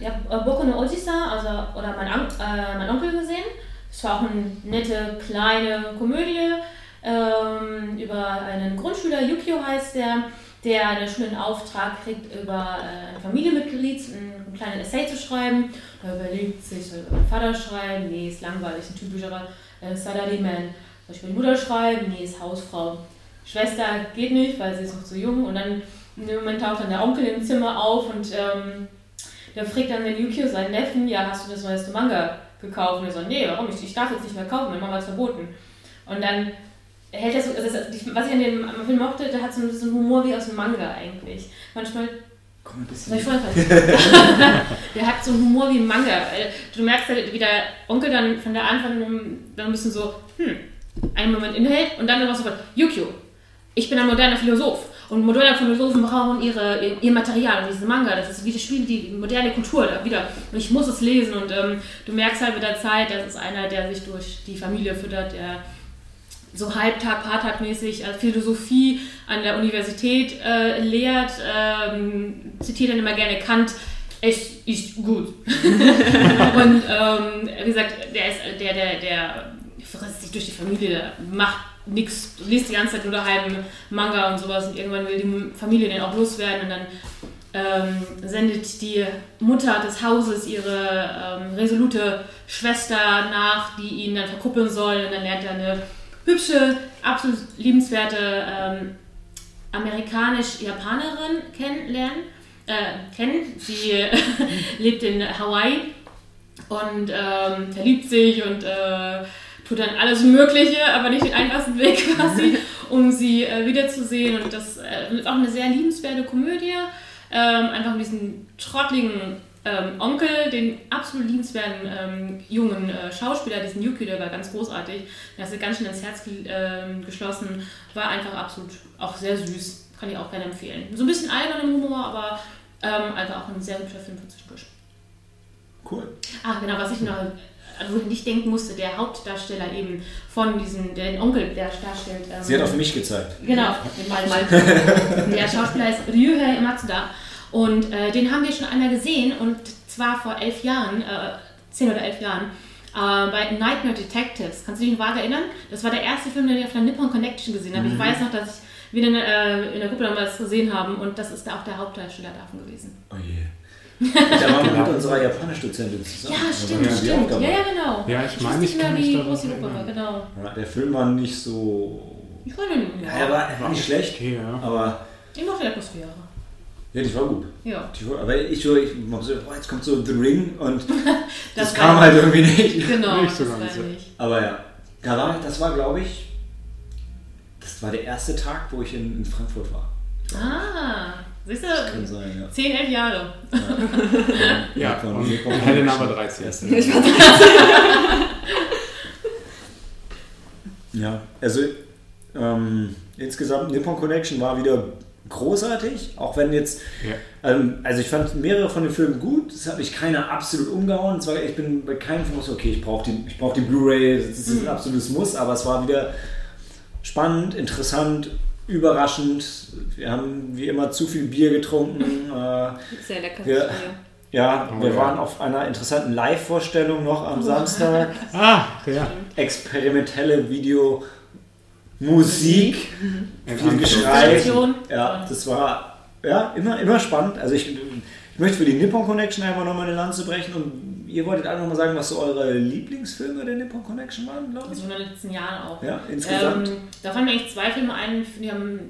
ich habe Boku no Ojisa, also, oder mein, äh, mein Onkel gesehen. Es war auch eine nette, kleine Komödie ähm, über einen Grundschüler, Yukio heißt der, der einen schönen Auftrag kriegt, über äh, ein Familienmitglied ein, ein kleines Essay zu schreiben. Da überlegt sich, soll über den Vater schreiben? Nee, ist langweilig, ein typischer äh, Salaryman. Soll ich über die Mutter schreiben? Nee, ist Hausfrau. Schwester geht nicht, weil sie ist noch zu jung. Und dann in dem Moment taucht dann der Onkel im Zimmer auf und ähm, der fragt dann den Yukio, seinen Neffen, ja, hast du das neueste Manga gekauft? Und er so, nee, warum? Ich, ich darf jetzt nicht mehr kaufen, meine Mama es verboten. Und dann hält so, also das, was ich an dem Film mochte, der hat so ein bisschen Humor wie aus dem Manga eigentlich. Manchmal Komm ein bisschen. soll ich Der hat so einen Humor wie ein Manga. Du merkst halt, wie der Onkel dann von der Anfang dann ein bisschen so, hm, einen Moment innehält und dann immer sofort, Yukio, ich bin ein moderner Philosoph. Und moderne Philosophen brauchen ihre, ihr, ihr Material, und diese Manga, das ist wie das Spiel, die moderne Kultur da wieder. Und ich muss es lesen und ähm, du merkst halt mit der Zeit, das ist einer, der sich durch die Familie füttert, der so halbtag, paartagmäßig äh, Philosophie an der Universität äh, lehrt, ähm, zitiert dann immer gerne Kant, echt ist gut. und ähm, wie gesagt, der ist der, der, der frisst sich durch die Familie, der macht nichts, liest die ganze Zeit nur daheim Manga und sowas und irgendwann will die Familie den auch loswerden und dann ähm, sendet die Mutter des Hauses ihre ähm, resolute Schwester nach, die ihn dann verkuppeln soll und dann lernt er eine hübsche, absolut liebenswerte ähm, amerikanisch-Japanerin kennenlernen. Äh, kennen. Sie lebt in Hawaii und ähm, verliebt sich und äh, tut dann alles Mögliche, aber nicht den einfachsten Weg quasi, um sie äh, wiederzusehen. Und das äh, ist auch eine sehr liebenswerte Komödie. Ähm, einfach mit diesem trottligen ähm, Onkel, den absolut liebenswerten ähm, jungen äh, Schauspieler, diesen Yuki, der war ganz großartig. Der hat sich ganz schön ins Herz ge äh, geschlossen. War einfach absolut auch sehr süß. Kann ich auch gerne empfehlen. So ein bisschen albern im Humor, aber ähm, einfach auch ein sehr hübscher Film von zwischendurch. Cool. Ah, genau, was ich noch wo ich nicht denken musste, der Hauptdarsteller eben von diesem, den Onkel, der darstellt. Ähm, Sie hat auf mich gezeigt. Genau, den der Schauspieler ist Ryuhei Matsuda. Und äh, den haben wir schon einmal gesehen und zwar vor elf Jahren, äh, zehn oder elf Jahren, äh, bei Nightmare Detectives. Kannst du dich noch vage erinnern? Das war der erste Film, den ich auf der Nippon Connection gesehen habe. Mhm. Ich weiß noch, dass ich wir in, äh, in der Gruppe damals gesehen haben und das ist auch der Hauptdarsteller davon gewesen. Oh je. Da waren wir mit unserer Japanisch-Dozentin zusammen. Ja, stimmt, ja, stimmt. Ja, ja, genau. Ja, ich, ich meine, ich kann groß die Gruppe war, genau. Ja, der Film war nicht so... Ich fand ihn, ja. er, war, er war nicht schlecht, okay, ja. aber... Ich mochte die Atmosphäre. Ja, die war gut. Ja. Die war, aber ich, ich, ich so, boah, jetzt kommt so The Ring und das, Das kam war- halt irgendwie nicht. Genau, Nicht so das ganz, war ja. nicht. Aber ja, da war, das war, glaube ich, das war der erste Tag, wo ich in, in Frankfurt war. Ah, siehst Kann du? sein, ja. 10, 11 Jahre. Ja, Nippon- und Nippon Helena war 13. Erste. Ich war Ja, also ähm, insgesamt Nippon Connection war wieder großartig, auch wenn jetzt, Ja. ähm, also ich fand mehrere von den Filmen gut, das habe ich keiner absolut umgehauen. Es war, ich bin bei keinem Film so, okay, ich brauche die, ich brauch die Blu-ray, das ist ein absolutes Muss, aber es war wieder spannend, interessant, überraschend. Wir haben wie immer zu viel Bier getrunken. Äh, Sehr lecker. Ja. ja, Oh, wir ja. waren auf einer interessanten Live-Vorstellung noch am Samstag. Ah, ja. experimentelle Video Musik, viel. Geschrei. Ja, das war ja immer, immer spannend. Also ich, ich möchte für die Nippon Connection einfach nochmal eine Lanze brechen und ihr wolltet alle nochmal sagen, was so eure Lieblingsfilme der Nippon Connection waren, glaube ich. Also in den letzten Jahren auch. Ja, insgesamt. Ähm, da fallen mir eigentlich zwei Filme ein, die haben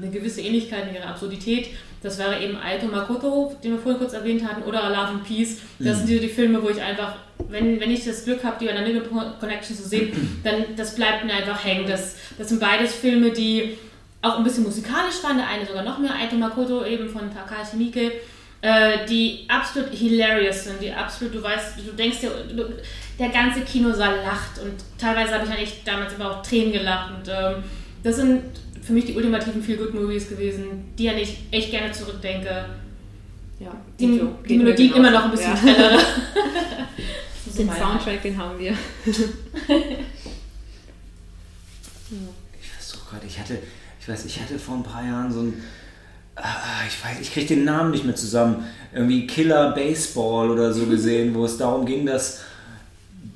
eine gewisse Ähnlichkeit in ihrer Absurdität. Das wäre eben Aito Makoto, den wir vorhin kurz erwähnt hatten, oder Love and Peace. Das sind die, die Filme, wo ich einfach, wenn, wenn ich das Glück habe, die bei der Nippon Connection zu sehen, dann das bleibt mir einfach hängen. Das, das sind beides Filme, die auch ein bisschen musikalisch waren. Der eine sogar noch mehr, Aito Makoto eben von Takashi Miike. Äh, die absolut hilarious sind, die absolut, du weißt, du denkst dir, du, der ganze Kinosaal lacht und teilweise habe ich dann echt damals aber auch Tränen gelacht und ähm, das sind für mich die ultimativen Feel-Good-Movies gewesen, die an ich echt gerne zurückdenke. Ja, Die, die Melodien genauso. immer noch ein bisschen Ja. schnellere. Den Soundtrack, den haben wir. Ich weiß doch gerade, ich hatte, ich weiß, ich hatte vor ein paar Jahren so ein ah, ich weiß, ich kriege den Namen nicht mehr zusammen, irgendwie Killer Baseball oder so gesehen, wo es darum ging, dass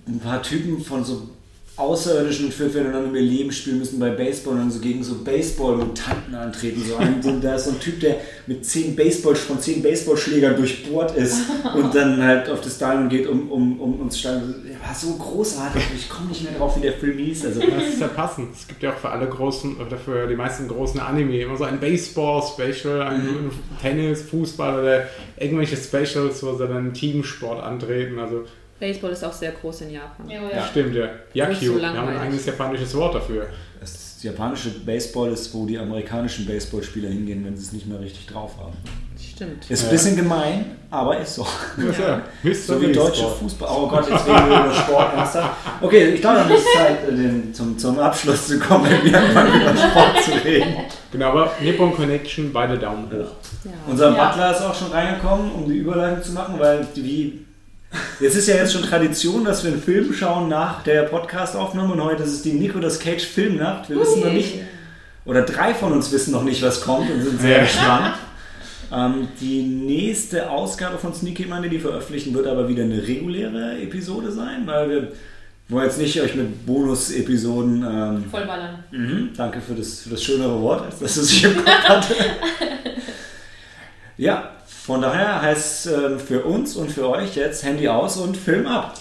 ein paar Typen von so Außerirdischen dann um ihr Leben spielen müssen bei Baseball und dann so gegen so Baseball-Mutanten antreten. So ein, so, da ist so ein Typ, der mit zehn Baseball, von zehn Baseballschlägern durchbohrt ist und dann halt auf das Diamond geht, um, um, um uns schlagen. War so großartig, ich komme nicht mehr drauf, wie der Film hieß. Also, Das ist ja passend. Es gibt ja auch für alle großen, oder für die meisten großen Anime immer so ein Baseball-Special, ein Mhm. Tennis, Fußball oder irgendwelche Specials, wo sie dann einen Teamsport antreten. Also Baseball ist auch sehr groß in Japan. Ja, Ja. stimmt ja. Yakyu, so wir haben ein eigenes japanisches Wort dafür. das japanische Baseball ist, wo die amerikanischen Baseballspieler hingehen, wenn sie es nicht mehr richtig drauf haben. Stimmt. Ist ein bisschen gemein, aber ist so. Ja. So wie deutsche. Fußball. Oh Gott, jetzt reden wir über Sport ernsthaft. Okay, ich glaube, dann ist es Zeit, äh, den, zum, zum Abschluss zu kommen, wenn wir anfangen, über Sport zu reden. Genau, aber Nippon Connection, beide Daumen hoch. Ja. Unser Ja. Butler ist auch schon reingekommen, um die Überleitung zu machen, weil die, wie. Jetzt ist ja jetzt schon Tradition, dass wir einen Film schauen nach der Podcast-Aufnahme und heute ist es die Nicolas Cage Filmnacht. Wir wissen noch nicht, oder drei von uns wissen noch nicht, was kommt und sind sehr gespannt. Ähm, die nächste Ausgabe von Sneaky Monday, die veröffentlichen, wird aber wieder eine reguläre Episode sein, weil wir wollen jetzt nicht euch mit Bonus-Episoden. Ähm, Vollballern. mhm, danke für das, für das schönere Wort, als dass es sich im Kopf hatte. ja, von daher heißt es ähm, für uns und für euch jetzt Handy aus und Film ab.